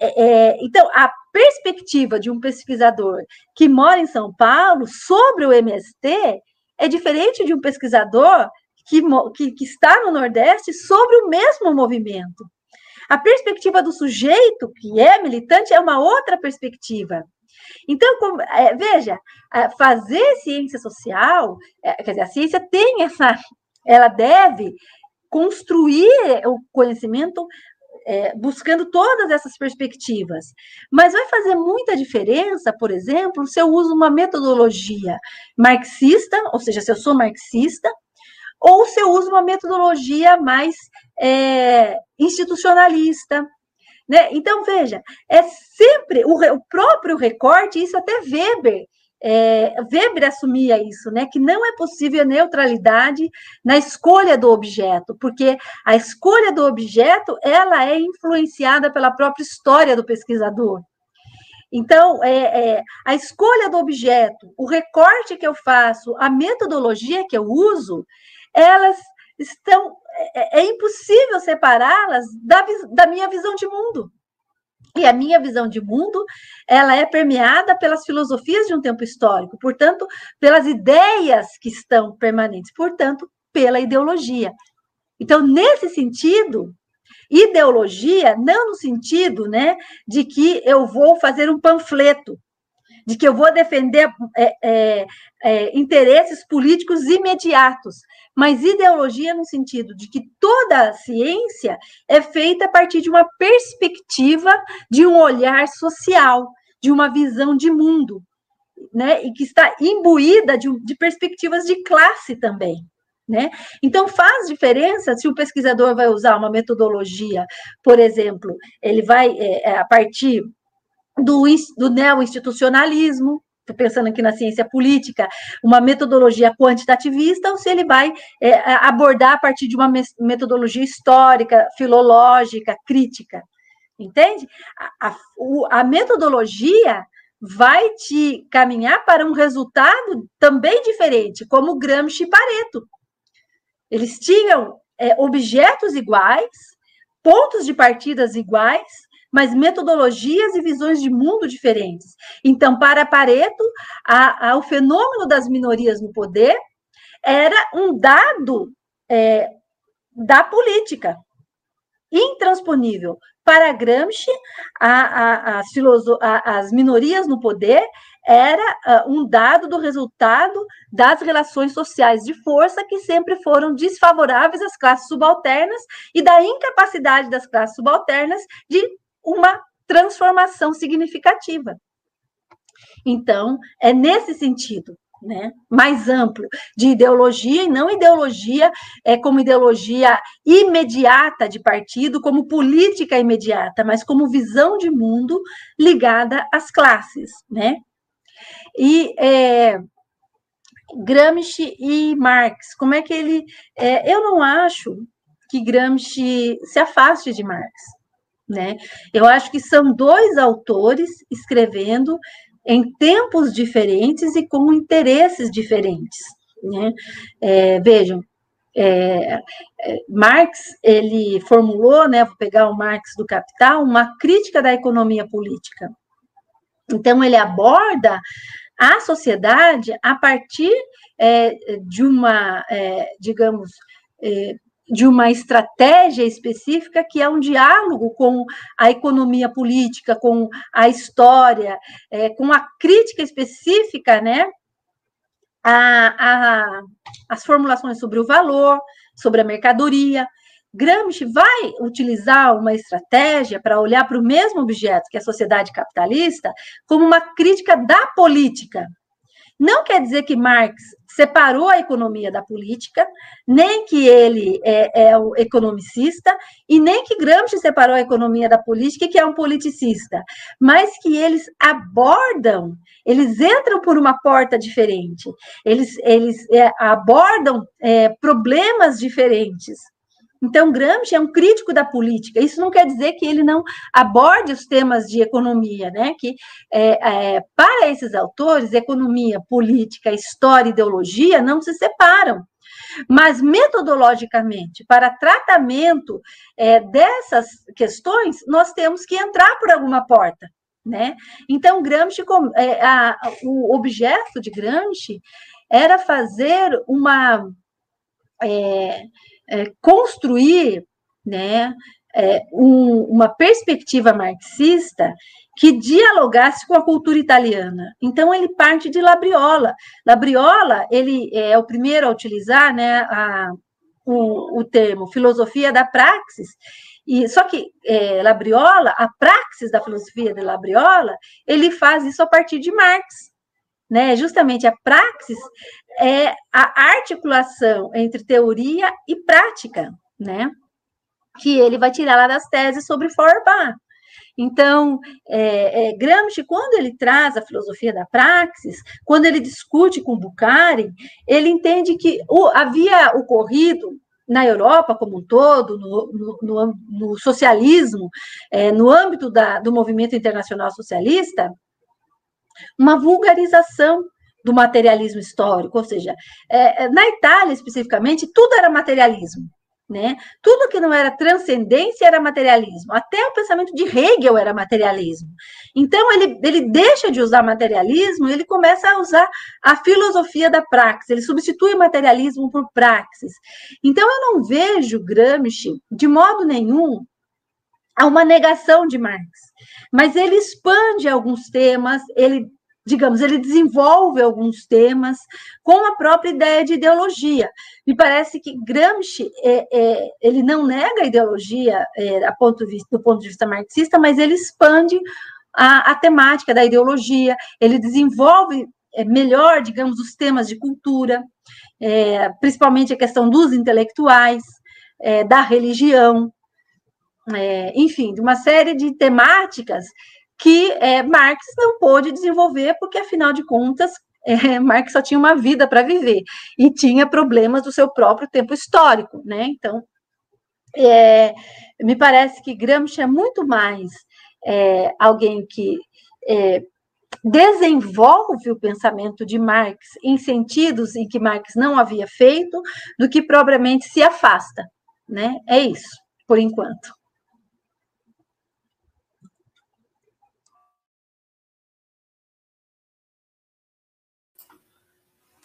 S2: É, é, então, a perspectiva de um pesquisador que mora em São Paulo sobre o MST é diferente de um pesquisador que, que, que está no Nordeste sobre o mesmo movimento. A perspectiva do sujeito que é militante é uma outra perspectiva. Então, como, é, veja, fazer ciência social, é, quer dizer, a ciência tem essa, ela deve construir o conhecimento é, buscando todas essas perspectivas. Mas vai fazer muita diferença, por exemplo, se eu uso uma metodologia marxista, ou seja, se eu sou marxista, ou se eu uso uma metodologia mais é, institucionalista. Né? Então, veja, é sempre o, o próprio recorte, isso até Weber é, Weber assumia isso, né? Que não é possível neutralidade na escolha do objeto, porque a escolha do objeto ela é influenciada pela própria história do pesquisador. Então, é, é, a escolha do objeto, o recorte que eu faço, a metodologia que eu uso, elas estão. É, é impossível separá-las da, da minha visão de mundo. E a minha visão de mundo, ela é permeada pelas filosofias de um tempo histórico, portanto, pelas ideias que estão permanentes, portanto, pela ideologia. Então, nesse sentido, ideologia não no sentido, né, de que eu vou fazer um panfleto, de que eu vou defender é, é, é, interesses políticos imediatos, mas ideologia no sentido de que toda a ciência é feita a partir de uma perspectiva, de um olhar social, de uma visão de mundo, né? E que está imbuída de, de perspectivas de classe também. Né? Então, faz diferença se o pesquisador vai usar uma metodologia, por exemplo, ele vai, é, é a partir do, do neo-institucionalismo, pensando aqui na ciência política, uma metodologia quantitativista, ou se ele vai é, abordar a partir de uma metodologia histórica, filológica, crítica. Entende? A, a, a metodologia vai te caminhar para um resultado também diferente, como Gramsci e Pareto. Eles tinham é, objetos iguais, pontos de partidas iguais, mas metodologias e visões de mundo diferentes. Então, para Pareto, a, a, o fenômeno das minorias no poder era um dado é, da política, intransponível. Para Gramsci, a, as, as minorias no poder era uh, um dado do resultado das relações sociais de força que sempre foram desfavoráveis às classes subalternas e da incapacidade das classes subalternas de uma transformação significativa. Então, é nesse sentido, né, mais amplo, de ideologia, e não ideologia é como ideologia imediata de partido, como política imediata, mas como visão de mundo ligada às classes, né? E é, Gramsci e Marx, como é que ele. É, eu não acho que Gramsci se afaste de Marx. Né? Eu acho que são dois autores escrevendo em tempos diferentes e com interesses diferentes. Né? É, vejam, é, é, Marx ele formulou, né, vou pegar o Marx do Capital, uma crítica da economia política. Então ele aborda a sociedade a partir é, de uma, é, digamos, é, de uma estratégia específica que é um diálogo com a economia política, com a história, é, com a crítica específica, né, a, a, as formulações sobre o valor, sobre a mercadoria. Gramsci vai utilizar uma estratégia para olhar para o mesmo objeto, que a sociedade capitalista, como uma crítica da política, não quer dizer que Marx separou a economia da política, nem que ele é, é o economicista, e nem que Gramsci separou a economia da política, que é um politicista, mas que eles abordam, eles entram por uma porta diferente, eles, eles é, abordam é, problemas diferentes. Então, Gramsci é um crítico da política. Isso não quer dizer que ele não aborde os temas de economia, né? Que é, é, para esses autores, economia, política, história, ideologia não se separam. Mas metodologicamente, para tratamento é, dessas questões, nós temos que entrar por alguma porta. Né? Então, Gramsci, é, a, o objeto de Gramsci era fazer uma é, é, construir né, é, um, uma perspectiva marxista que dialogasse com a cultura italiana. Então ele parte de Labriola. Labriola ele é o primeiro a utilizar né, a, o, o termo filosofia da praxis. E só que é, Labriola, a praxis da filosofia de Labriola, ele faz isso a partir de Marx né? Justamente a praxis é a articulação entre teoria e prática, né? Que ele vai tirar lá das teses sobre Feuerbach. Então, é, é, Gramsci, quando ele traz a filosofia da praxis, quando ele discute com Bukharin, ele entende que o, havia ocorrido na Europa como um todo, no, no, no socialismo, é, no âmbito da, do movimento internacional socialista, uma vulgarização do materialismo histórico, ou seja, é, é, na Itália especificamente, tudo era materialismo. Né? Tudo que não era transcendência era materialismo. Até o pensamento de Hegel era materialismo. Então, ele, ele deixa de usar materialismo ele começa a usar a filosofia da praxis. Ele substitui materialismo por praxis. Então, eu não vejo Gramsci, de modo nenhum, a uma negação de Marx. Mas ele expande alguns temas, ele digamos, ele desenvolve alguns temas com a própria ideia de ideologia. Me parece que Gramsci é, é, ele não nega a ideologia é, a ponto de, do ponto de vista marxista, mas ele expande a, a temática da ideologia, ele desenvolve é, melhor, digamos, os temas de cultura, é, principalmente a questão dos intelectuais, é, da religião, enfim, de uma série de temáticas que é, Marx não pôde desenvolver, porque, afinal de contas, é, Marx só tinha uma vida para viver e tinha problemas do seu próprio tempo histórico, né? Então, é, me parece que Gramsci é muito mais é, alguém que é, desenvolve o pensamento de Marx em sentidos em que Marx não havia feito, do que propriamente se afasta, né? É isso, por enquanto.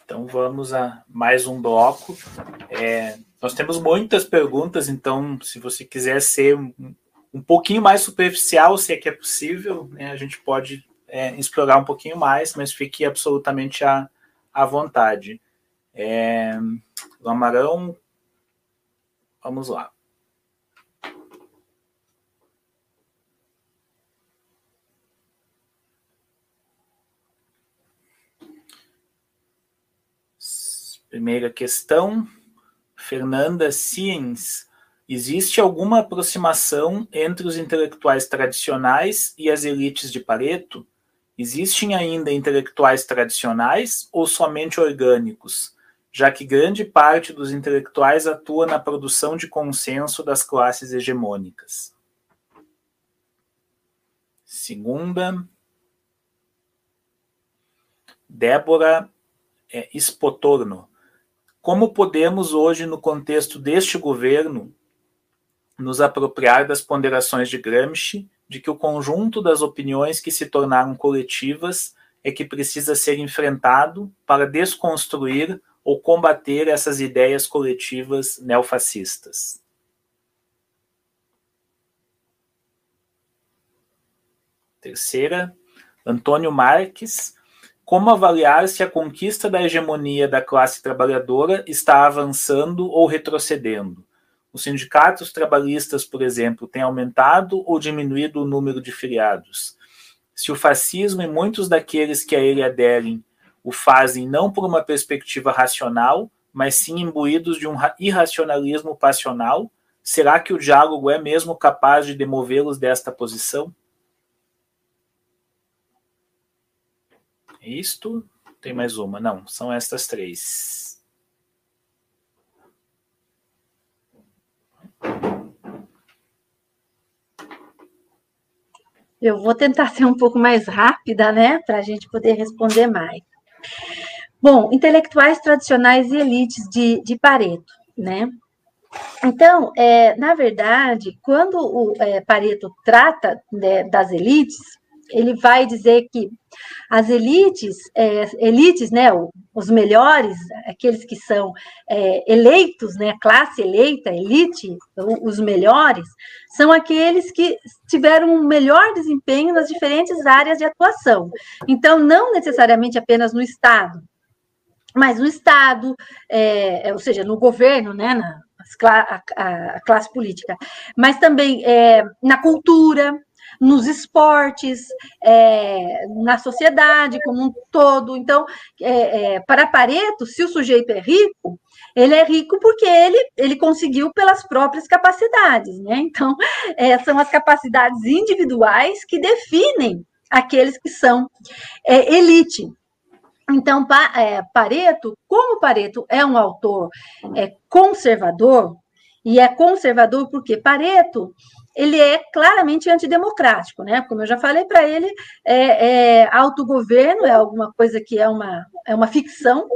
S3: Então vamos a mais um bloco. É, nós temos muitas perguntas, então se você quiser ser um, um pouquinho mais superficial, se é que é possível, né, a gente pode é, explorar um pouquinho mais, mas fique absolutamente à, à vontade. É, Lamarão, vamos lá. Primeira questão, Fernanda Siens. Existe alguma aproximação entre os intelectuais tradicionais e as elites de Pareto? Existem ainda intelectuais tradicionais ou somente orgânicos, já que grande parte dos intelectuais atua na produção de consenso das classes hegemônicas? Segunda, Débora é, Spotorno. Como podemos hoje, no contexto deste governo, nos apropriar das ponderações de Gramsci de que o conjunto das opiniões que se tornaram coletivas é que precisa ser enfrentado para desconstruir ou combater essas ideias coletivas neofascistas. Terceira, Antônio Marques. Como avaliar se a conquista da hegemonia da classe trabalhadora está avançando ou retrocedendo? Os sindicatos trabalhistas, por exemplo, têm aumentado ou diminuído o número de filiados? Se o fascismo e muitos daqueles que a ele aderem o fazem não por uma perspectiva racional, mas sim imbuídos de um irracionalismo passional, será que o diálogo é mesmo capaz de demovê-los desta posição? Isto tem mais uma, não, são estas três.
S2: Eu vou tentar ser um pouco mais rápida, né, para a gente poder responder mais. Bom, intelectuais tradicionais e elites de, de Pareto, né? Então, é, na verdade, quando o é, Pareto trata né, das elites, ele vai dizer que as elites, é, elites, né, os melhores, aqueles que são é, eleitos, né, classe eleita, elite, os melhores, são aqueles que tiveram um melhor desempenho nas diferentes áreas de atuação. Então, não necessariamente apenas no Estado, mas no Estado, é, ou seja, no governo, né, na, a, a, classe política, mas também é, na cultura, nos esportes, é, na sociedade como um todo. Então, é, é, para Pareto, se o sujeito é rico, ele é rico porque ele, ele conseguiu pelas próprias capacidades, né? Então, é, são as capacidades individuais que definem aqueles que são é, elite. Então, é, Pareto, como Pareto é um autor conservador, e é conservador porque Pareto ele é claramente antidemocrático, né? Como eu já falei para ele, é, é, autogoverno é alguma coisa que é uma, é uma ficção,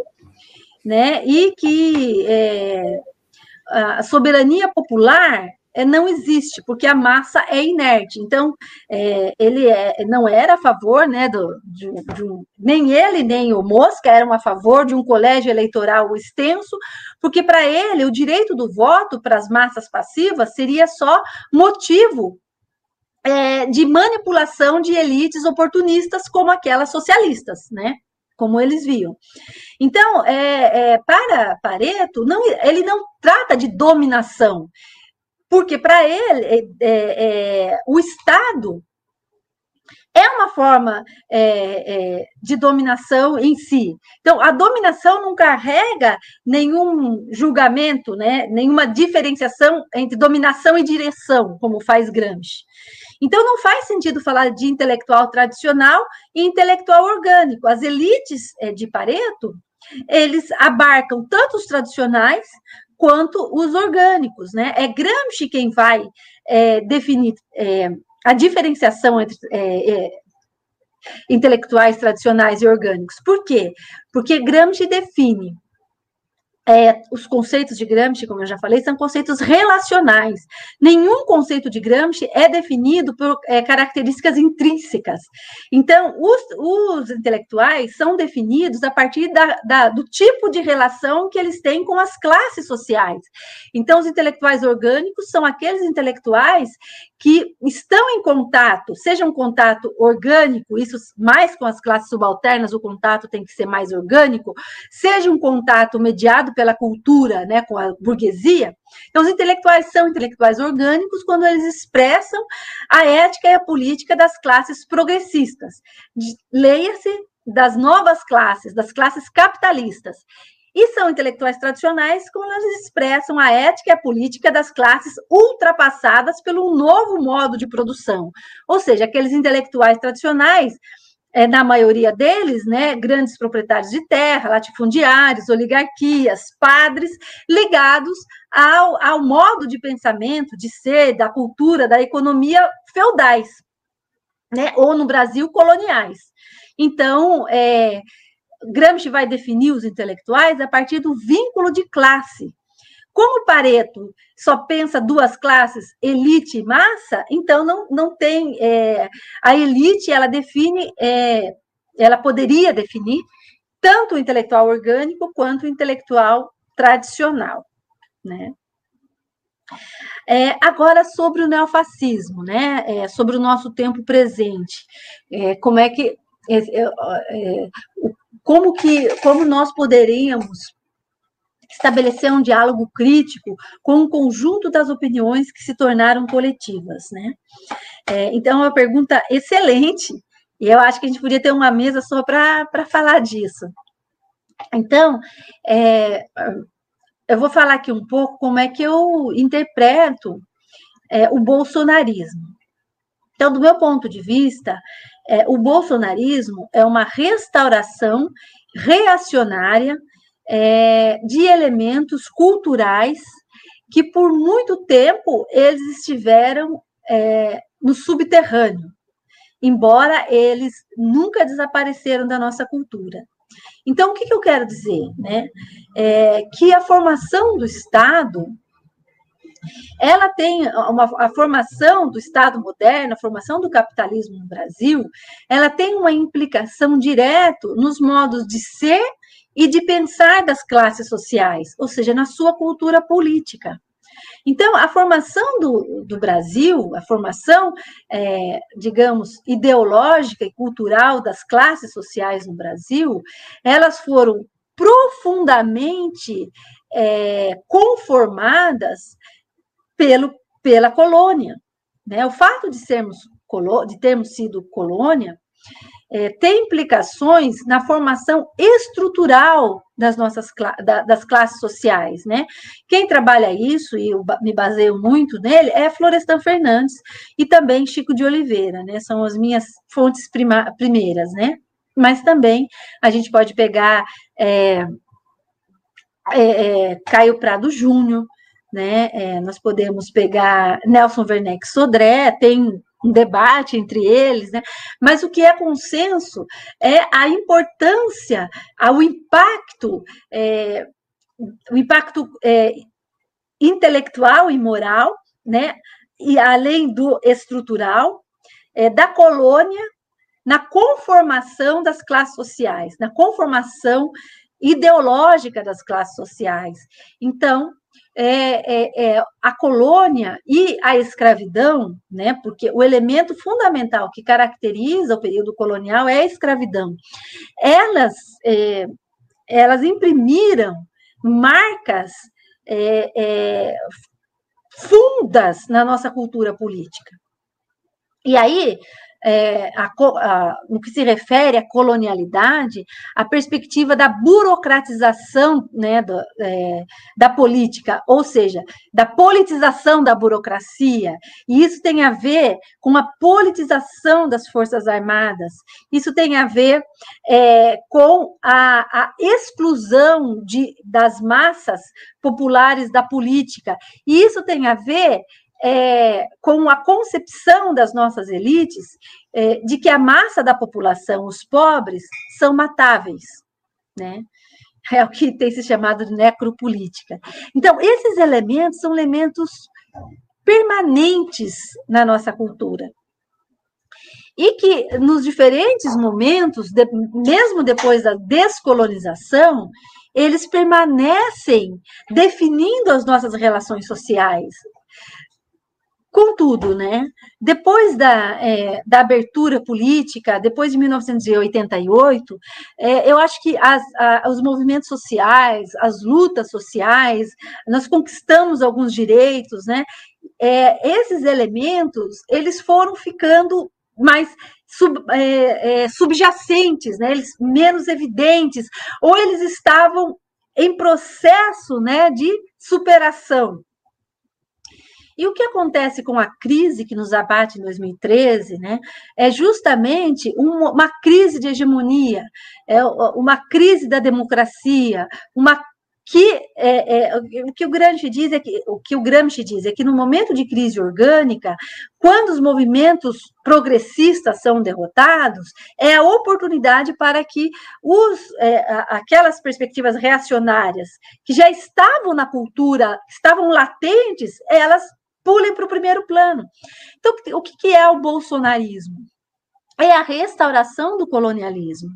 S2: né? E que é, a soberania popular não existe, porque a massa é inerte. Então, é, ele é, não era a favor, né, do, de, de nem ele nem o Mosca eram a favor de um colégio eleitoral extenso, porque para ele o direito do voto para as massas passivas seria só motivo é, de manipulação de elites oportunistas como aquelas socialistas, né? Como eles viam. Então, é, é, para Pareto, não, ele não trata de dominação, porque para ele é, é, é, o Estado é uma forma é, é, de dominação em si. Então, a dominação não carrega nenhum julgamento, né, nenhuma diferenciação entre dominação e direção, como faz Gramsci. Então, não faz sentido falar de intelectual tradicional e intelectual orgânico. As elites é, de Pareto, eles abarcam tanto os tradicionais quanto os orgânicos, né? É Gramsci quem vai é, definir é, a diferenciação entre é, é, intelectuais tradicionais e orgânicos. Por quê? Porque Gramsci define é, os conceitos de Gramsci, como eu já falei, são conceitos relacionais. Nenhum conceito de Gramsci é definido por é, características intrínsecas. Então, os, os, intelectuais são definidos a partir da, da, do tipo de relação que eles têm com as classes sociais. Então, os intelectuais orgânicos são aqueles intelectuais que estão em contato, seja um contato orgânico, isso mais com as classes subalternas, o contato tem que ser mais orgânico, seja um contato mediado pela cultura, né, com a burguesia. Então, os intelectuais são intelectuais orgânicos quando eles expressam a ética e a política das classes progressistas. Leia-se das novas classes, das classes capitalistas. E são intelectuais tradicionais quando eles expressam a ética e a política das classes ultrapassadas pelo novo modo de produção. Ou seja, aqueles intelectuais tradicionais é, na maioria deles, né, grandes proprietários de terra, latifundiários, oligarquias, padres, ligados ao, ao modo de pensamento, de ser, da cultura, da economia feudais, né, ou no Brasil, coloniais. Então, é, Gramsci vai definir os intelectuais a partir do vínculo de classe, como Pareto só pensa duas classes, elite e massa, então não, não tem. É, a elite, ela define, é, ela poderia definir tanto o intelectual orgânico quanto o intelectual tradicional. Né? É, agora, sobre o neofascismo, né? É, sobre o nosso tempo presente, é, como é que. É, é, é, como que como nós poderíamos estabelecer um diálogo crítico com o conjunto das opiniões que se tornaram coletivas, né? É, então, é uma pergunta excelente, e eu acho que a gente podia ter uma mesa só para falar disso. Então, é, eu vou falar aqui um pouco como é que eu interpreto é, o bolsonarismo. Então, do meu ponto de vista, é, o bolsonarismo é uma restauração reacionária é, de elementos culturais que por muito tempo eles estiveram é, no subterrâneo, embora eles nunca desapareceram da nossa cultura. Então, o que, que eu quero dizer? Né? É, que a formação do Estado ela tem uma, a formação do Estado moderno, a formação do capitalismo no Brasil, ela tem uma implicação direta nos modos de ser e de pensar das classes sociais, ou seja, na sua cultura política. Então, a formação do, do Brasil, a formação, é, digamos, ideológica e cultural das classes sociais no Brasil, elas foram profundamente é, conformadas pelo, pela colônia. Né? O fato de sermos de termos sido colônia é, tem implicações na formação estrutural das nossas das classes sociais, né? Quem trabalha isso, e eu me baseio muito nele, é Florestan Fernandes e também Chico de Oliveira, né? São as minhas fontes primeiras, né? Mas também a gente pode pegar é, é, é Caio Prado Júnior, né? É, nós podemos pegar Nelson Werneck Sodré, tem um debate entre eles, né? mas o que é consenso é a importância, o impacto, é, o impacto é, intelectual e moral, né? e além do estrutural, é, da colônia na conformação das classes sociais, na conformação ideológica das classes sociais. Então, é, é, é, a colônia e a escravidão, né, porque o elemento fundamental que caracteriza o período colonial é a escravidão, elas, é, elas imprimiram marcas é, é, fundas na nossa cultura política. E aí, é, a, a, no que se refere à colonialidade, a perspectiva da burocratização né, do, é, da política, ou seja, da politização da burocracia. E isso tem a ver com a politização das Forças Armadas, isso tem a ver é, com a, a exclusão de, das massas populares da política, e isso tem a ver é, com a concepção das nossas elites é, de que a massa da população, os pobres, são matáveis, né? É o que tem se chamado de necropolítica. Então, esses elementos são elementos permanentes na nossa cultura. E que, nos diferentes momentos, de, mesmo depois da descolonização, eles permanecem definindo as nossas relações sociais, Contudo, né, depois da, é, da abertura política, depois de 1988, é, eu acho que as, a, os movimentos sociais, as lutas sociais, nós conquistamos alguns direitos, né? É, esses elementos, eles foram ficando mais sub, é, é, subjacentes, né? Eles menos evidentes, ou eles estavam em processo, né, de superação. E o que acontece com a crise que nos abate em 2013, né, é justamente uma, crise de hegemonia, é uma crise da democracia, uma que é, é, o que o Gramsci diz é que o que o Gramsci diz é que no momento de crise orgânica, quando os movimentos progressistas são derrotados, é a oportunidade para que os, é, aquelas perspectivas reacionárias que já estavam na cultura, estavam latentes, elas pulem para o primeiro plano. Então, o que é o bolsonarismo? É a restauração do colonialismo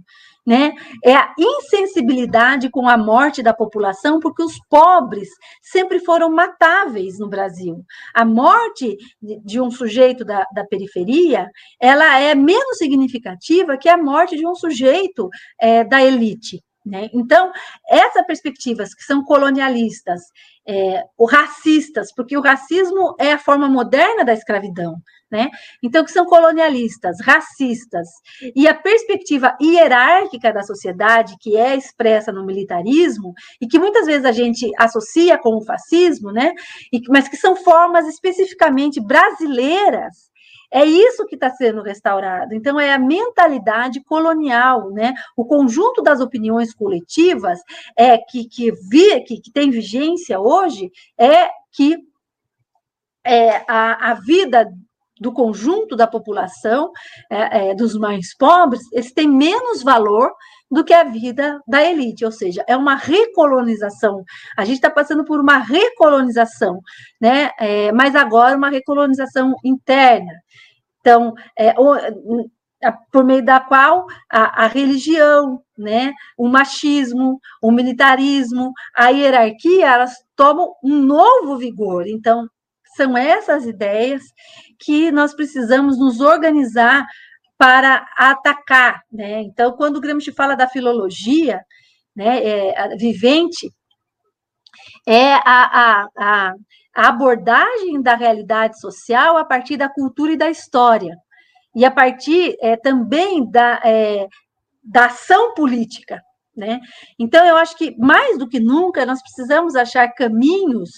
S2: né? É a insensibilidade com a morte da população, porque os pobres sempre foram matáveis no Brasil. A morte de um sujeito da, da periferia, ela é menos significativa que a morte de um sujeito é, da elite. Né? Então, essas perspectivas que são colonialistas, é, ou racistas, porque o racismo é a forma moderna da escravidão, né? Então, que são colonialistas, racistas, e a perspectiva hierárquica da sociedade, que é expressa no militarismo, e que muitas vezes a gente associa com o fascismo, né? E, mas que são formas especificamente brasileiras é isso que está sendo restaurado. Então, é a mentalidade colonial, né? O conjunto das opiniões coletivas é que, que, vi, que, que tem vigência hoje é que é, a, a vida do conjunto da população, é, é, dos mais pobres, eles têm menos valor do que a vida da elite, ou seja, é uma recolonização. A gente está passando por uma recolonização, né? É, mas agora uma recolonização interna. Então, é, o, por meio da qual a, a, religião, né, o machismo, o militarismo, a hierarquia, elas tomam um novo vigor. Então, são essas ideias que nós precisamos nos organizar para atacar, né? Então, quando Gramsci fala da filologia, né, é, vivente, é a, a, a, a abordagem da realidade social a partir da cultura e da história, e a partir é, também da, é, da ação política, né? Então, eu acho que mais do que nunca nós precisamos achar caminhos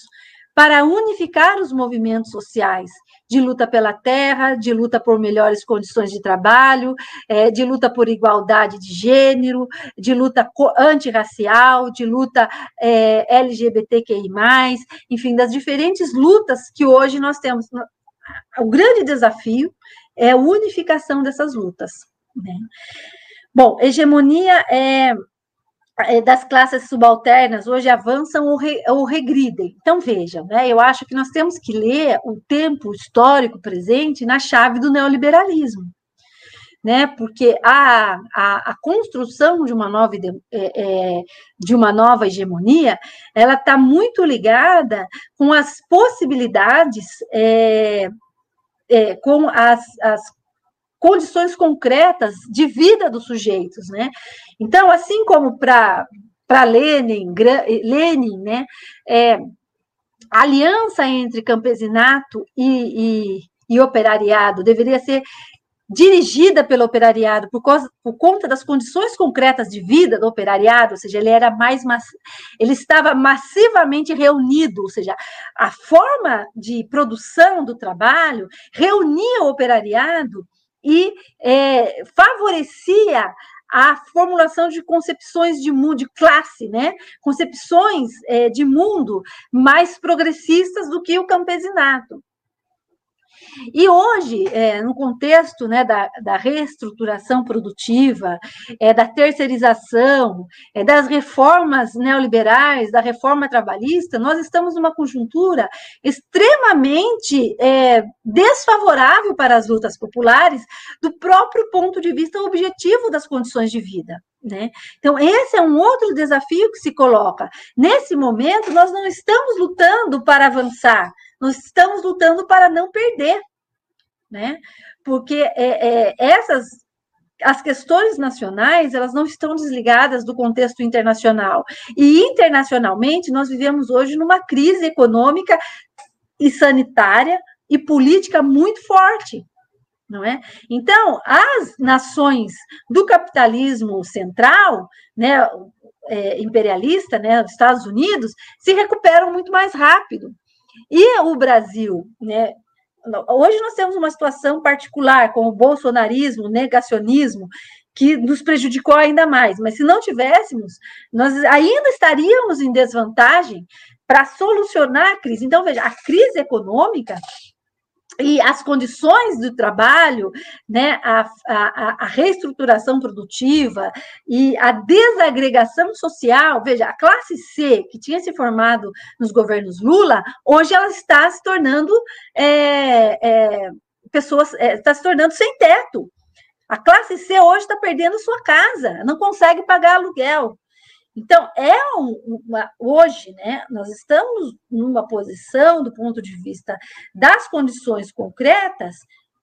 S2: para unificar os movimentos sociais de luta pela terra, de luta por melhores condições de trabalho, é, de luta por igualdade de gênero, de luta antirracial, de luta é, LGBTQI, enfim, das diferentes lutas que hoje nós temos. O grande desafio é a unificação dessas lutas. Né? Bom, hegemonia é é, das classes subalternas hoje avançam ou, re, ou regridem. Então, vejam, né, eu acho que nós temos que ler o tempo histórico presente na chave do neoliberalismo. Né, porque a, a, a construção de uma nova é, é, de uma nova hegemonia, ela está muito ligada com as possibilidades, é, é, com as, as condições concretas de vida dos sujeitos, né? Então, assim como para Lenin, Lenin, né, é, a aliança entre campesinato e, e, e, operariado deveria ser dirigida pelo operariado por, causa, por conta das condições concretas de vida do operariado, ou seja, ele era mais ele estava massivamente reunido, ou seja, a forma de produção do trabalho reunia o operariado e é, favorecia a formulação de concepções de mundo, de classe, né? Concepções é, de mundo mais progressistas do que o campesinato. E hoje, é, no contexto né, da, da, reestruturação produtiva, é, da terceirização, é, das reformas neoliberais, da reforma trabalhista, nós estamos numa conjuntura extremamente é, desfavorável para as lutas populares, do próprio ponto de vista objetivo das condições de vida. Né? Então, esse é um outro desafio que se coloca. Nesse momento, nós não estamos lutando para avançar, nós estamos lutando para não perder, né? Porque é, é, essas as questões nacionais elas não estão desligadas do contexto internacional e internacionalmente nós vivemos hoje numa crise econômica e sanitária e política muito forte não é? Então, as nações do capitalismo central, né, é, imperialista, né, os Estados Unidos, se recuperam muito mais rápido. E o Brasil, né? Hoje nós temos uma situação particular com o bolsonarismo, negacionismo, que nos prejudicou ainda mais. Mas se não tivéssemos, nós ainda estaríamos em desvantagem para solucionar a crise. Então, veja, a crise econômica e as condições do trabalho, né, a, a, a, reestruturação produtiva e a desagregação social, veja, a classe C, que tinha se formado nos governos Lula, hoje ela está se tornando é, é, pessoas, é, está se tornando sem teto. A classe C hoje está perdendo sua casa, não consegue pagar aluguel. Então, é uma, hoje, né, nós estamos numa posição, do ponto de vista das condições concretas,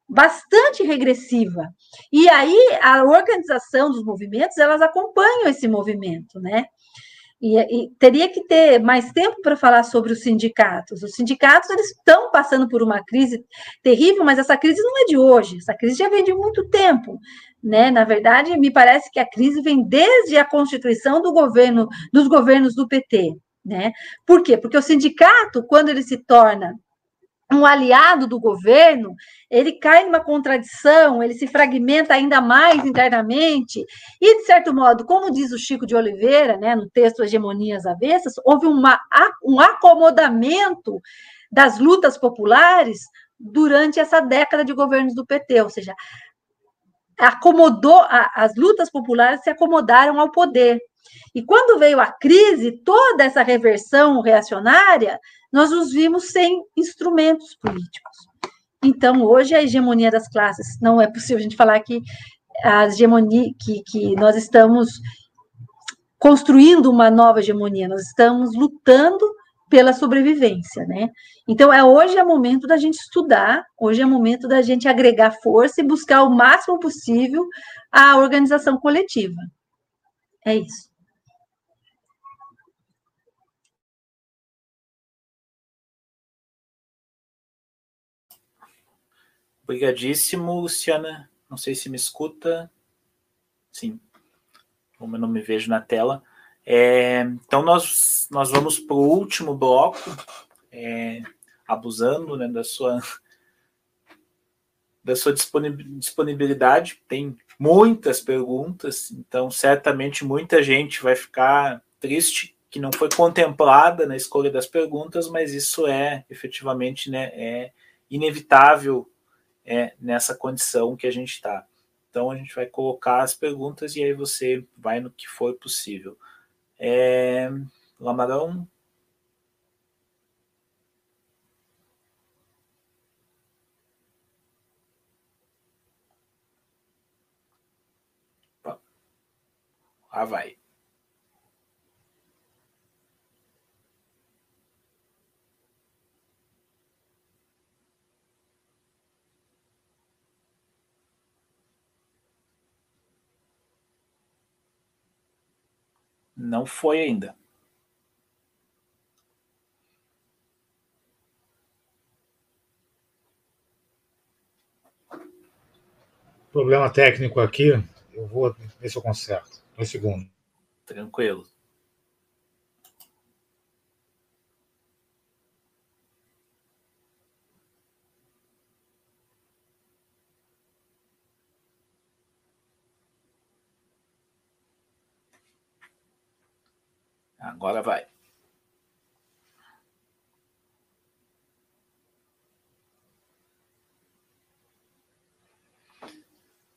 S2: bastante regressiva. E aí, a organização dos movimentos, elas acompanham esse movimento, né? E, e, teria que ter mais tempo para falar sobre os sindicatos. Os sindicatos eles estão passando por uma crise terrível, mas essa crise não é de hoje. Essa crise já vem de muito tempo né? Na verdade, me parece que a crise vem desde a constituição do governo, dos governos do PT, né? Por quê? Porque o sindicato, quando ele se torna um aliado do governo, ele cai numa contradição, ele se fragmenta ainda mais internamente, e, de certo modo, como diz o Chico de Oliveira, né, no texto Hegemonias Avessas, houve uma, um acomodamento das lutas populares durante essa década de governos do PT, ou seja, acomodou, as lutas populares se acomodaram ao poder. E quando veio a crise, toda essa reversão reacionária, nós nos vimos sem instrumentos políticos. Então, hoje, a hegemonia das classes, não é possível a gente falar que a hegemonia, que, que nós estamos construindo uma nova hegemonia, nós estamos lutando pela sobrevivência, né? Então, é hoje é momento da gente estudar, hoje é momento da gente agregar força e buscar o máximo possível a organização coletiva. É isso.
S3: Obrigadíssimo, Luciana. Não sei se me escuta. Sim. Como eu não me vejo na tela. É, então, nós, nós vamos para o último bloco, é, abusando né, da sua da sua disponibilidade. Tem muitas perguntas, então certamente muita gente vai ficar triste que não foi contemplada na escolha das perguntas, mas isso é efetivamente né, é inevitável é, nessa condição que a gente está. Então a gente vai colocar as perguntas e aí você vai no que for possível. É, Lamarão. Lá vai. Não foi ainda.
S4: Problema técnico aqui. Eu vou ver se eu conserto. Um segundo.
S3: Tranquilo. Agora vai.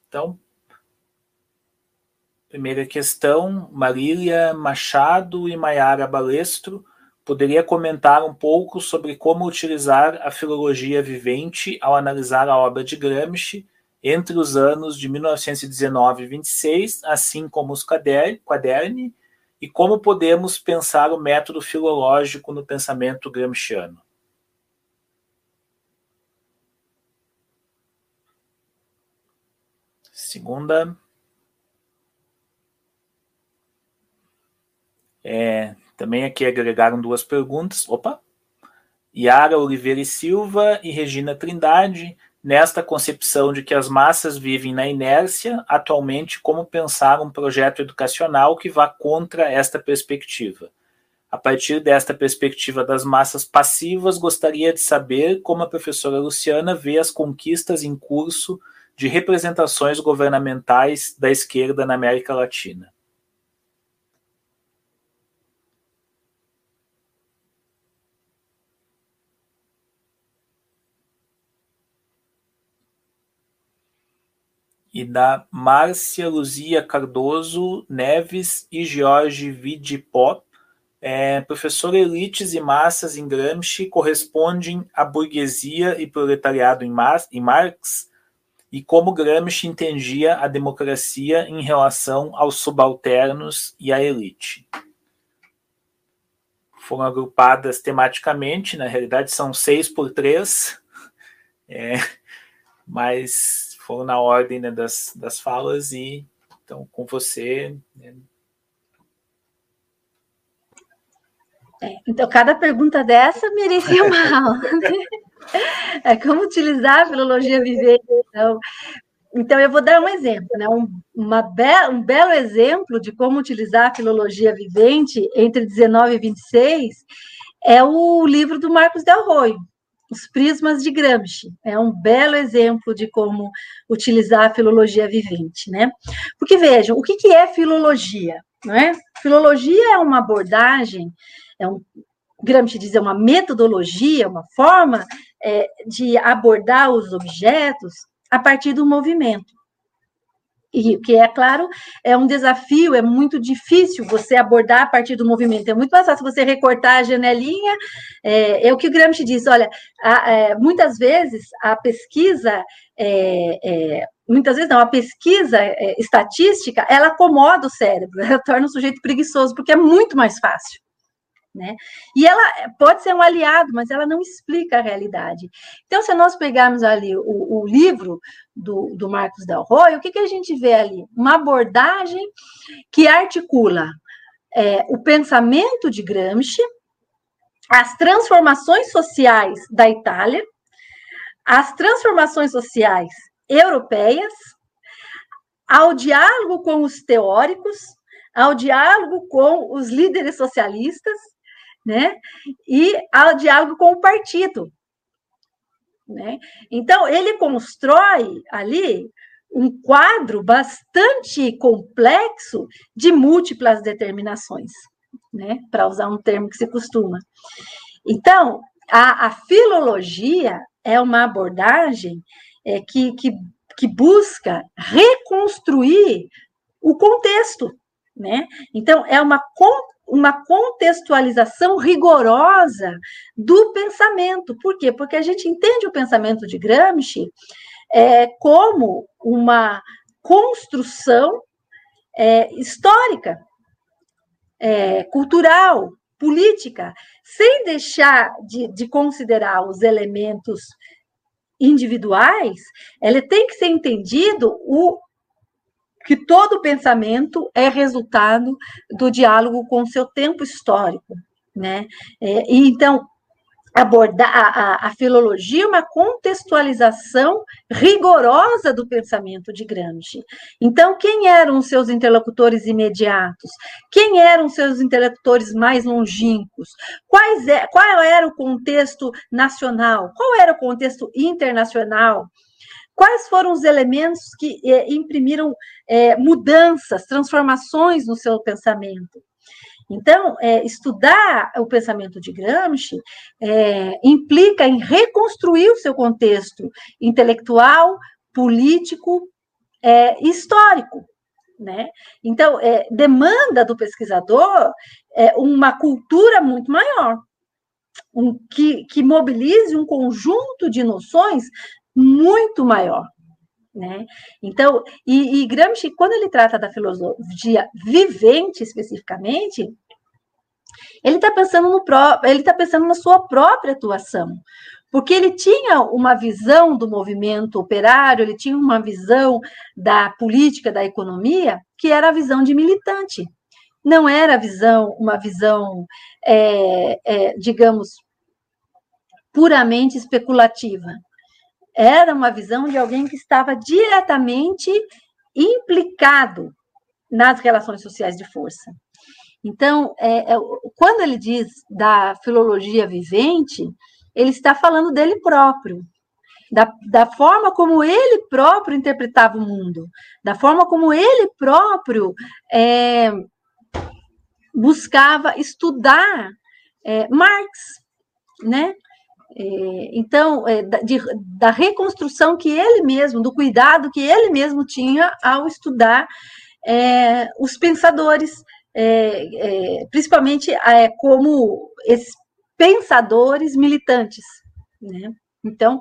S3: Então, primeira questão, Marília Machado e Maiara Balestro poderia comentar um pouco sobre como utilizar a filologia vivente ao analisar a obra de Gramsci entre os anos de 1919 e 26, assim como os quaderni, e como podemos pensar o método filológico no pensamento gramsciano? Segunda. É, também aqui agregaram duas perguntas. Opa! Yara Oliveira e Silva e Regina Trindade nesta concepção de que as massas vivem na inércia, atualmente, como pensar um projeto educacional que vá contra esta perspectiva? A partir desta perspectiva das massas passivas, gostaria de saber como a professora Luciana vê as conquistas em curso de representações governamentais da esquerda na América Latina. E da Márcia Luzia Cardoso Neves e Jorge Vidipop. É, professor Elites e Massas em Gramsci correspondem à burguesia e proletariado em, em Marx e como Gramsci entendia a democracia em relação aos subalternos e à elite. Foram agrupadas tematicamente, na realidade são seis por três, é, mas foram na ordem né, das, das falas e então com você. Né.
S2: É, então, cada pergunta dessa merecia uma aula. É como utilizar a filologia vivente. Então, então, eu vou dar um exemplo, né? um, uma be um belo exemplo de como utilizar a filologia vivente entre 19 e 26 é o livro do Marcos Del Roio, os prismas de Gramsci. É um belo exemplo de como utilizar a filologia vivente, né? Porque vejam, o que, que é filologia? É? Filologia é uma abordagem, é um, Gramsci diz, é uma metodologia, uma forma é, de abordar os objetos a partir do movimento. E que é claro, é um desafio, é muito difícil você abordar a partir do movimento. É muito mais fácil você recortar a janelinha. É, é o que o Gramsci diz: olha, a, é, muitas vezes a pesquisa é, é, muitas vezes não, a pesquisa é, estatística, ela acomoda o cérebro, ela torna o sujeito preguiçoso, porque é muito mais fácil. Né? E ela pode ser um aliado, mas ela não explica a realidade. Então, se nós pegarmos ali o, o livro do, do Marcos Del Roy, o que, que a gente vê ali? Uma abordagem que articula é, o pensamento de Gramsci, as transformações sociais da Itália, as transformações sociais europeias, ao diálogo com os teóricos, ao diálogo com os líderes socialistas né? E ao diálogo com o partido. Né? Então, ele constrói ali um quadro bastante complexo de múltiplas determinações, né? para usar um termo que se costuma. Então, a, a filologia é uma abordagem é, que, que, que busca reconstruir o contexto. Né? Então, é uma uma contextualização rigorosa do pensamento. Por quê? Porque a gente entende o pensamento de Gramsci é, como uma construção é, histórica, é, cultural, política, sem deixar de, de considerar os elementos individuais, ele tem que ser entendido o que todo pensamento é resultado do diálogo com seu tempo histórico, né? É, e então abordar a, a, a, filologia é uma contextualização rigorosa do pensamento de Gramsci. Então, quem eram os seus interlocutores imediatos? Quem eram os seus interlocutores mais longínquos? Quais é, qual era o contexto nacional? Qual era o contexto internacional? Quais foram os elementos que é, imprimiram é, mudanças, transformações no seu pensamento? Então, é, estudar o pensamento de Gramsci é, implica em reconstruir o seu contexto intelectual, político é, histórico. Né? Então, demanda do pesquisador uma cultura muito maior, um, que, que mobilize um conjunto de noções muito maior. Né? Então, e, e Gramsci, quando ele trata da filosofia vivente especificamente, ele está pensando no próprio, ele está pensando na sua própria atuação, porque ele tinha uma visão do movimento operário, ele tinha uma visão da política, da economia, que era a visão de militante. Não era a visão, uma visão, é, é, digamos, puramente especulativa era uma visão de alguém que estava diretamente implicado nas relações sociais de força. Então, é, é, quando ele diz da filologia vivente, ele está falando dele próprio, da, da forma como ele próprio interpretava o mundo, da forma como ele próprio é, buscava estudar é, Marx, né? É, então, é, de, da reconstrução que ele mesmo, do cuidado que ele mesmo tinha ao estudar é, os pensadores, é, é, principalmente é, como esses pensadores militantes, né? Então,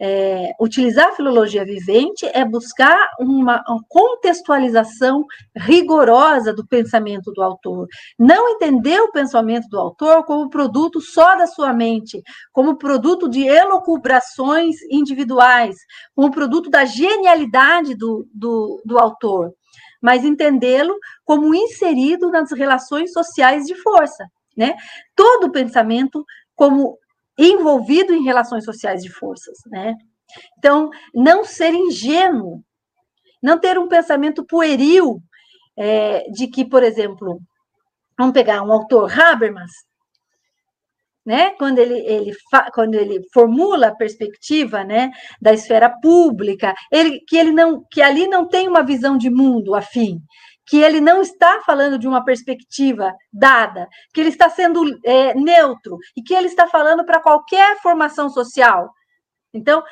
S2: é, utilizar a filologia vivente é buscar uma, uma, contextualização rigorosa do pensamento do autor. Não entender o pensamento do autor como produto só da sua mente, como produto de elocubrações individuais, como produto da genialidade do, do, do autor, mas entendê-lo como inserido nas relações sociais de força. Né? Todo pensamento como envolvido em relações sociais de forças, né? Então, não ser ingênuo, não ter um pensamento pueril é, de que, por exemplo, vamos pegar um autor Habermas, né? Quando ele, ele quando ele formula a perspectiva, né, da esfera pública, ele que ele não que ali não tem uma visão de mundo afim, que ele não está falando de uma perspectiva dada, que ele está sendo é, neutro e que ele está falando para qualquer formação social. Então,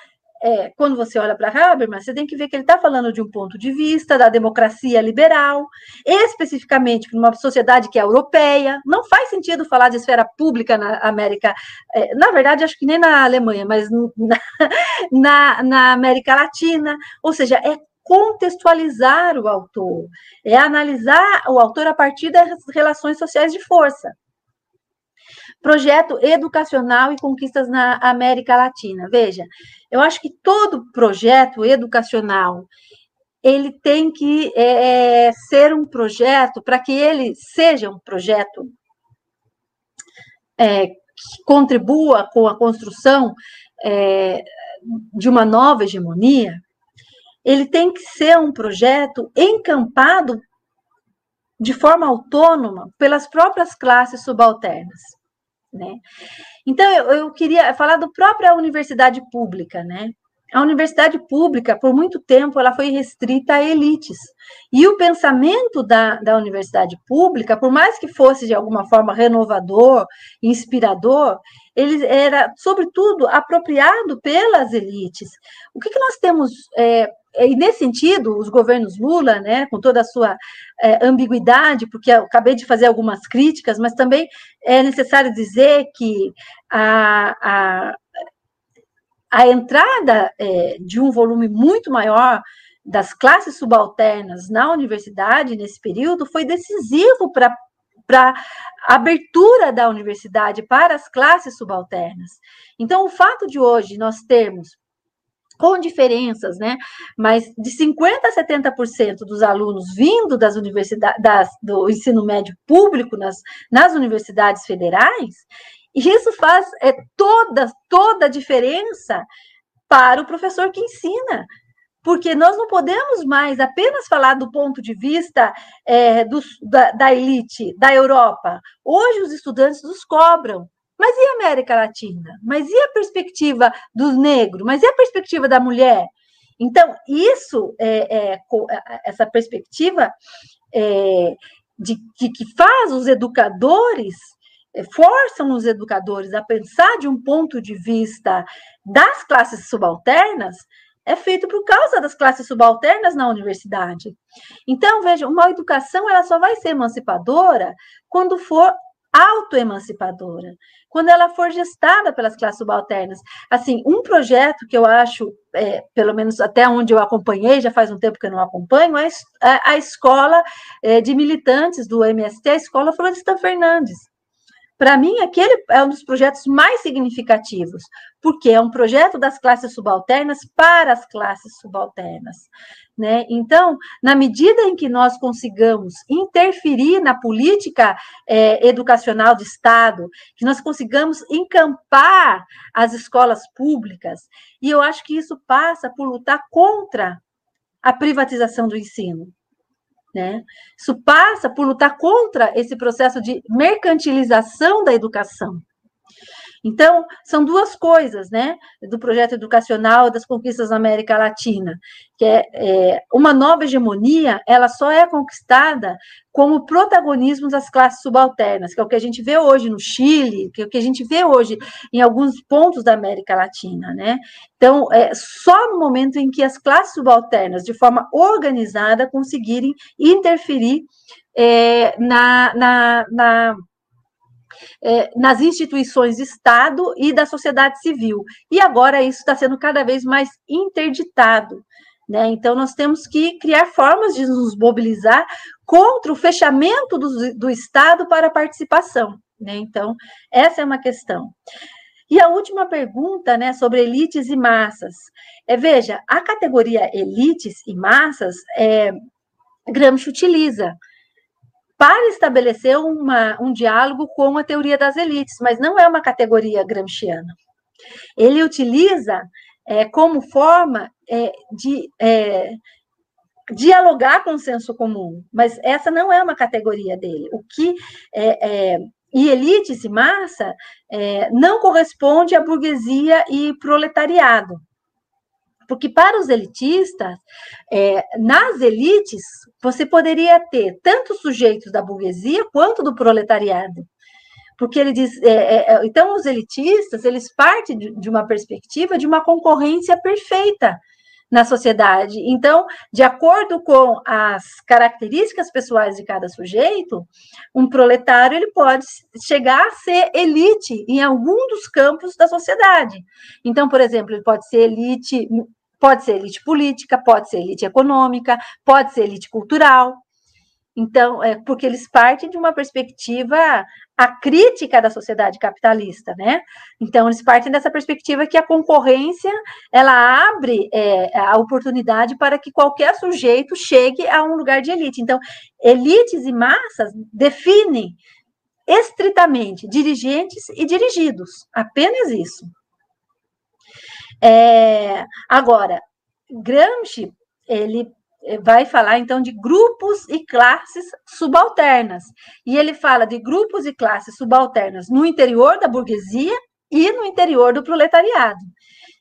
S2: é, quando você olha para Habermas, você tem que ver que ele está falando de um ponto de vista da democracia liberal, especificamente para uma sociedade que é europeia. Não faz sentido falar de esfera pública na América, é, na verdade, acho que nem na Alemanha, mas na, na, na América Latina. Ou seja, é contextualizar o autor, é analisar o autor a partir das relações sociais de força. Projeto educacional e conquistas na América Latina. Veja, eu acho que todo projeto educacional ele tem que é, é ser um projeto para que ele seja um projeto é, que contribua com a construção é, de uma nova hegemonia, ele tem que ser um projeto encampado de forma autônoma pelas próprias classes subalternas, né? Então eu, eu queria falar do própria universidade pública, né? A universidade pública, por muito tempo, ela foi restrita a elites. E o pensamento da, da universidade pública, por mais que fosse de alguma forma renovador, inspirador, ele era, sobretudo, apropriado pelas elites. O que, que nós temos é, e nesse sentido, os governos Lula, né, com toda a sua é, ambiguidade, porque eu acabei de fazer algumas críticas, mas também é necessário dizer que a, a, a entrada é, de um volume muito maior das classes subalternas na universidade nesse período foi decisivo para para a abertura da universidade para as classes subalternas. Então, o fato de hoje nós termos com diferenças, né? Mas de 50% a 70% dos alunos vindo das universidades das, do ensino médio público nas, nas universidades federais, isso faz é, toda, toda a diferença para o professor que ensina. Porque nós não podemos mais apenas falar do ponto de vista é, do, da, da elite da Europa. Hoje os estudantes nos cobram mas e a América Latina? Mas e a perspectiva do negro? Mas e a perspectiva da mulher? Então, isso, é, é, essa perspectiva é, de, de, que faz os educadores, é, forçam os educadores a pensar de um ponto de vista das classes subalternas, é feito por causa das classes subalternas na universidade. Então, veja, uma educação ela só vai ser emancipadora quando for autoemancipadora, quando ela for gestada pelas classes subalternas. Assim, um projeto que eu acho, é, pelo menos até onde eu acompanhei, já faz um tempo que eu não acompanho, é a, a escola é, de militantes do MST, a escola Florestan Fernandes. Para mim, aquele é um dos projetos mais significativos, porque é um projeto das classes subalternas para as classes subalternas. Né? Então, na medida em que nós consigamos interferir na política é, educacional do Estado, que nós consigamos encampar as escolas públicas, e eu acho que isso passa por lutar contra a privatização do ensino. Né? Isso passa por lutar contra esse processo de mercantilização da educação. Então, são duas coisas, né, do projeto educacional das conquistas na América Latina, que é, é, uma nova hegemonia, ela só é conquistada com o protagonismo das classes subalternas, que é o que a gente vê hoje no Chile, que é o que a gente vê hoje em alguns pontos da América Latina, né? Então, é só no momento em que as classes subalternas, de forma organizada, conseguirem interferir é, na, na, na é, nas instituições de Estado e da sociedade civil. E agora isso está sendo cada vez mais interditado. Né? Então, nós temos que criar formas de nos mobilizar contra o fechamento do, do Estado para a participação. Né? Então, essa é uma questão. E a última pergunta, né, sobre elites e massas. É, veja, a categoria elites e massas, é, Gramsci utiliza para estabelecer uma, um diálogo com a teoria das elites, mas não é uma categoria gramsciana. Ele utiliza é, como forma é, de é, dialogar com o senso comum, mas essa não é uma categoria dele. O que é, é e elites e massa é, não corresponde à burguesia e proletariado. Porque para os elitistas, é, nas elites, você poderia ter tanto sujeitos da burguesia quanto do proletariado. Porque ele diz, é, é, é então os elitistas, eles partem de, de uma perspectiva de uma concorrência perfeita na sociedade. Então, de acordo com as características pessoais de cada sujeito, um proletário ele pode chegar a ser elite em algum dos campos da sociedade. Então, por exemplo, ele pode ser elite Pode ser elite política, pode ser elite econômica, pode ser elite cultural. Então, é porque eles partem de uma perspectiva a crítica da sociedade capitalista, né? Então, eles partem dessa perspectiva que a concorrência ela abre é, a oportunidade para que qualquer sujeito chegue a um lugar de elite. Então, elites e massas definem estritamente dirigentes e dirigidos, apenas isso. É, agora, Gramsci, ele vai falar então de grupos e classes subalternas. E ele fala de grupos e classes subalternas no interior da burguesia e no interior do proletariado.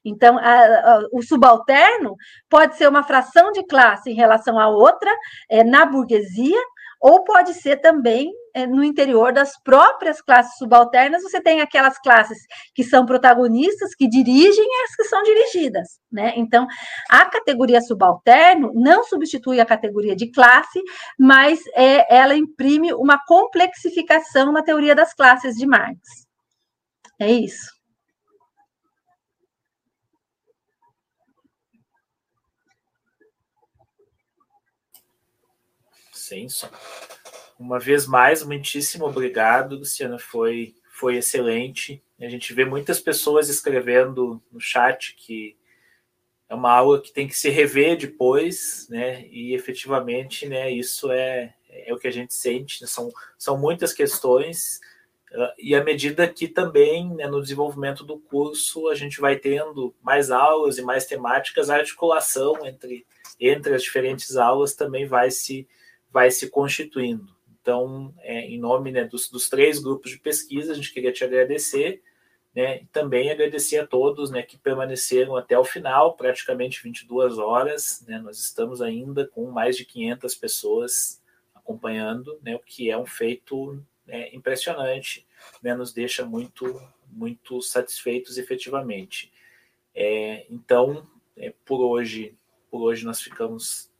S2: Então, a, a, o subalterno pode ser uma fração de classe em relação a outra é, na burguesia, ou pode ser também é, no interior das próprias classes subalternas, você tem aquelas classes que são protagonistas, que dirigem e as que são dirigidas, né? Então, a categoria subalterno não substitui a categoria de classe, mas é, ela imprime uma complexificação na teoria das classes de Marx. É isso.
S3: Senso. Uma vez mais, muitíssimo obrigado, Luciana. Foi, foi excelente. A gente vê muitas pessoas escrevendo no chat que é uma aula que tem que se rever depois, né? E efetivamente, né? Isso é, é o que a gente sente. Né? São, são muitas questões. E à medida que também, né, no desenvolvimento do curso, a gente vai tendo mais aulas e mais temáticas, a articulação entre, entre as diferentes aulas também vai se, vai se constituindo. Então, é, em nome né, dos, dos, três grupos de pesquisa, a gente queria te agradecer, né, e também agradecer a todos né, que permaneceram até o final, praticamente 22 horas. Né, nós estamos ainda com mais de 500 pessoas acompanhando, né, o que é um feito né, impressionante, né, nos deixa muito, muito satisfeitos efetivamente. É, então, é, por hoje, por hoje nós ficamos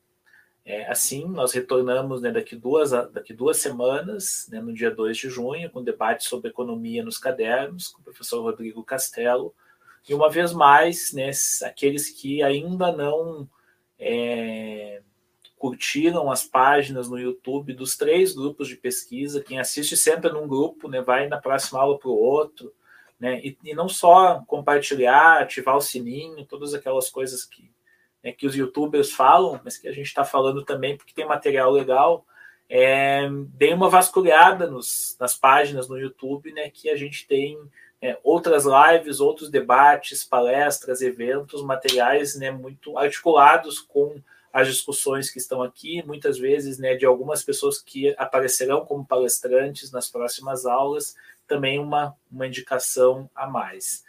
S3: é, assim, nós retornamos né, daqui, duas, daqui duas semanas, né, no dia 2 de junho, com debate sobre economia nos cadernos, com o professor Rodrigo Castelo. E uma vez mais, né, aqueles que ainda não é, curtiram as páginas no YouTube dos três grupos de pesquisa, quem assiste sempre num grupo, né, vai na próxima aula para o outro, né, e, e não só compartilhar, ativar o sininho, todas aquelas coisas que né, que os youtubers falam, mas que a gente está falando também porque tem material legal. É, dei uma vasculhada nos, nas páginas no YouTube, né, que a gente tem é, outras lives, outros debates, palestras, eventos, materiais né, muito articulados com as discussões que estão aqui, muitas vezes, né, de algumas pessoas que aparecerão como palestrantes nas próximas aulas, também uma, uma indicação a mais.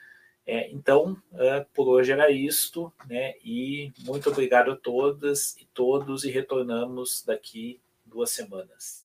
S3: É, então, uh, por hoje era isto, né, e muito obrigado a todas e todos, e retornamos daqui duas semanas.